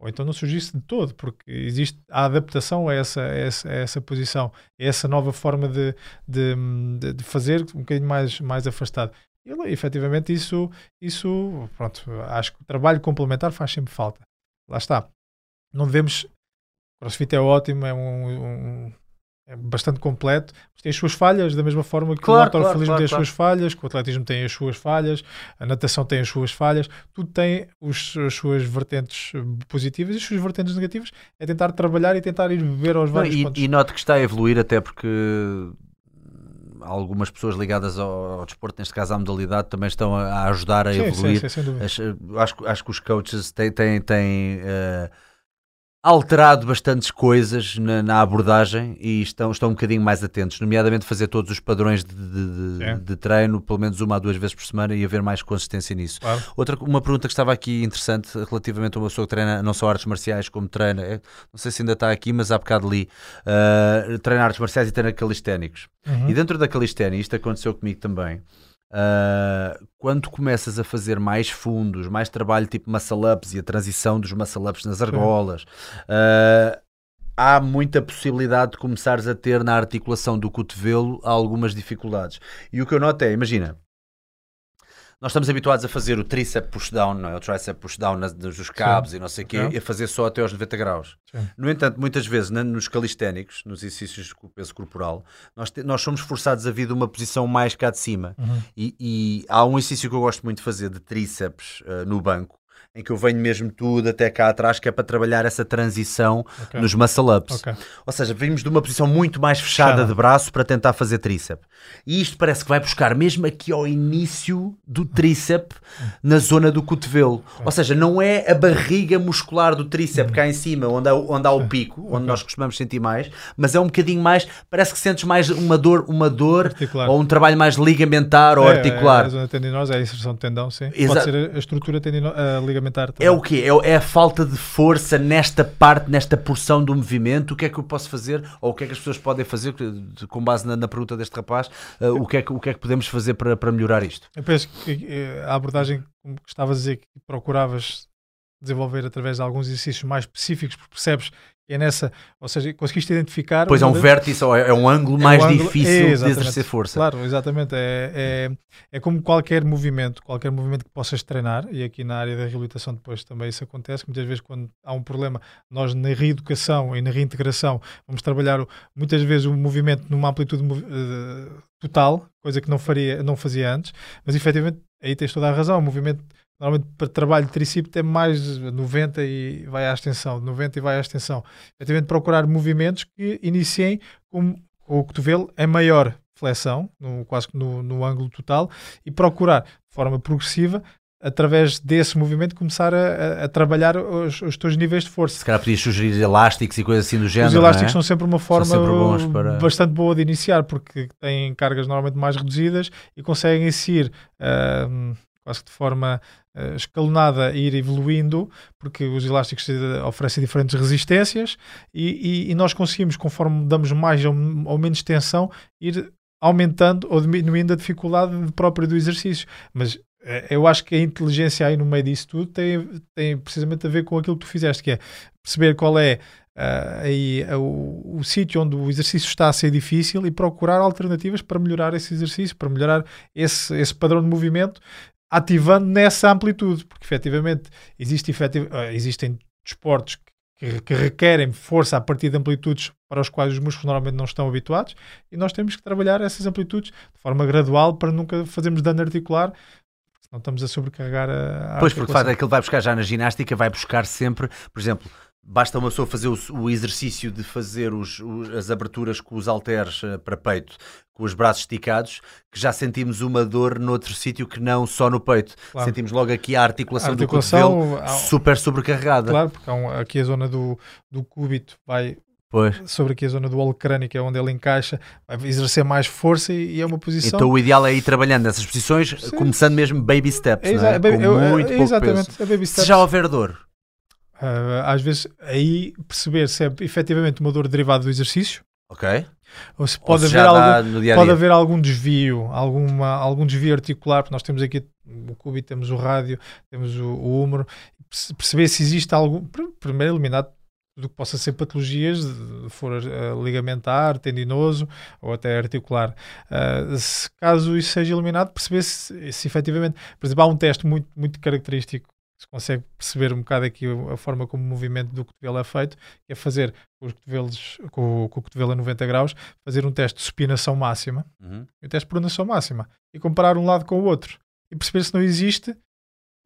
ou então não surgisse de todo, porque existe a adaptação a essa, a essa, a essa posição, a essa nova forma de, de, de- fazer um bocadinho mais, mais afastado. E efetivamente isso, isso, pronto, acho que o trabalho complementar faz sempre falta. Lá está. Não devemos. CrossFit é ótimo, é um, um- é bastante completo, mas tem as suas falhas, da mesma forma que Claro, o autorofilismo claro, tem as claro, suas falhas, que o atletismo tem as suas falhas, a natação tem as suas falhas, tudo tem os- as suas vertentes eh, positivas e as suas vertentes negativas. É tentar trabalhar e tentar ir beber aos Não, vários e, pontos. e noto que está a evoluir até porque algumas pessoas ligadas ao, ao desporto, neste caso à modalidade, também estão a, a ajudar a sim, evoluir. sim, sim, eh, acho, que- acho que os coaches têm, têm, têm, eh, alterado bastantes coisas na, na abordagem e estão, estão um bocadinho mais atentos, nomeadamente fazer todos os padrões de, de- de- de treino, pelo menos uma a duas vezes por semana e haver mais consistência nisso. Claro. Outra, uma pergunta que estava aqui interessante relativamente a uma pessoa que treina não só artes marciais como treina, é- não sei se ainda está aqui, mas há bocado li, uh, treina artes marciais e treina calisténicos. Uhum. E dentro da calistenia, isto aconteceu comigo também, uh, quando começas a fazer mais fundos, mais trabalho tipo muscle ups e a transição dos muscle ups nas argolas, uh, há muita possibilidade de começares a ter na articulação do cotovelo algumas dificuldades. E o que eu noto é, imagina, nós estamos habituados a fazer o tríceps push-down, não é? o tricep push-down dos cabos e não sei o quê, e a fazer só até aos 90 graus. Sim. No entanto, muitas vezes na- nos calisténicos, nos exercícios com o peso corporal, nós, te- nós somos forçados a vir de uma posição mais cá de cima. Uhum. E, e há um exercício que eu gosto muito de fazer de tríceps eh, no banco, em que eu venho mesmo tudo até cá atrás, que é para trabalhar essa transição Ok. nos muscle ups. Ok. Ou seja, vimos de uma posição muito mais fechada, Fechada. de braço para tentar fazer tríceps. E isto parece que vai buscar mesmo aqui ao início do tríceps, na zona do cotovelo. Ou seja, não é a barriga muscular do tríceps cá em cima, onde há, onde há o pico, onde nós costumamos sentir mais, mas é um bocadinho mais, parece que sentes mais uma dor, uma dor Articular. ou um trabalho mais ligamentar ou É, articular. É, a zona tendinosa, é a inserção de tendão, sim. Exato. Pode ser a estrutura tendino, ligamentar. É o quê? É, é a falta de força nesta parte, nesta porção do movimento. O que é que eu posso fazer? Ou o que é que as pessoas podem fazer, com base na, na pergunta deste rapaz, uh, o, que é que, o que é que podemos fazer para, para melhorar isto? Eu penso que eh, a abordagem, como estavas a dizer, que procuravas desenvolver através de alguns exercícios mais específicos, porque percebes é nessa, ou seja, conseguiste identificar. Pois é um vértice, ou é, é um ângulo É um mais ângulo- difícil é, de exercer força. Claro, exatamente. É, é, é como qualquer movimento, qualquer movimento que possas treinar, e aqui na área da reabilitação depois também isso acontece, muitas vezes quando há um problema, nós na reeducação e na reintegração vamos trabalhar muitas vezes o movimento numa amplitude eh, total, coisa que não, faria, não fazia antes, mas efetivamente aí tens toda a razão, o movimento Normalmente para trabalho de tricípio é mais 90 e vai à extensão, 90 e vai à extensão. Efetivamente procurar movimentos que iniciem com, com o cotovelo em maior flexão, no, quase que no, no ângulo total, e procurar de forma progressiva, através desse movimento, começar a, a- trabalhar os, os teus níveis de força. Se calhar podias sugerir elásticos e coisas assim do género. Os elásticos não são sempre uma forma sempre para- bastante boa de iniciar, porque têm cargas normalmente mais reduzidas e conseguem seguir ahm, quase que de forma ah, escalonada ir evoluindo, porque os elásticos eh, oferecem diferentes resistências e, e- e nós conseguimos, conforme damos mais ou, ou menos tensão, ir aumentando ou diminuindo a dificuldade própria do exercício. Mas eh, eu acho que a inteligência aí no meio disso tudo tem, tem precisamente a ver com aquilo que tu fizeste, que é perceber qual é ah, aí, ah, o, o sítio onde o exercício está a ser difícil e procurar alternativas para melhorar esse exercício, para melhorar esse, esse padrão de movimento, ativando nessa amplitude, porque efetivamente existe efetiv- ah, existem desportos que, que requerem força a partir de amplitudes para os quais os músculos normalmente não estão habituados e nós temos que trabalhar essas amplitudes de forma gradual para nunca fazermos dano articular, senão estamos a sobrecarregar a, a Pois, porque aquilo vai buscar já na ginástica, vai buscar sempre, por exemplo, basta uma pessoa fazer o, o exercício de fazer os- os- as aberturas com os halteres eh, para peito, com os braços esticados, que já sentimos uma dor noutro sítio que não só no peito. Claro. Sentimos logo aqui a articulação, A do articulação, cotovelo há- super sobrecarregada. Claro, porque um- aqui a zona do, do cúbito vai Pois. sobre aqui a zona do holocrâneo, que é onde ele encaixa, vai exercer mais força e, e é uma posição. Então o ideal é ir trabalhando nessas posições, Sim. começando mesmo baby steps, É é? baby- com eu- muito é pouco exatamente, peso. a baby Se steps. já houver dor, Ah, às vezes aí perceber se é efetivamente uma dor derivada do exercício ok? ou se Ou pode se haver algum, dia a pode dia. haver algum desvio, alguma, algum desvio articular, porque nós temos aqui o cúbito, temos o rádio, temos o, o húmero, perce- perceber se existe algum, pr- primeiro eliminar tudo o que possa ser patologias, for eh, ligamentar, tendinoso ou até articular. Ah, se caso isso seja eliminado, perceber se, se efetivamente, por exemplo, há um teste muito, muito característico se consegue perceber um bocado aqui a forma como o movimento do cotovelo é feito, é fazer com os cotovelos, com, o- com o cotovelo a 90 graus, fazer um teste de supinação máxima Uhum. e o teste de pronação máxima e comparar um lado com o outro e perceber se não existe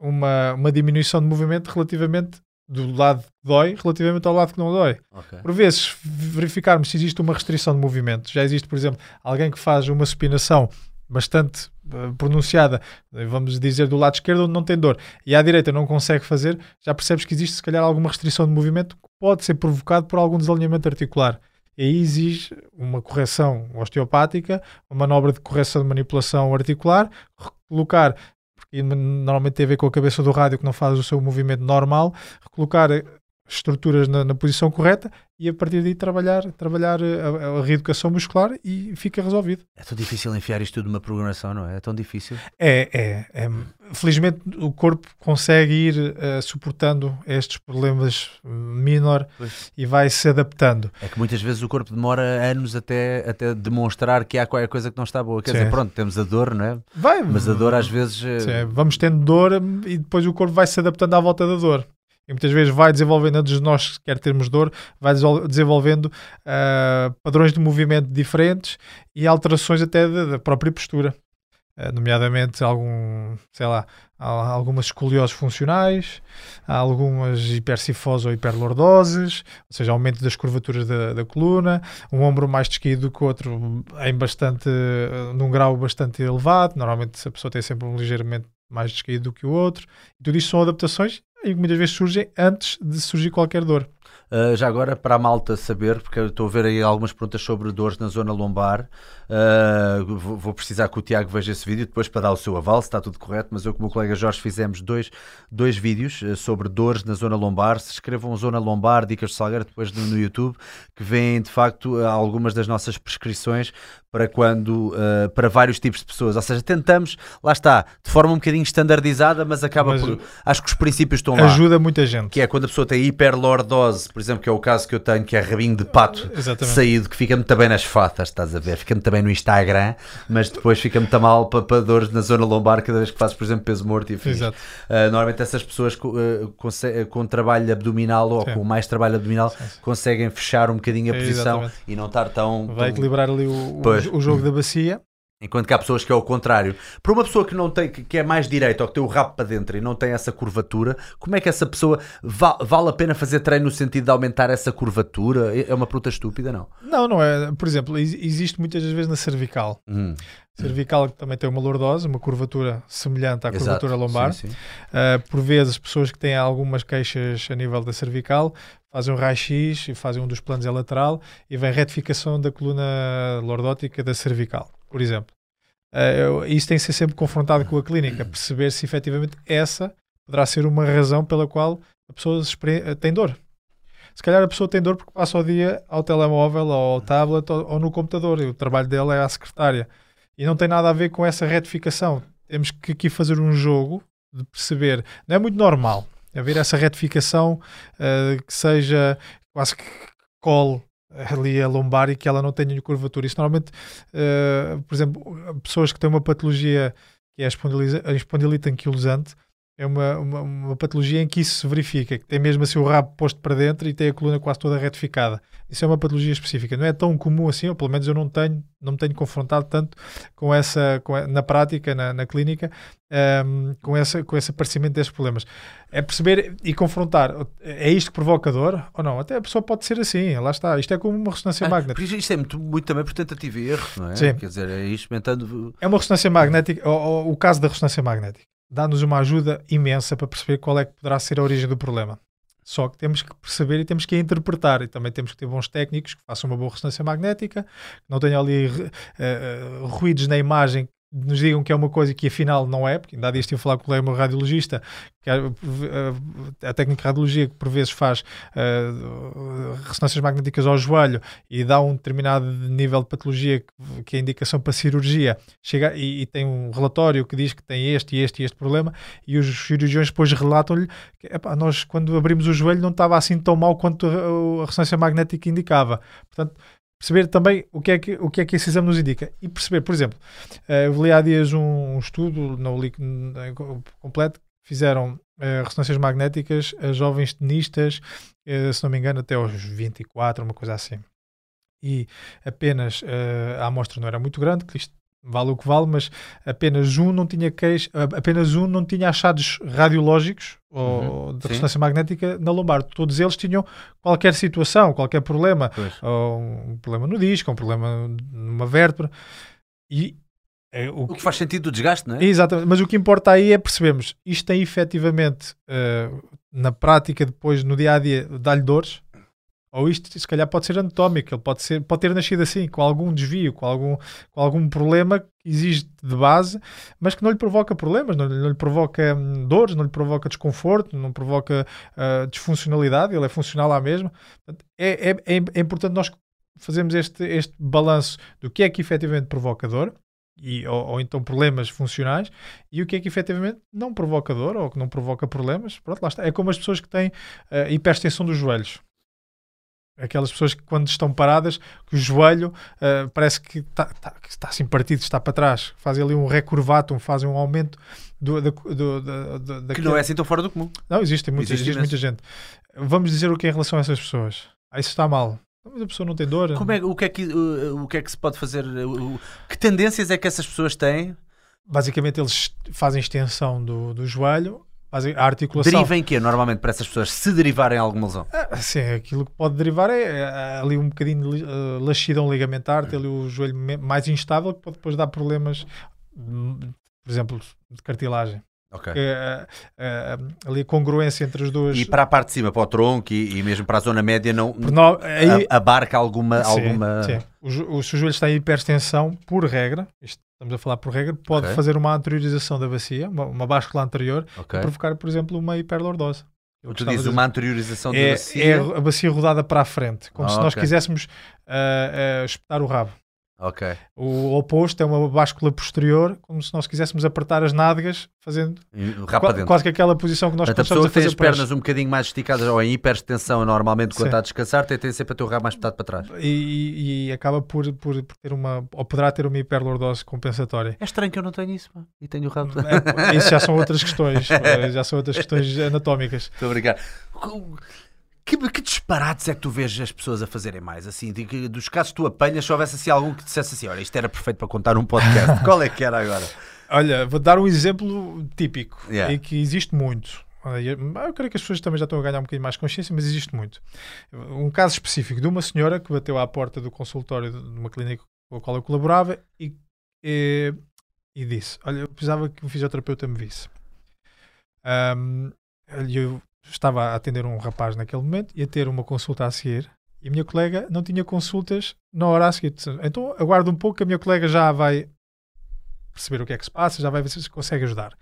uma, uma diminuição de movimento relativamente do lado que dói relativamente ao lado que não dói. Ok. Por vezes, verificarmos se existe uma restrição de movimento. Já existe, por exemplo, alguém que faz uma supinação bastante eh, pronunciada, eh, vamos dizer, do lado esquerdo onde não tem dor, e à direita não consegue fazer, já percebes que existe, se calhar, alguma restrição de movimento que pode ser provocado por algum desalinhamento articular. E aí exige uma correção osteopática, uma manobra de correção de manipulação articular, recolocar, porque normalmente tem a ver com a cabeça do rádio que não faz o seu movimento normal, recolocar eh, estruturas na, na posição correta e a partir daí trabalhar, trabalhar eh, a, a reeducação muscular e fica resolvido. É tão difícil enfiar isto tudo numa programação, não é? É tão difícil. É, é, é. Felizmente o corpo consegue ir eh, suportando estes problemas menor Pois. e vai se adaptando. É que muitas vezes o corpo demora anos até, até demonstrar que há qualquer coisa que não está boa. Quer Sim. dizer, pronto, temos a dor, não é? Vai, Mas a dor às vezes. eh, Sim, vamos tendo dor e depois o corpo vai se adaptando à volta da dor. E muitas vezes vai desenvolvendo, antes de nós quer termos dor, vai desenvolvendo ah, padrões de movimento diferentes e alterações até da, própria postura. eh, nomeadamente algum, sei lá, algumas escolioses funcionais, algumas hipercifose ou hiperlordoses, ou seja, aumento das curvaturas da, da coluna, um ombro mais descaído do que o outro em bastante, num grau bastante elevado, normalmente a pessoa tem sempre um ligeiramente mais descaído do que o outro, tudo isto são adaptações e muitas vezes surgem antes de surgir qualquer dor. Uh, já agora, para a malta saber, porque eu estou a ver aí algumas perguntas sobre dores na zona lombar, uh, vou, vou, precisar que o Tiago veja esse vídeo depois para dar o seu aval, se está tudo correto, mas eu com o meu colega Jorge fizemos dois, dois vídeos uh, sobre dores na zona lombar. Se escrevam zona lombar, dicas de Salgueiro, depois no, no YouTube, que vêm de facto algumas das nossas prescrições para quando para vários tipos de pessoas. Ou seja, tentamos, lá está, de forma um bocadinho standardizada, mas acaba mas por. Acho que os princípios estão ajuda lá. Ajuda muita gente. Que é quando a pessoa tem hiperlordose, por exemplo, que é o caso que eu tenho, que é rabinho de pato Exatamente. saído, que fica muito bem nas fotos, estás a ver? Fica muito bem no Instagram, mas depois fica muito mal para, para dores na zona lombar cada vez que fazes, por exemplo, peso morto e. Exato. Uh, normalmente essas pessoas com, uh, com, com trabalho abdominal ou Sim. com mais trabalho abdominal Sim, sim. conseguem fechar um bocadinho a posição Exatamente. e não estar tão. Vai tão- equilibrar ali o, o, o jogo da bacia. Enquanto que há pessoas que é o contrário. Para uma pessoa que não tem, que é mais direita ou que tem o rabo para dentro e não tem essa curvatura, como é que essa pessoa va- vale a pena fazer treino no sentido de aumentar essa curvatura? É é uma pergunta estúpida, não? Não, não é. Por exemplo, ex- existe muitas vezes na cervical. Hum, Cervical que também tem uma lordose, uma curvatura semelhante à exato. curvatura lombar. Sim, sim. Uh, por vezes, pessoas que têm algumas queixas a nível da cervical fazem um raio-x e fazem um dos planos é lateral e vem retificação da coluna lordótica da cervical, por exemplo. Uh, eu- isso tem que ser sempre confrontado com a clínica, perceber se efetivamente essa poderá ser uma razão pela qual a pessoa uh, tem dor. Se calhar a pessoa tem dor porque passa o dia ao telemóvel ou ao tablet ou, ou no computador e o trabalho dela é à secretária. E não tem nada a ver com essa retificação. Temos que aqui fazer um jogo de perceber. Não é muito normal haver essa retificação eh, que seja quase que cole ali a lombar e que ela não tenha curvatura. Isso normalmente, eh, por exemplo, pessoas que têm uma patologia que é a espondilite anquilosante, é uma, uma, uma patologia em que isso se verifica, que tem mesmo assim o rabo posto para dentro e tem a coluna quase toda retificada. Isso é uma patologia específica. Não é tão comum assim, ou pelo menos eu não tenho, não me tenho confrontado tanto com essa, com a- na prática, na, na clínica, ehm, com, essa, com esse aparecimento desses problemas. É perceber e confrontar, é isto que provoca dor ou não? Até a pessoa pode ser assim, lá está. Isto é como uma ressonância Ah, magnética. isto é muito, muito também por tentativa e erro, não é? Sim. Quer dizer, é experimentando. É uma ressonância magnética, ou, ou o caso da ressonância magnética, dá-nos uma ajuda imensa para perceber qual é que poderá ser a origem do problema. Só que temos que perceber e temos que interpretar. E também temos que ter bons técnicos que façam uma boa ressonância magnética, que não tenham ali eh, ruídos na imagem nos digam que é uma coisa que afinal não é, porque ainda há dias estive a falar com o colega meu radiologista, que é, eh, a técnica de radiologia que por vezes faz eh, ressonâncias magnéticas ao joelho e dá um determinado nível de patologia que, que é indicação para cirurgia, chega e, e tem um relatório que diz que tem este este e este problema, e os cirurgiões depois relatam-lhe que nós quando abrimos o joelho não estava assim tão mal quanto a, a ressonância magnética indicava. Portanto, perceber também o que é que, o que, é que esse exame nos indica e perceber, por exemplo, eh, eu li há dias um, um estudo, não li eh, completo, que fizeram eh, ressonâncias magnéticas a jovens tenistas, eh, se não me engano, até aos 24, uma coisa assim. E apenas eh, a amostra não era muito grande, que isto vale o que vale, mas apenas um não tinha queixa, apenas um não tinha achados radiológicos ou Uhum, de ressonância magnética na lombar. Todos eles tinham qualquer situação, qualquer problema, um problema no disco, um problema numa vértebra. E é, o O que- que faz sentido do desgaste, não é? Exatamente, mas o que importa aí é percebermos isto tem efetivamente eh, na prática, depois no dia a dia, dá-lhe dores, ou isto se calhar pode ser anatómico, ele pode, ser, pode ter nascido assim, com algum desvio, com algum, com algum problema que existe de base, mas que não lhe provoca problemas, não, não lhe provoca hum, dores, não lhe provoca desconforto, não provoca ah, disfuncionalidade, ele é funcional à mesma. É, é, é, é importante nós fazermos este, este balanço do que é que efetivamente provoca dor, e, ou, ou então problemas funcionais, e o que é que efetivamente não provoca dor ou que não provoca problemas. Pronto, lá está. É como as pessoas que têm ah, hiperextensão dos joelhos. Aquelas pessoas que quando estão paradas, que o joelho ah, parece que está, que está assim partido, está para trás, fazem ali um recurvatum, fazem um aumento do, do, da, da, Que não é assim tão fora do comum. não, existe, muita, Existe existe muita gente. Vamos dizer o que é em relação a essas pessoas. Aí isso está mal. Mas a pessoa não tem dor. Como é, o, que é que, o, o que é que se pode fazer? O- que tendências é que essas pessoas têm basicamente eles fazem extensão do, do joelho, a articulação. Deriva em quê, normalmente, para essas pessoas se derivarem alguma lesão? Ah, Sim, aquilo que pode derivar é, é ali um bocadinho de eh, laxidão ligamentar, ter ali o joelho mais instável, que pode depois dar problemas, por exemplo, de cartilagem. Ok. Eh, eh, ali a congruência entre as duas. E para a parte de cima, para o tronco e, e mesmo para a zona média, não no- aí- abarca alguma. Sim, alguma... sim. O, o seu joelho está em hiperextensão, por regra, isto estamos a falar por regra, pode Ok. fazer uma anteriorização da bacia, uma, uma báscula anterior, Ok. e provocar, por exemplo, uma hiperlordose. Eu Tu dizes uma anteriorização da é, bacia. é a bacia rodada para a frente, como Ah, se nós quiséssemos ah, ah, espetar o rabo. Ok. O oposto é uma báscula posterior, como se nós quiséssemos apertar as nádegas, fazendo Rapa quase que aquela posição que nós Portanto, a começamos pessoa a que tem fazer as pernas um bocadinho mais esticadas ou em hiperextensão normalmente quando Sim. está a descansar, tem tendência para ter o rabo mais espetado para trás. e, e- acaba por, por, por ter uma, ou poderá ter uma hiperlordose compensatória. É estranho que eu não tenho isso, pá. E tenho o rabo. É, isso já são outras questões, *laughs* eh, já são outras questões anatómicas. Estou a brincar. Que, que disparates é que tu vês as pessoas a fazerem mais? Assim, de que- dos casos que tu apanhas, se houvesse assim algum que dissesse assim: olha, isto era perfeito para contar num podcast. *laughs* Qual é que era agora? Olha, vou dar um exemplo típico Yeah. e que existe muito. Eu creio que as pessoas também já estão a ganhar um bocadinho mais consciência, mas existe muito. Um caso específico de uma senhora que bateu à porta do consultório de uma clínica com a qual eu colaborava e, e, e disse: Olha, eu precisava que um fisioterapeuta me visse. E eu estava a atender um rapaz naquele momento, ia ter uma consulta a seguir. E a minha colega não tinha consultas na hora a seguir. Então aguardo um pouco que a minha colega já vai perceber o que é que se passa, já vai ver se se consegue ajudar.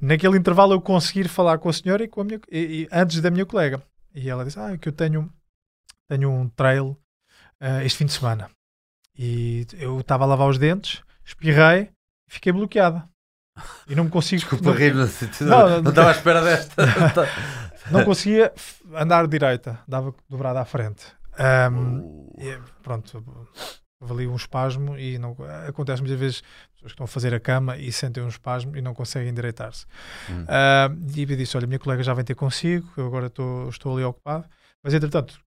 Naquele intervalo eu conseguir falar com a senhora e, com a minha, e- e antes da minha colega. E ela disse, ah, que eu tenho, tenho um trail ah, este fim de semana. E eu estava a lavar os dentes, espirrei e fiquei bloqueada. E não me consigo... *laughs* Desculpa não, rir, não, Não, *laughs* não, não- não estava à espera desta. *laughs* não conseguia andar direita, dava dobrada à frente. Ahm, e, pronto, ali um espasmo e não, acontece muitas vezes pessoas que estão a fazer a cama e sentem um espasmo e não conseguem endireitar-se. Hum. E eu disse: Olha, minha colega já vem ter consigo, eu agora estou, estou ali ocupado. Mas entretanto,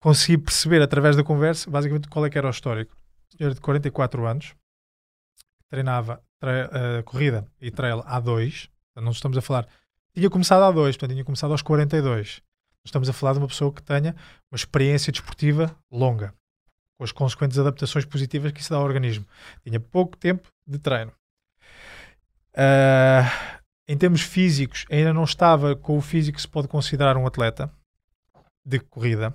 consegui perceber através da conversa basicamente qual é que era o histórico. Senhora de 44 anos, treinava tra- ah, corrida e trail A2, não estamos a falar. Tinha começado a 2, portanto, tinha começado aos 42. Estamos a falar de uma pessoa que tenha uma experiência desportiva longa, com as consequentes adaptações positivas que isso dá ao organismo. Tinha pouco tempo de treino. Ah, em termos físicos, ainda não estava com o físico que se pode considerar um atleta de corrida.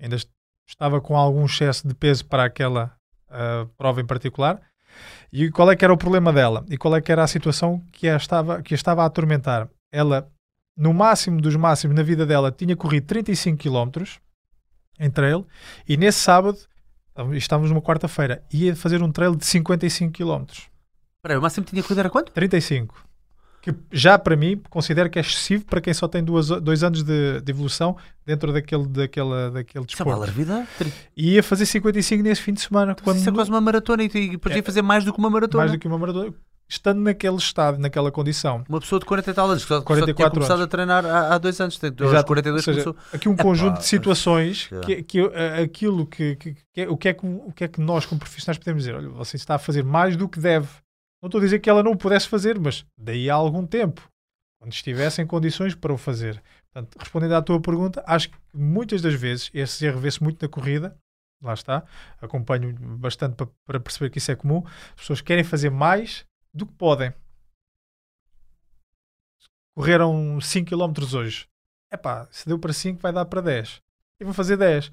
Ainda est- estava com algum excesso de peso para aquela ah, prova em particular. E qual é que era o problema dela? E qual é que era a situação que a estava, que a estava a atormentar? Ela, no máximo dos máximos na vida dela, tinha corrido 35 km em trail e nesse sábado, estávamos numa quarta-feira, ia fazer um trail de 55 km. Aí, o máximo que tinha corrido era quanto? 35. Que já para mim considero que é excessivo para quem só tem duas, dois anos de, de evolução dentro daquele, daquela, daquele Isso é desporto. larvidade. E ia fazer 55 nesse fim de semana. Quando Isso é quase uma maratona e e podia É. fazer mais do que uma maratona. mais do que uma maratona, estando naquele estado, naquela condição. Uma pessoa de 40 e tal anos, que só, só tinha 44 começado anos. a treinar há, há dois anos, tem aos Exato. 42 Ou seja, começou. Aqui um Epá, conjunto de situações mas- que, que eh, aquilo que, que- que é- o, que é que, o que é que nós como profissionais podemos dizer? Olha, você está a fazer mais do que deve. Não estou a dizer que ela não o pudesse fazer, mas daí a algum tempo, quando estivesse em condições para o fazer. Portanto, respondendo à tua pergunta, acho que muitas das vezes esse erro vê-se muito na corrida. Lá está, acompanho bastante para, para perceber que isso é comum. As pessoas querem fazer mais do que podem. Correram 5 km hoje. Epá, se deu para 5, vai dar para 10. E vou fazer 10.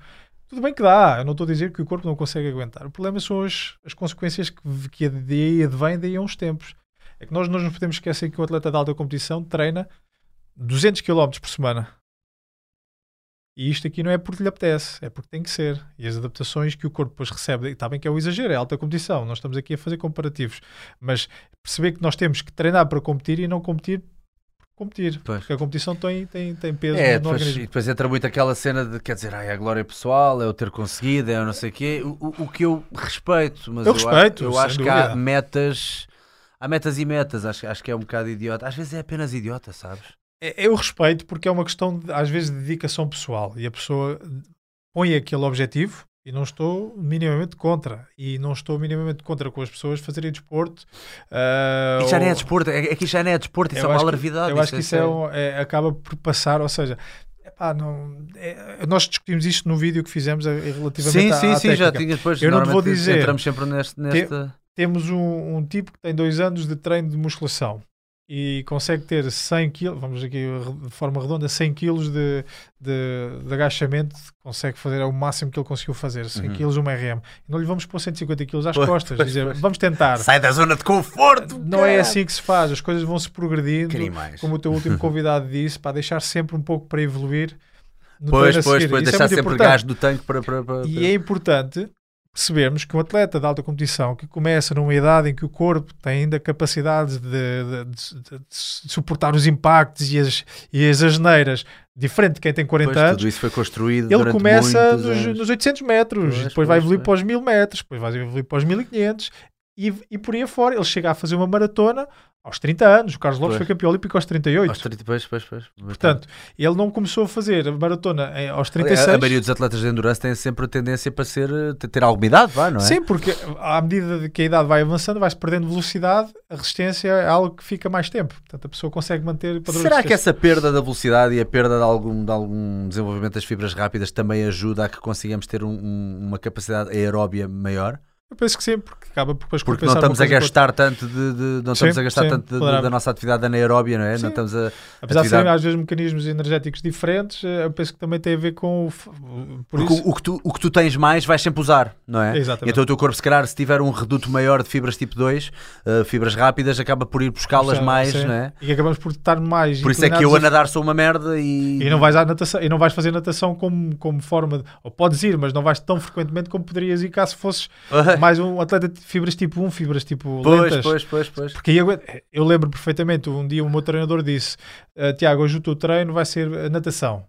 Tudo bem que dá, eu não estou a dizer que o corpo não consegue aguentar. O problema são as, as consequências que, que daí advêm daí a uns tempos. É que nós não podemos esquecer que o atleta de alta competição treina 200 km por semana. E isto aqui não é porque lhe apetece, é porque tem que ser. E as adaptações que o corpo depois recebe, está bem que é o exagero, é alta competição, nós estamos aqui a fazer comparativos. Mas perceber que nós temos que treinar para competir e não competir competir. Pois. Porque a competição tem, tem, tem peso É, no depois, e organismo. depois entra muito aquela cena de, quer dizer, ai, a glória pessoal, é o ter conseguido, é o não sei o quê, o, o- o que eu respeito, mas Eu acho- respeito, eu sem acho que há dúvida. metas, há metas e metas, acho, acho que é um bocado idiota, às vezes é apenas idiota, sabes? É- Eu respeito porque é uma questão, de, às vezes, de dedicação pessoal. E a pessoa põe aquele objetivo E não estou minimamente contra. E não estou minimamente contra com as pessoas fazerem desporto. Isso já não é ou- desporto, é é já não é desporto, isso eu é uma alarvidade. Eu acho que isso é, um- é- acaba por passar, ou seja, epá, não, é- nós discutimos isto no vídeo que fizemos relativamente Sim, à, sim, à sim, já tinha depois. Eu não te vou dizer. Entramos sempre neste. nesta... Temos um, um tipo que tem dois anos de treino de musculação e consegue ter 100 kg, vamos aqui de forma redonda, 100 kg de, de, de agachamento, consegue fazer, é o máximo que ele conseguiu fazer, 100 Uhum. kg uma RM. E não lhe vamos pôr 150 kg às Pois, costas, pois, dizer, pois. vamos tentar. Sai da zona de conforto! Não é cara. assim que se faz, as coisas vão se progredindo. Como o teu último *laughs* convidado disse, para deixar sempre um pouco para evoluir. No Pois, pois, pois, Isso é deixar muito sempre importante. gás do tanque para. para, para- E é importante percebermos que um atleta de alta competição que começa numa idade em que o corpo tem ainda capacidade de, de- de- de- suportar os impactos e as, e as asneiras, diferente de quem tem 40 Pois, anos, tudo isso foi construído. ele começa nos, nos 800 metros, Pois, depois vai pois, evoluir pois. para os 1000 metros, depois vai evoluir para os 1500 e, e por aí afora. Ele chega a fazer uma maratona aos 30 anos. O Carlos Lopes Pois. foi campeão olímpico aos 38. Aos 30, pois, pois, pois. Portanto, ele não começou a fazer a maratona em- aos a, 36. a maioria dos atletas de endurance tem sempre a tendência para ser, eh, ter- alguma idade, vá, não é? Sim, porque à medida que a idade vai avançando, vai-se perdendo velocidade, a resistência é algo que fica mais tempo. Portanto, a pessoa consegue manter padrões Será que essa perda da velocidade e a perda de algum, de algum desenvolvimento das fibras rápidas também ajuda a que consigamos ter um- um- uma capacidade aeróbia maior? Eu penso que sim, porque acaba por depois Porque não estamos a gastar tanto de, de- não Sim, estamos a gastar sim, tanto de- de- da nossa atividade anaeróbia, não é? Sim. Não estamos a. Apesar de serem atividade- às vezes mecanismos energéticos diferentes, eh, eu penso que também tem a ver com o. Porque o, o que tu, o que tu tens mais vais sempre usar, não é? Exatamente. Então o teu corpo, se calhar, se tiver um reduto maior de fibras tipo 2, uh, fibras rápidas, acaba por ir buscá-las mais, não é? E acabamos por estar mais. Por isso é que eu a nadar sou uma merda e. E não vais à natação, e não vais fazer natação como, como forma de, ou podes ir, mas não vais tão frequentemente como poderias ir caso fosses *laughs* mais um atleta de fibras tipo 1, fibras tipo Pois, lentas. pois, pois, pois. Porque eu, eu lembro perfeitamente, um dia o meu treinador disse: "Ah, Tiago, hoje o teu treino vai ser natação.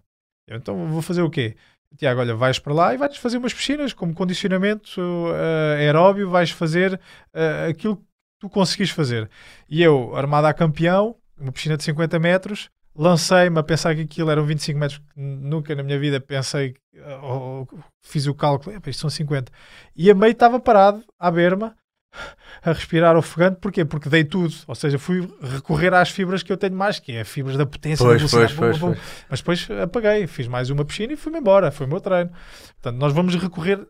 Eu, então vou fazer o quê? Tiago, olha, vais para lá e vais fazer umas piscinas como condicionamento ah, aeróbio, vais fazer ah, aquilo que tu conseguis fazer. E eu, armado a campeão, uma piscina de 50 metros, lancei-me a pensar que aquilo eram 25 metros. Nunca na minha vida pensei, que- ou- fiz o cálculo, "Epá, isto são 50. E a meio estava parado, à berma, a respirar ofegante, porquê? Porque dei tudo, ou seja, fui recorrer às fibras que eu tenho mais, que é as fibras da potência, Pois, da velocidade, pois, pois, mas depois apaguei, fiz mais uma piscina e fui-me embora, foi o meu treino. Portanto, nós vamos recorrer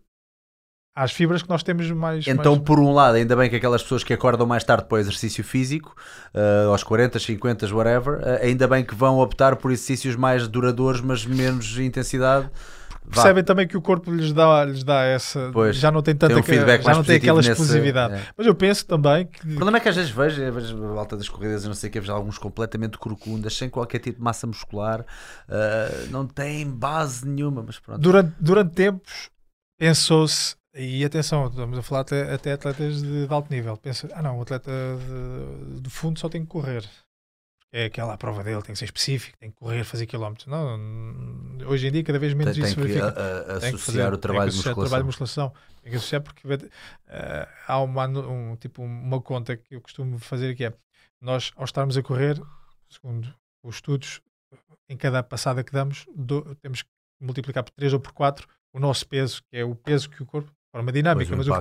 às fibras que nós temos mais. Então, mais- por um lado, ainda bem que aquelas pessoas que acordam mais tarde para o exercício físico, uh, aos 40, 50, whatever, uh, ainda bem que vão optar por exercícios mais duradouros, mas menos intensidade. Vá. percebem também que o corpo lhes dá, lhes dá essa. Pois, já não tem tanta tem um feedback já não tem aquela nesse- exclusividade. é. Mas eu penso também que O problema é que às vezes vejo, vejo a alta das corridas, não sei o que, vejo alguns completamente corcundas, sem qualquer tipo de massa muscular, uh, não tem base nenhuma, mas pronto. durante, durante tempos pensou-se, e atenção, estamos a falar até, até atletas de, de alto nível, pensa, ah não, o atleta de, de fundo só tem que correr. É aquela a prova dele, tem que ser específico, tem que correr, fazer quilómetros. Não, hoje em dia cada vez Tem, menos tem isso que verifica. a- a- Tem que fazer- o trabalho tem de que associar musculação. trabalho de musculação. Tem que associar porque eh, há uma, um, tipo, uma conta que eu costumo fazer que é nós, ao estarmos a correr, segundo os estudos, em cada passada que damos, do- temos que multiplicar por 3 ou por 4 o nosso peso, que é o peso que o corpo, de forma dinâmica, mas o,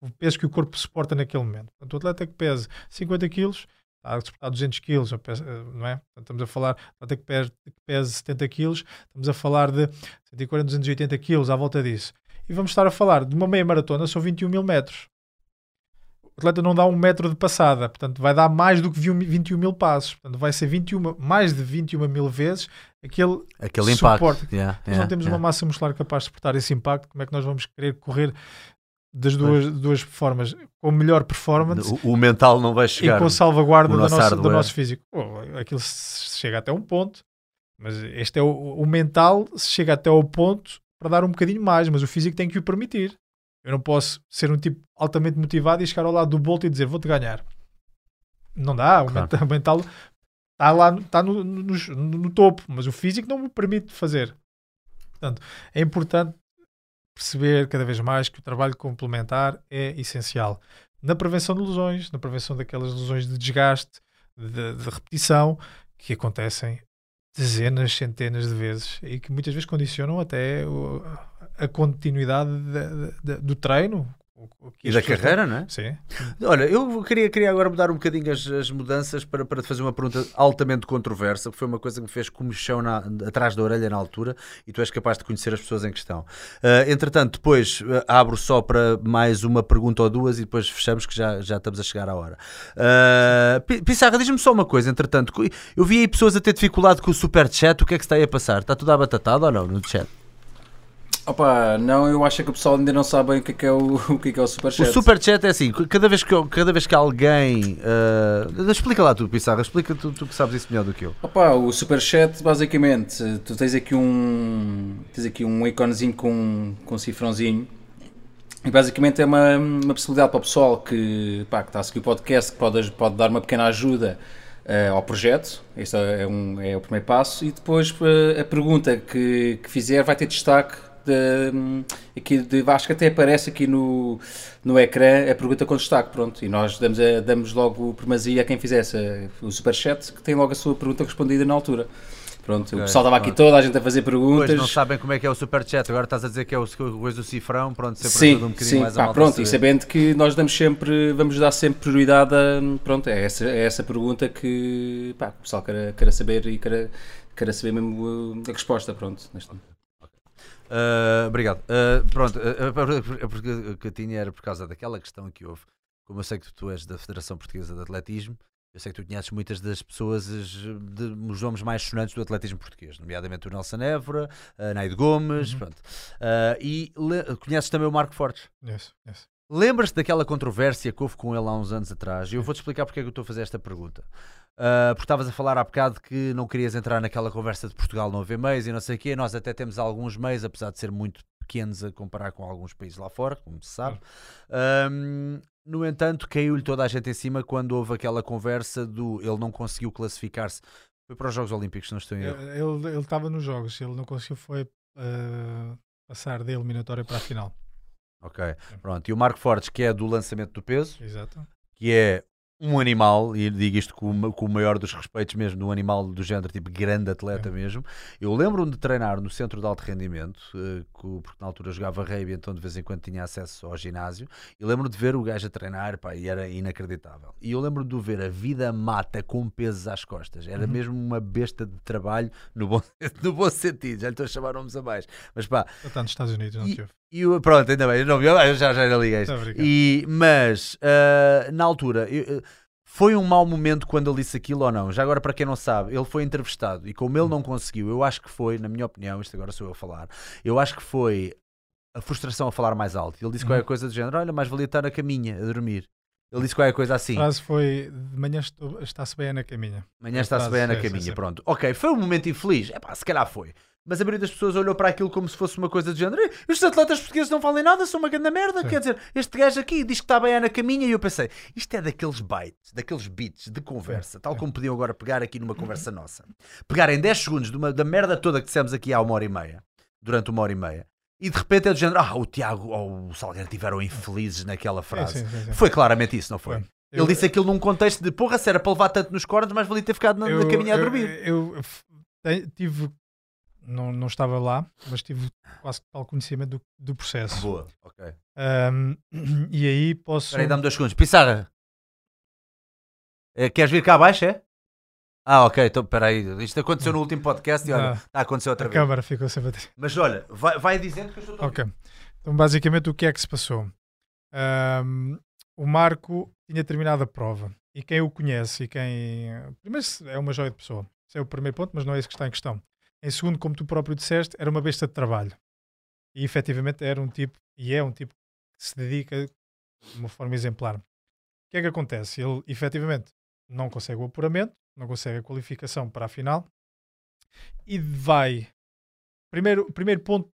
o peso que o corpo suporta naquele momento. Portanto, o atleta que pesa 50 quilos está a suportar 200 quilos, pesa- não é? Portanto, estamos a falar, o atleta que pesa, que pesa 70 quilos, estamos a falar de 140, 280 quilos à volta disso. E vamos estar a falar de uma meia maratona, são 21 mil metros. O atleta não dá um metro de passada, portanto vai dar mais do que 21 mil passos. Portanto, vai ser 21, mais de 21 mil vezes aquele Aquele impacto. Yeah, nós yeah, não temos yeah. uma massa muscular capaz de suportar esse impacto, como é que nós vamos querer correr das duas, duas formas, com melhor performance O, o mental não vai e chegar. com salvaguarda o da nosso nossa, do hardware. nosso físico? Pô, aquilo chega até um ponto, mas este é o, o mental, se chega até ao ponto para dar um bocadinho mais, mas o físico tem que o permitir. Eu não posso ser um tipo altamente motivado e chegar ao lado do Bolt e dizer vou-te ganhar. Não dá, o Claro. o mental está lá, está no, no- no- topo, mas o físico não me permite fazer. Portanto, é importante perceber cada vez mais que o trabalho complementar é essencial na prevenção de lesões, na prevenção daquelas lesões de desgaste, de, de repetição, que acontecem dezenas, centenas de vezes e que muitas vezes condicionam até a continuidade da- da- do treino. O- o E da carreira, não é? Sim. Olha, eu queria, queria agora mudar um bocadinho as, as mudanças para, para te fazer uma pergunta altamente controversa, que foi uma coisa que me fez comichão na, atrás da orelha na altura e tu és capaz de conhecer as pessoas em questão. Ah, entretanto, depois ah, abro só para mais uma pergunta ou duas e depois fechamos que já, já estamos a chegar à hora. Uh, Pi- Pissarra, diz-me só uma coisa, entretanto, eu vi aí pessoas a ter dificuldade com o superchat, o que é que está aí a passar? Está tudo abatatado ou não no chat? Opa, não, eu acho que o pessoal ainda não sabe bem o que é que é o, *laughs* o, que é, que é o O Superchat. superchat é assim, cada vez que, cada vez que alguém. ah, explica lá tu, Pissarra, explica tu, tu que sabes isso melhor do que eu. Opa, o Superchat, basicamente, tu tens aqui um, tens aqui um iconezinho com, com um cifrãozinho e basicamente é uma, uma possibilidade para o pessoal que, pá, que está a seguir o podcast, que pode, pode dar uma pequena ajuda eh, ao projeto, este é, um, é o primeiro passo, e depois eh, a pergunta que, que fizer vai ter destaque de, aqui de, que até aparece aqui no, no ecrã a pergunta com destaque, pronto, e nós damos, a- damos logo primazia a quem fizesse o superchat, que tem logo a sua pergunta respondida na altura. Pronto, Ok, o pessoal estava aqui toda a gente a fazer perguntas. Pois não sabem como é que é o superchat, agora estás a dizer que é o coisa do cifrão, pronto, sempre Sim, ajuda um bocadinho sim, mais a pá, malta pronto, a e sabendo que nós damos sempre, vamos dar sempre prioridade a, pronto, é essa, é essa pergunta que, pá, o pessoal quer, quer saber e quer, quer saber mesmo uh, a resposta, pronto, neste Ah, obrigado. Ah, pronto, ah, ah, porque o que eu tinha era por causa daquela questão que houve. Como eu sei que tu és da Federação Portuguesa de Atletismo, eu sei que tu conheces muitas das pessoas, as- de, os nomes mais sonantes do atletismo português, nomeadamente o Nelson Évora, a Naide Gomes, Uhum. pronto. Ah, e conheces também o Marco Fortes. Yes, yes. Lembras-te daquela controvérsia que houve com ele há uns anos atrás? E eu vou-te explicar porque é que eu estou a fazer esta pergunta. Ah, porque estavas a falar há bocado que não querias entrar naquela conversa de Portugal não haver meios e não sei o quê. Nós até temos alguns meios, apesar de ser muito pequenos a comparar com alguns países lá fora, como se sabe. Ahm, no entanto, caiu-lhe toda a gente em cima quando houve aquela conversa do ele não conseguiu classificar-se. Foi para os Jogos Olímpicos, não estou em erro. Ele estava nos jogos, ele não conseguiu foi eh, passar da eliminatória para a final. Ok, pronto. E o Marco Fortes, que é do lançamento do peso, Exato. que é um animal, e digo isto com, com o maior dos respeitos mesmo, de um animal do género, tipo grande atleta É. mesmo. Eu lembro-me de treinar no centro de alto rendimento, eh, porque na altura jogava rugby, então de vez em quando tinha acesso ao ginásio, e lembro de ver o gajo a treinar, pá, e era inacreditável. E eu lembro de ver a vida mata com pesos às costas, era Uhum. mesmo uma besta de trabalho, no bom, *laughs* no bom sentido, já lhe estou a chamar nomes a mais. Mas pá, está nos Estados Unidos, não E- tive. E pronto, ainda bem, eu não vi, eu já, já era liguei. Obrigado. E, mas, ah, na altura, eu- foi um mau momento quando ele disse aquilo ou não? Já agora, para quem não sabe, ele foi entrevistado e como ele não conseguiu, eu acho que foi, na minha opinião, isto agora sou eu a falar, eu acho que foi a frustração a falar mais alto. Ele disse Uhum. qualquer coisa do género: olha, mais valia estar na caminha, a dormir. Ele disse qualquer coisa assim. A frase foi de manhã está-se bem na caminha. Amanhã está-se bem na sim, caminha, sim. pronto. Ok, foi um momento infeliz. É pá, se calhar foi. Mas a maioria das pessoas olhou para aquilo como se fosse uma coisa de género. "Ei, Estes atletas portugueses não valem nada, são uma grande merda. Sim. Quer dizer, este gajo aqui diz que está bem na caminha. E eu pensei, isto é daqueles bytes, daqueles bits de conversa, tal como podiam agora pegar aqui numa conversa nossa. Pegar em 10 segundos uma- da merda toda que dissemos aqui há uma hora e meia, durante uma hora e meia. E de repente é do género, ah, o Tiago ou o Salgueiro tiveram infelizes naquela frase. Sim, sim, sim. Foi claramente isso, não foi? Ele Eu- disse aquilo num contexto de porra, se era para levar tanto nos cornos, mas valia ter ficado na, na eu- caminha a eu- dormir. Eu, te- tive, não, não estava lá, mas tive quase tal conhecimento do, do processo. Boa, ok. Ahm, *clears throat* e aí posso. Espera aí, dá-me dois segundos. Pissarra, Eh, queres vir cá abaixo, é? Ah, ok, então espera aí. Isto aconteceu no último podcast e olha, Ah. está a acontecer outra a vez. câmara ficou sem bateria. Mas olha, vai, vai dizendo que eu estou a Ok. Então, basicamente, o que é que se passou? Ahm, o Marco tinha terminado a prova e quem o conhece e quem. Primeiro, é uma joia de pessoa. Esse é o primeiro ponto, mas não é isso que está em questão. Em segundo, como tu próprio disseste, era uma besta de trabalho. E efetivamente era um tipo, e é um tipo que se dedica de uma forma exemplar. O que é que acontece? Ele efetivamente não consegue o apuramento, não consegue a qualificação para a final e vai. Primeiro, primeiro ponto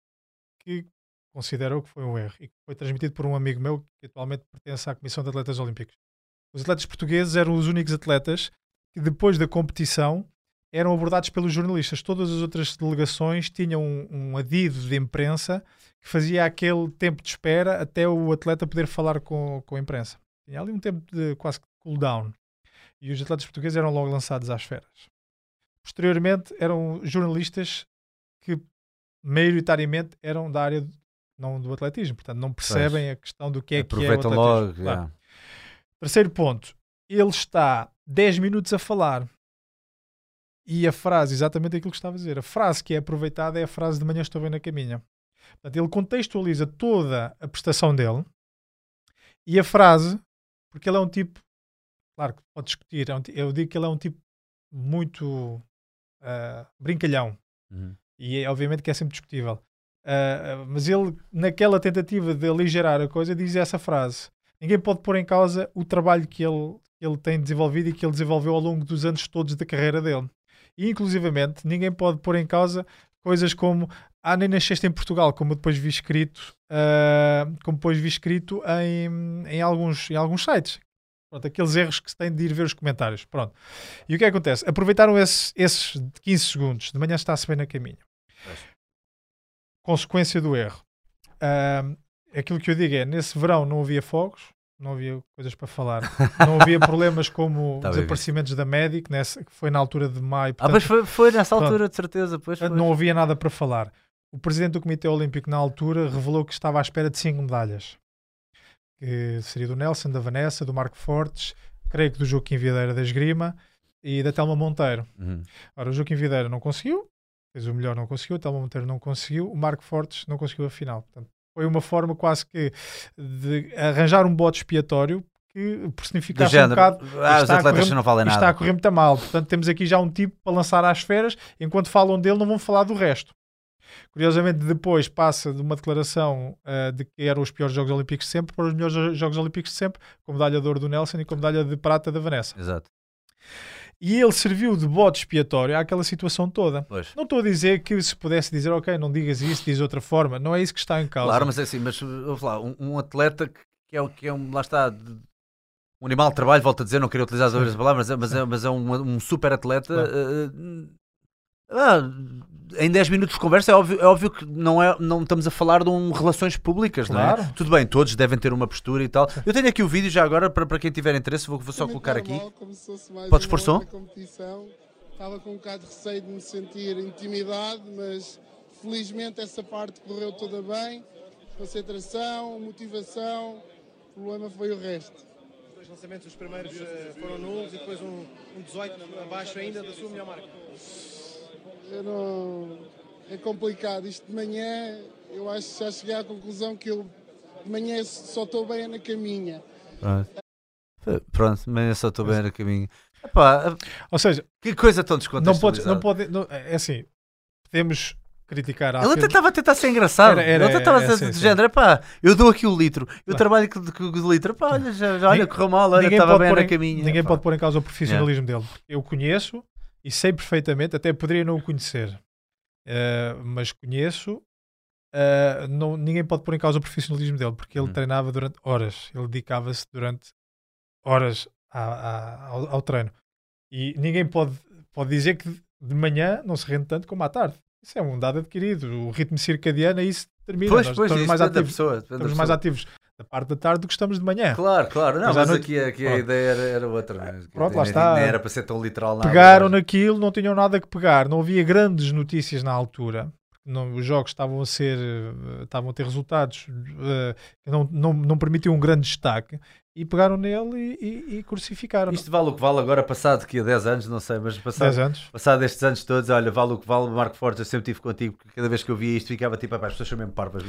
que considerou que foi um erro e que foi transmitido por um amigo meu que atualmente pertence à Comissão de Atletas Olímpicos. Os atletas portugueses eram os únicos atletas que depois da competição eram abordados pelos jornalistas. Todas as outras delegações tinham um, um adido de imprensa que fazia aquele tempo de espera até o atleta poder falar com, com a imprensa. Tinha ali um tempo de quase cool-down. E os atletas portugueses eram logo lançados às feras. Posteriormente, eram jornalistas que maioritariamente eram da área não do atletismo. Portanto, não percebem a questão do que é que é o atletismo. logo. Claro. yeah. Terceiro ponto, ele está 10 minutos a falar. E a frase, exatamente aquilo que estava a dizer, a frase que é aproveitada é a frase de manhã estou bem na caminha. Portanto, ele contextualiza toda a prestação dele e a frase, porque ele é um tipo, claro que pode discutir, é um eu digo que ele é um tipo muito ah, brincalhão Uhum. e é, obviamente que é sempre discutível. Ah, mas ele, naquela tentativa de aligerar a coisa, diz essa frase: Ninguém pode pôr em causa o trabalho que ele, que ele tem desenvolvido e que ele desenvolveu ao longo dos anos todos da carreira dele. E, inclusivamente, ninguém pode pôr em causa coisas como Ah, nem nasceste em Portugal, como depois vi escrito, ah, como depois vi escrito em, em, alguns, em alguns sites. Pronto, aqueles erros que se tem de ir ver os comentários. Pronto. E o que é que acontece? Aproveitaram esses, esses de 15 segundos. De manhã está-se bem na caminho. Consequência do erro. Ahm, aquilo que eu digo é, nesse verão não havia fogos, não havia coisas para falar, *laughs* não havia problemas como Tá desaparecimentos da Medic, nessa, que foi na altura de maio. Ah, portanto, mas foi, foi nessa Pronto. altura, de certeza. Pois. não havia nada para falar. O presidente do Comitê Olímpico, na altura, revelou que estava à espera de cinco medalhas. Que seria do Nelson, da Vanessa, do Marco Fortes, creio que do Joaquim Videira da Esgrima e da Telma Monteiro. Uhum. Ora, o Joaquim Videira não conseguiu, fez o melhor, não conseguiu, o Telma Monteiro não conseguiu, o Marco Fortes não conseguiu a final. Portanto, foi uma forma quase que de arranjar um bote expiatório que personificasse um bocado Ah, os está a atletas não valem isto está nada. a correr muito mal. Portanto, temos aqui já um tipo para lançar às feras, enquanto falam dele, não vão falar do resto. Curiosamente, depois passa de uma declaração ah, de que eram os piores Jogos Olímpicos de sempre para os melhores Jo- Jogos Olímpicos de sempre, com medalha de ouro do Nelson e com medalha de prata da Vanessa. Exato. E ele serviu de bote expiatório àquela situação toda. Pois. Não estou a dizer que se pudesse dizer, ok, não digas isso, diz outra forma. Não é isso que está em causa. Claro, mas é assim, mas vamos lá, um, um atleta que que é, que é um, lá está, um animal de trabalho, volto a dizer, não queria utilizar as outras palavras, mas é, mas é, mas é um, um super atleta. eh, ah, em 10 minutos de conversa é óbvio, é óbvio que não, é, não estamos a falar de um relações públicas, não é? Claro. Tudo bem, todos devem ter uma postura e tal. Eu tenho aqui o vídeo já agora, para, para quem tiver interesse, vou, vou só Muito colocar aqui. se fosse mais Podes pôr som? Estava com um bocado de receio de me sentir intimidado, mas felizmente essa parte correu toda bem. Concentração, motivação, o problema foi o resto. Os dois lançamentos, os primeiros eh, foram nulos e depois um, um 18 abaixo ainda da sua melhor marca. Eu não... É complicado. Isto de manhã, eu acho que já cheguei à conclusão que eu de manhã só estou bem na caminha. Pronto, Pronto mas eu só estou bem a caminho. Epá, Ou seja, que coisa tão não descontextualizada. pode, não pode, não- é assim, podemos criticar a Ele até afirma- estava a tentar ser engraçado. Era- era- ele até estava a é, ser de sim. género, pá, eu dou aqui o litro, eu trabalho com, o litro, pá, olha, já, já, olha, correu mal, olha, estava pode bem pôr na em- caminha. Ninguém pá. pode pôr em causa o profissionalismo dele. Eu conheço e sei perfeitamente, até poderia não o conhecer, eh, mas conheço. eh, não, ninguém pode pôr em causa o profissionalismo dele porque ele Uhum. treinava durante horas, ele dedicava-se durante horas a- a- ao, ao treino e ninguém pode, pode dizer que de manhã não se rende tanto como à tarde. Isso é um dado adquirido. O ritmo circadiano aí se termina. Pois, Nós pois, estamos mais ativos, pessoa. estamos mais ativos da parte da tarde do que estamos de manhã. Claro, claro, não, Mas mas, noite- aqui, aqui a Pronto. ideia era, era outra. né? Pronto, lá está. Era para ser tão literal nada. pegaram mas- naquilo, não tinham nada que pegar, não havia grandes notícias na altura. Não, os jogos estavam a ser, eh, estavam a ter resultados eh, que não, não, não permitiam um grande destaque e pegaram nele e, e, e crucificaram. Isto vale o que vale agora, passado que há 10 anos, não sei, mas passado, 10 anos. passado estes anos todos, olha, vale o que vale, Marco Forte, eu sempre estive contigo, porque cada vez que eu via isto ficava tipo, "Epá, as pessoas são mesmo parvas.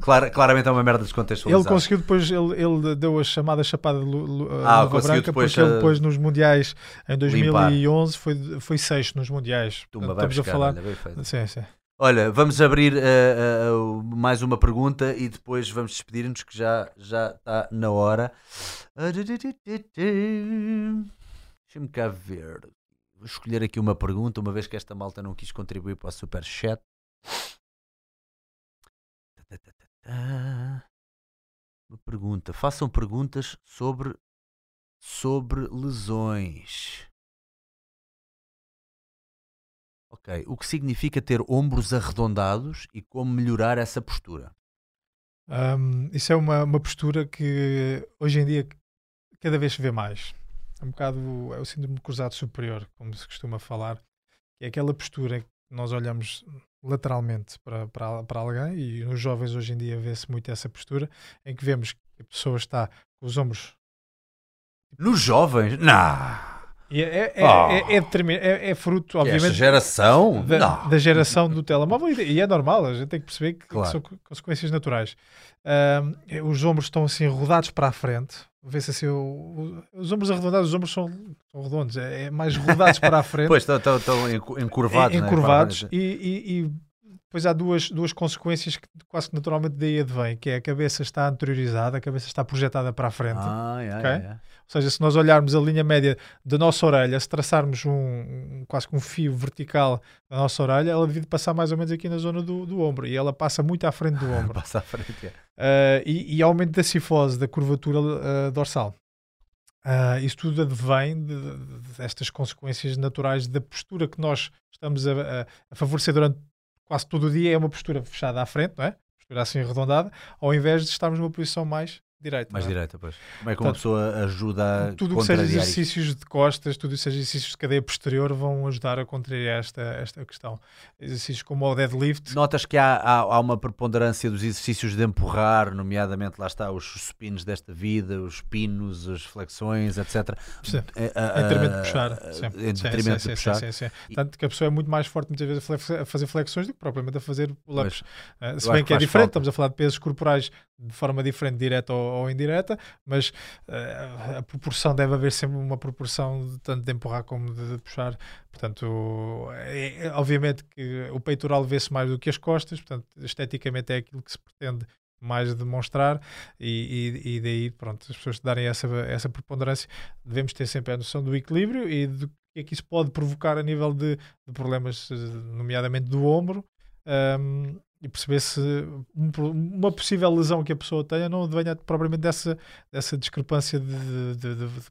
Clara- claramente é uma merda Ele descontextualizada. conseguiu depois, ele, ele deu a chamada chapada de lu, lu, Ah, luva branca depois, porque ele eh, depois nos mundiais em limpar. 2011 foi, foi sexto nos mundiais. Tumba, estamos a buscar, falar. olha, bem feito. Sim, sim. Olha, vamos abrir eh, o- mais uma pergunta e depois vamos despedir-nos que já já está na hora. Deixa-me cá ver. Vou escolher aqui uma pergunta, uma vez que esta malta não quis contribuir para o super chat. Uma pergunta. Façam perguntas sobre sobre lesões. Ok. O que significa ter ombros arredondados e como melhorar essa postura? Um, isso é uma, uma postura que hoje em dia cada vez se vê mais. É um bocado é o síndrome de cruzado superior, como se costuma falar, que é aquela postura que nós olhamos lateralmente para, para, para alguém, e nos jovens hoje em dia vê-se muito essa postura, em que vemos que a pessoa está com os ombros. Nos jovens? Não. E é, é, Oh. é, é, é- é fruto, Esta obviamente, geração? da, da geração do telemóvel e, é normal, a gente tem que perceber que, que Claro. são co- consequências naturais. Ahm, os ombros estão assim rodados para a frente, vê-se assim, o- o- os ombros arredondados, os ombros são, são redondos, é, é mais rodados para a frente, *laughs* Pois, estão, estão, estão encu- encurvados. en- né? encurvados, Para- e, e- e depois há duas, duas consequências que quase que naturalmente daí advém, que é a cabeça está anteriorizada, a cabeça está projetada para a frente, Ah, é, Ok? é, é. Ou seja, se nós olharmos a linha média da nossa orelha, se traçarmos um, quase que um fio vertical da nossa orelha, ela deve passar mais ou menos aqui na zona do, do ombro e ela passa muito à frente do *laughs* ombro. Passa à frente. é. Uh, e, e aumento da cifose, da curvatura uh, dorsal. Uh, isso tudo advém de- de- destas consequências naturais da postura que nós estamos a, a- a favorecer durante quase todo o dia. É uma postura fechada à frente, não é? Postura assim arredondada, ao invés de estarmos numa posição mais direita. Mais é? direita, pois. Como é que uma pessoa ajuda a tudo o que seja exercícios de costas, tudo o que seja exercícios de cadeia posterior vão ajudar a contrariar esta, esta questão. Exercícios como o deadlift, Notas que há, há, há uma preponderância dos exercícios de empurrar, nomeadamente lá está os supinos desta vida, os pinos, as flexões, etc. Sim. Eh, ah, Em detrimento de ah, puxar. sim. Em Sim, detrimento sim, de puxar. sim, sim, sim. Tanto que a pessoa é muito mais forte muitas vezes a flex- a fazer flexões do que propriamente a fazer pull-ups. Eh, Se bem que é diferente, falta. estamos a falar de pesos corporais de forma diferente, direta ou, ou indireta, mas eh, a proporção deve haver sempre uma proporção de, tanto de empurrar como de, de puxar. Portanto, é- é- obviamente que o peitoral vê-se mais do que as costas, portanto, esteticamente é aquilo que se pretende mais demonstrar e, e, e daí, pronto, as pessoas darem essa, essa preponderância, devemos ter sempre a noção do equilíbrio e do que é que isso pode provocar a nível de, de problemas, eh, nomeadamente do ombro, ahm, e perceber se um uma possível lesão que a pessoa tenha não venha propriamente dessa, dessa discrepância de, de, de, de-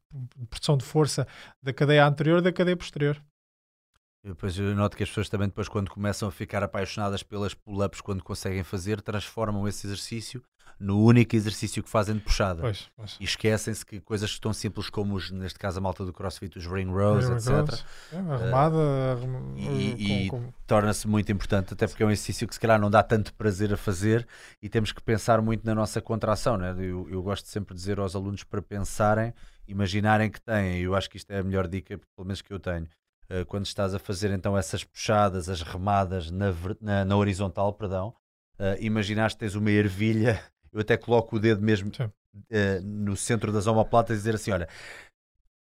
produção de força da cadeia anterior e da cadeia posterior. E Depois eu noto que as pessoas também depois quando começam a ficar apaixonadas pelas pull-ups quando conseguem fazer, transformam esse exercício no único exercício que fazem de puxada. Pois, pois. E esquecem-se que coisas tão simples como, os, neste caso, a malta do CrossFit, os ring rows, Ring etc., rows, é, arrumada, arrum- e- e- com- com- torna-se muito importante, até porque é um exercício que se calhar não dá tanto prazer a fazer e temos que pensar muito na nossa contração. Né? Eu, eu gosto sempre de dizer aos alunos para pensarem, imaginarem que têm, e eu acho que isto é a melhor dica, pelo menos que eu tenho. Uh, quando estás a fazer então essas puxadas, as remadas na, na- na horizontal, perdão, uh, imaginaste que tens uma ervilha, *laughs* eu até coloco o dedo mesmo uh, no centro das omoplatas e dizer assim: olha,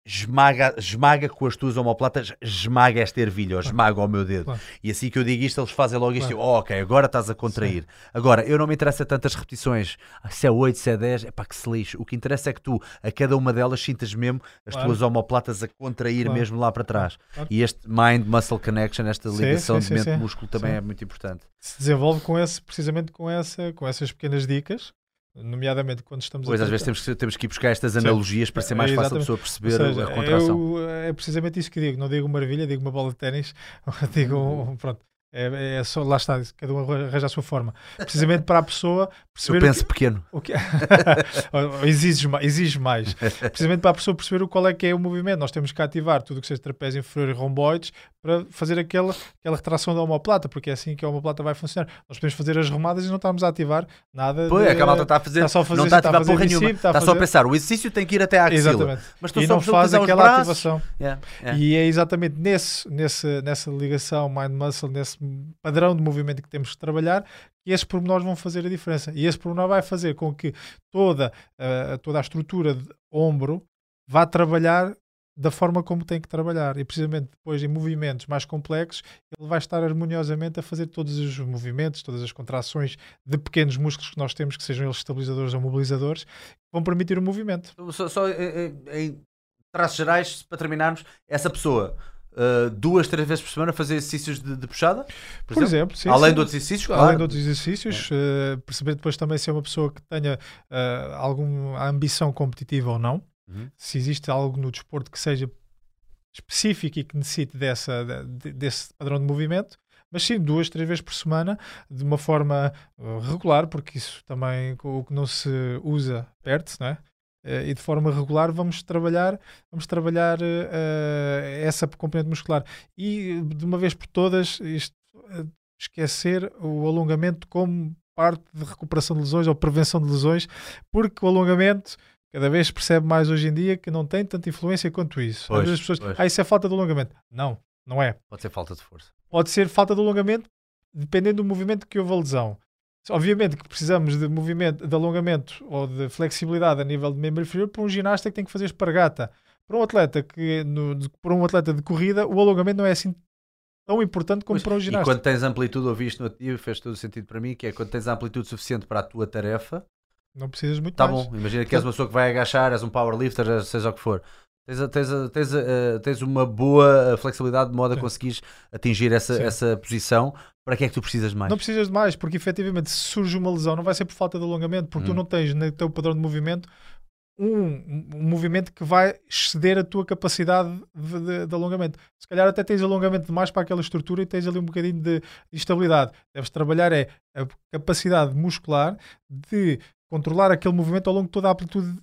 esmaga, esmaga com as tuas omoplatas, esmaga esta ervilha, ou esmaga o meu dedo. Claro. E assim que eu digo isto, eles fazem logo isto. Claro. "Oh, ok, agora estás a contrair. Agora, eu não me interessa tantas repetições. Ah, Se é 8, se é 10, é pá, que se lixe. O que interessa é que tu, a cada uma delas, sintas mesmo as Claro. tuas omoplatas a contrair mesmo lá para trás. E este mind-muscle connection, esta Sim, ligação sim, de sim, sim. mente-músculo também Sim. é muito importante. se desenvolve com esse, precisamente com, essa, com essas pequenas dicas, nomeadamente quando estamos Pois a às vezes temos que, temos que ir buscar estas analogias para ser mais É, fácil a pessoa perceber seja, a contração. eu- é precisamente isso que digo. Não digo uma ervilha, digo uma bola de ténis. *laughs* digo, um- pronto. É, é só, lá está, cada um arranja a sua forma. Precisamente para a pessoa perceber Eu o que- penso pequeno. o que *laughs* Ou exige, ma- exige mais. Precisamente para a pessoa perceber o qual é que é o movimento. Nós temos que ativar tudo o que seja trapézio inferior e romboides para fazer aquela, aquela retração da omoplata, porque é assim que a omoplata vai funcionar. Nós podemos fazer as remadas e não estamos a ativar nada. Pois, de- é que a malta está a fazer, está só a fazer- não está a está a ativar porra nenhuma. está Está, a só a pensar, o exercício tem que ir até à axila. Exatamente. Mas tu E só não faz aquela ativação. Yeah, yeah. E é exatamente nesse, nesse, nessa ligação mind-muscle, nesse padrão de movimento que temos que trabalhar, que esses pormenores vão fazer a diferença. E esse pormenor vai fazer com que toda, uh, toda a estrutura de ombro vá trabalhar da forma como tem que trabalhar. E precisamente depois, em movimentos mais complexos, ele vai estar harmoniosamente a fazer todos os movimentos, todas as contrações de pequenos músculos que nós temos, que sejam eles estabilizadores ou mobilizadores, que vão permitir o movimento. Só, só, eh, eh, em traços gerais, para terminarmos, essa pessoa eh, duas, três vezes por semana fazer exercícios de, de puxada, por, Por exemplo? exemplo, sim, além sim. de outros exercícios, Além claro. de outros exercícios, eh, perceber depois também se é uma pessoa que tenha eh, alguma ambição competitiva ou não, Uhum. se existe algo no desporto que seja específico e que necessite dessa, de- desse padrão de movimento, mas sim duas, três vezes por semana, de uma forma regular, porque isso também o que não se usa perde-se, não é? Eh, e de forma regular vamos trabalhar vamos trabalhar eh, essa componente muscular e de uma vez por todas isto, eh, esquecer o alongamento como parte de recuperação de lesões ou prevenção de lesões, porque o alongamento cada vez se percebe mais hoje em dia que não tem tanta influência quanto isso. Às Pois, vezes as pessoas, pois. ah, isso é falta de alongamento. Não, não é. Pode ser falta de força. Pode ser falta de alongamento, dependendo do movimento que houve a lesão. Obviamente que precisamos de movimento, de alongamento ou de flexibilidade a nível de membro inferior para um ginasta que tem que fazer espargata. Para um atleta que no, de- para um atleta de corrida, o alongamento não é assim tão importante como Pois, para um E ginasta. quando tens amplitude, ouvi isto no dia e fez todo o sentido para mim, que é quando tens amplitude suficiente para a tua tarefa, Não precisas muito Tá mais. bom, imagina que és uma pessoa que vai agachar, és um powerlifter, seja o que for. Tens, tens, tens, eh, tens uma boa eh, flexibilidade de modo a conseguires atingir essa, Sim. essa posição. Para que é que tu precisas de mais? Não precisas de mais, porque efetivamente se surge uma lesão, não vai ser por falta de alongamento, porque Hum. tu não tens no teu padrão de movimento um, um movimento que vai exceder a tua capacidade de, de- de alongamento. Se calhar até tens alongamento demais para aquela estrutura e tens ali um bocadinho de, de estabilidade. Deves trabalhar é a capacidade muscular de controlar aquele movimento ao longo de toda a amplitude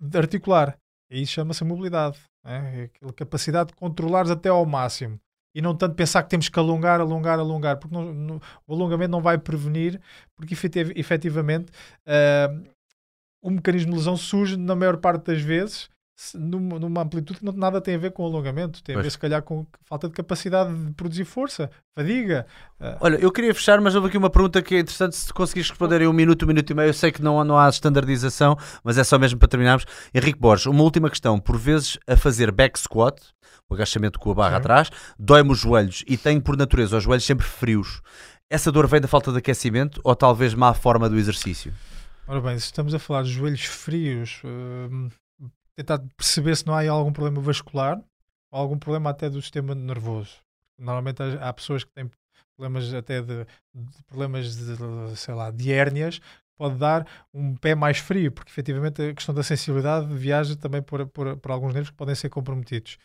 de articular. Isso chama-se mobilidade. não É? Aquela capacidade de controlares até ao máximo. E não tanto pensar que temos que alongar, alongar, alongar, porque não- não- o alongamento não vai prevenir, porque efetiv- efetivamente ah, o mecanismo de lesão surge na maior parte das vezes numa, numa amplitude que não nada tem a ver com alongamento, tem a Pois. ver se calhar com falta de capacidade de produzir força, fadiga. ah, Olha, eu queria fechar, mas houve aqui uma pergunta que é interessante se conseguires responder em um minuto, um minuto e meio. Eu sei que não, não há standardização, mas é só mesmo para terminarmos. Henrique Borges, uma última questão. Por vezes, a fazer back squat, o agachamento com a barra atrás, dói-me os joelhos e tenho por natureza os joelhos sempre frios. Essa dor vem da falta de aquecimento ou talvez má forma do exercício? Ora bem, se estamos a falar de joelhos frios, hum, tentar perceber se não há algum problema vascular ou algum problema até do sistema nervoso. Normalmente há há pessoas que têm problemas até de, de problemas de, sei lá, de hérnias, pode dar um pé mais frio, porque efetivamente a questão da sensibilidade viaja também por, por, por alguns nervos que podem ser comprometidos.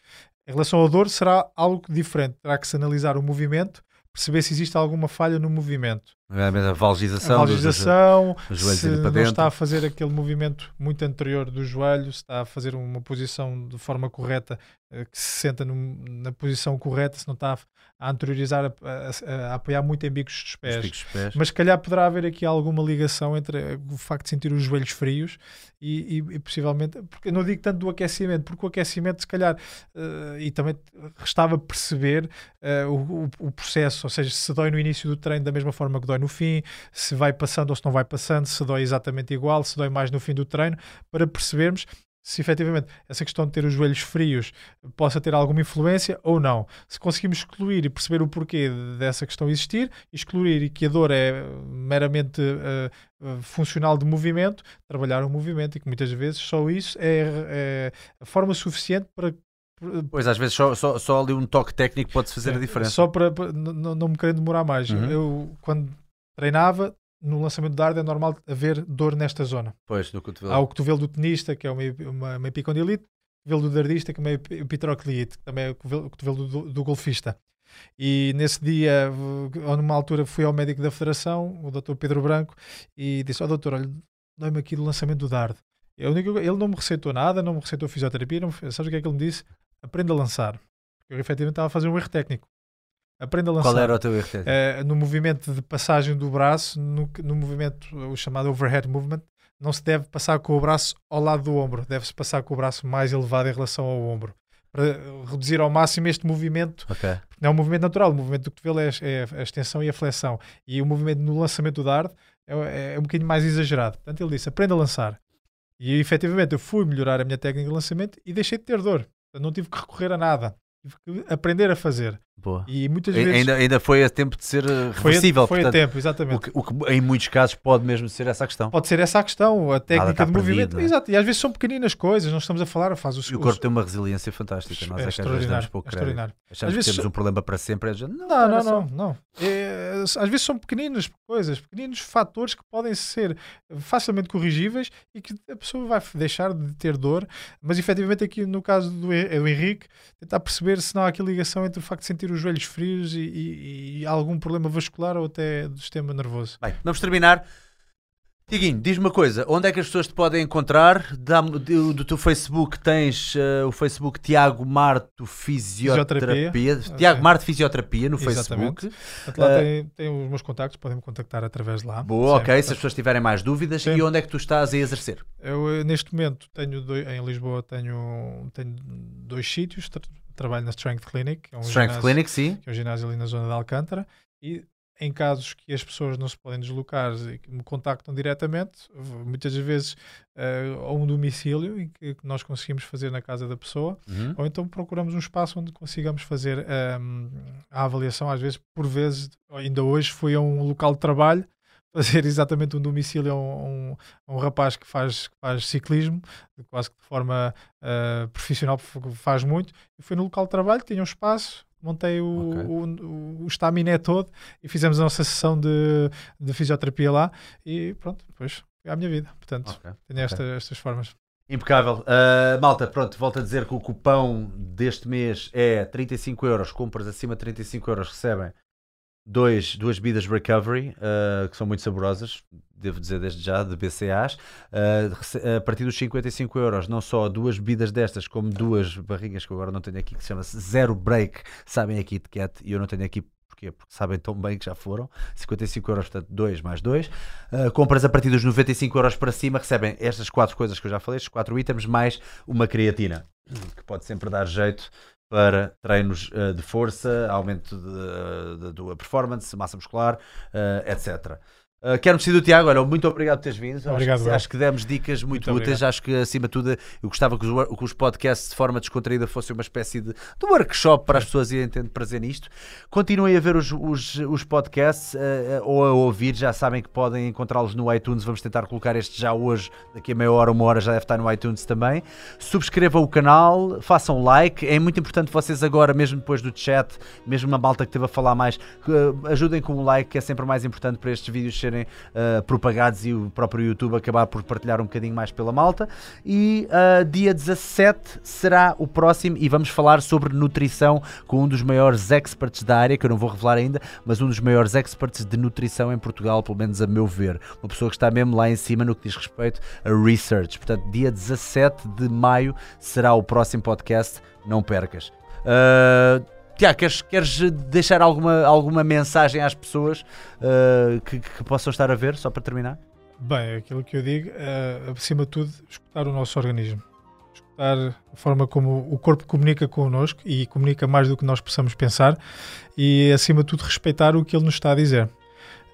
Em relação à dor, será algo diferente. Terá que se analisar o movimento, perceber se existe alguma falha no movimento A a valgização, dos- valgização, os joelhos se não está a fazer aquele movimento muito anterior do joelho, se está a fazer uma posição de forma correta, eh, que se senta num- na posição correta, se não está a, anteriorizar, a, a- a apoiar muito em bicos dos os pés. picos dos pés. Mas se calhar poderá haver aqui alguma ligação entre eh, o facto de sentir os joelhos frios e, e- e possivelmente, porque não digo tanto do aquecimento, porque o aquecimento, se calhar, eh, e também restava perceber eh, o, o- o processo, ou seja, se dói no início do treino da mesma forma que dói no fim, se vai passando ou se não vai passando, se dói exatamente igual, se dói mais no fim do treino, para percebermos se efetivamente essa questão de ter os joelhos frios possa ter alguma influência ou não. Se conseguimos excluir e perceber o porquê dessa questão existir, excluir e que a dor é meramente eh, eh, funcional de movimento, trabalhar o movimento e que muitas vezes só isso é, é a forma suficiente para Pois, às vezes só, só, só ali um toque técnico pode fazer a diferença. só para, para- n- n- não me querendo demorar mais. Uhum. Eu quando treinava no lançamento de dardo é normal haver dor nesta zona. Pois, no cotovelo. Há o cotovelo do tenista, que é uma, uma, uma epicondilite, o cotovelo do dardista, que é uma ep- epitroclite, que também é o cotovelo, do, do golfista. E nesse dia, ou numa altura, fui ao médico da federação, o Dr. Pedro Branco, e disse: Ó doutor, olha, dói-me aqui do lançamento do dardo. E única co- ele não me receitou nada, não me receitou fisioterapia, não me, sabes o que é que ele me disse? Aprenda a lançar. Eu efetivamente estava a fazer um erro técnico. Aprenda a lançar. Qual era o teu erro? Eh, no movimento de passagem do braço, no, no movimento, o chamado overhead movement, não se deve passar com o braço ao lado do ombro, deve-se passar com o braço mais elevado em relação ao ombro, para reduzir ao máximo este movimento. Ok. Não é um movimento natural, o movimento do cotovelo é, é a extensão e a flexão. E o movimento no lançamento do dardo é, é um bocadinho mais exagerado. Portanto, ele disse: aprenda a lançar. E efetivamente eu fui melhorar a minha técnica de lançamento e deixei de ter dor. Portanto, não tive que recorrer a nada. Tive que aprender a fazer. Boa. E muitas vezes. Ainda, ainda foi a tempo de ser eh, foi a, reversível. foi a portanto, tempo, exatamente. o, que, o que em muitos casos pode mesmo ser essa a questão. Pode ser essa a questão, a técnica de perdido, movimento. é? Exato, e às vezes são pequeninas coisas, não estamos a falar, faz o E o corpo tem uma resiliência fantástica. Nós é é, que às vezes damos pouco é crédito. Achamos Às que vezes temos só- um problema para sempre. é género, Não, Não, não, não, não. É, às vezes são pequeninas coisas, pequeninos fatores que podem ser facilmente corrigíveis e que a pessoa vai deixar de ter dor. Mas efetivamente, aqui no caso do, do Henrique, tentar perceber se não há aqui ligação entre o facto de sentir os joelhos frios e, e- e algum problema vascular ou até do sistema nervoso. Bem, vamos terminar. Tiguinho, diz-me uma coisa, onde é que as pessoas te podem encontrar? Do, do teu Facebook tens eh, o Facebook Tiago Marto Fisioterapia. Fisioterapia. Tiago. Marto Fisioterapia no Exatamente. Facebook. Portanto, lá Eh, tem, tem os meus contactos, podem me contactar através de lá. Boa, Sempre. ok. Se as pessoas tiverem mais dúvidas, Sim. e onde é que tu estás a exercer? Eu, eh, neste momento, tenho doi- em Lisboa, tenho, tenho dois sítios. Tra- trabalho na Strength Clinic, que é um Strength ginásio- Clinic, sim. que é um ginásio ali na zona de Alcântara, e em casos que as pessoas não se podem deslocar e que me contactam diretamente, muitas vezes eh, a um domicílio em que nós conseguimos fazer na casa da pessoa, Uhum. ou então procuramos um espaço onde consigamos fazer ehm, a avaliação, às vezes, por vezes, ainda hoje fui a um local de trabalho fazer exatamente um domicílio a um, a um- rapaz que faz, que faz ciclismo, quase que de forma eh, profissional, porque faz muito, e fui no local de trabalho, tinha um espaço, montei o, Ok. o, o, o estaminé todo e fizemos a nossa sessão de, de fisioterapia lá e pronto, depois foi a minha vida. Portanto, Ok, tenho ok. esta- estas formas. Impecável. Uh, malta, pronto, volto a dizer que o cupão deste mês é 35 euros. Compras acima de 35 euros recebem dois, duas bebidas Recovery, uh, que são muito saborosas, devo dizer desde já, de BCAs. Uh, rece- a partir dos 55 euros, não só duas bebidas destas, como duas barrinhas que eu agora não tenho aqui, que se chama-se Zero Break, sabem aqui de cat, e eu não tenho aqui? Porque sabem tão bem que já foram. 55 euros, portanto, 2 mais 2. Uh, compras a partir dos 95 euros para cima, recebem estas quatro coisas que eu já falei, estes quatro itens, mais uma creatina, que pode sempre dar jeito para treinos uh, de força, aumento da performance, massa muscular, uh, etc. Uh, quero-me despedir do Tiago, olha, muito obrigado por teres vindo. Obrigado, acho, que, acho que demos dicas muito, Muito úteis. obrigado. Acho que, acima de tudo, eu gostava que os, que os podcasts de forma descontraída fossem uma espécie de, de workshop para as pessoas irem tendo prazer nisto. Continuem a ver os, os, os podcasts eh, ou a ouvir, já sabem que podem encontrá-los no iTunes. Vamos tentar colocar este já hoje, daqui a meia hora, uma hora já deve estar no iTunes também. Subscrevam o canal, façam like. É muito importante vocês agora, mesmo depois do chat, mesmo uma malta que esteve a falar mais, eh, ajudem com o like, que é sempre mais importante para estes vídeos serem eh, propagados e o próprio YouTube acabar por partilhar um bocadinho mais pela malta. E eh, dia 17 será o próximo e vamos falar sobre nutrição com um dos maiores experts da área, que eu não vou revelar ainda, mas um dos maiores experts de nutrição em Portugal, pelo menos a meu ver. Uma pessoa que está mesmo lá em cima no que diz respeito a research. Portanto, dia 17 de maio será o próximo podcast, não percas. Uh, Tiago, queres, queres deixar alguma, alguma mensagem às pessoas uh, que, que possam estar a ver, só para terminar? Bem, aquilo que eu digo, é, acima de tudo, escutar o nosso organismo. Escutar a forma como o corpo comunica connosco e comunica mais do que nós possamos pensar e, acima de tudo, respeitar o que ele nos está a dizer.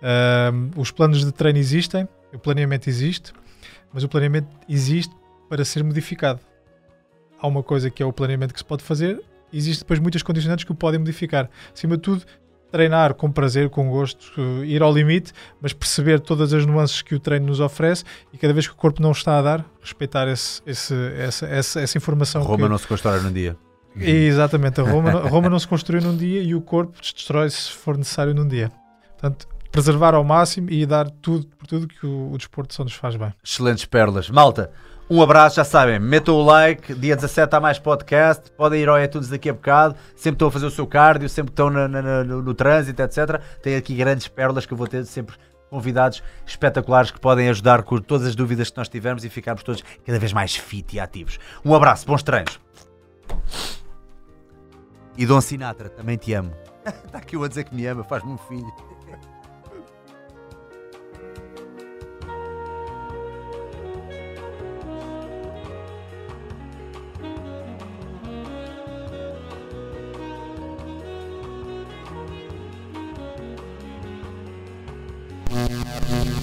Ahm, os planos de treino existem, o planeamento existe, mas o planeamento existe para ser modificado. Há uma coisa que é o planeamento que se pode fazer, e existe depois muitas condicionantes que o podem modificar. Acima de tudo, treinar com prazer, com gosto, eh, ir ao limite, mas perceber todas as nuances que o treino nos oferece e cada vez que o corpo não está a dar, respeitar esse, esse- essa, essa, essa informação. Roma que... não se constrói num dia. Exatamente, a *laughs* Roma, Roma não se construiu num dia e o corpo destrói se for necessário num dia. Portanto, preservar ao máximo e dar tudo por tudo que o, o desporto só nos faz bem. Excelentes pérolas. Malta, um abraço, já sabem, metam o like, dia 17 há mais podcast, podem ir ao iTunes daqui a bocado, sempre estão a fazer o seu cardio, sempre estão na- na- no, no trânsito, etc. Tem aqui grandes pérolas que eu vou ter sempre convidados espetaculares que podem ajudar com todas as dúvidas que nós tivermos e ficarmos todos cada vez mais fit e ativos. Um abraço, bons treinos. E Dom Sinatra, também te amo. Está *laughs* aqui eu a dizer que me ama, faz-me um filho. Mm-hmm.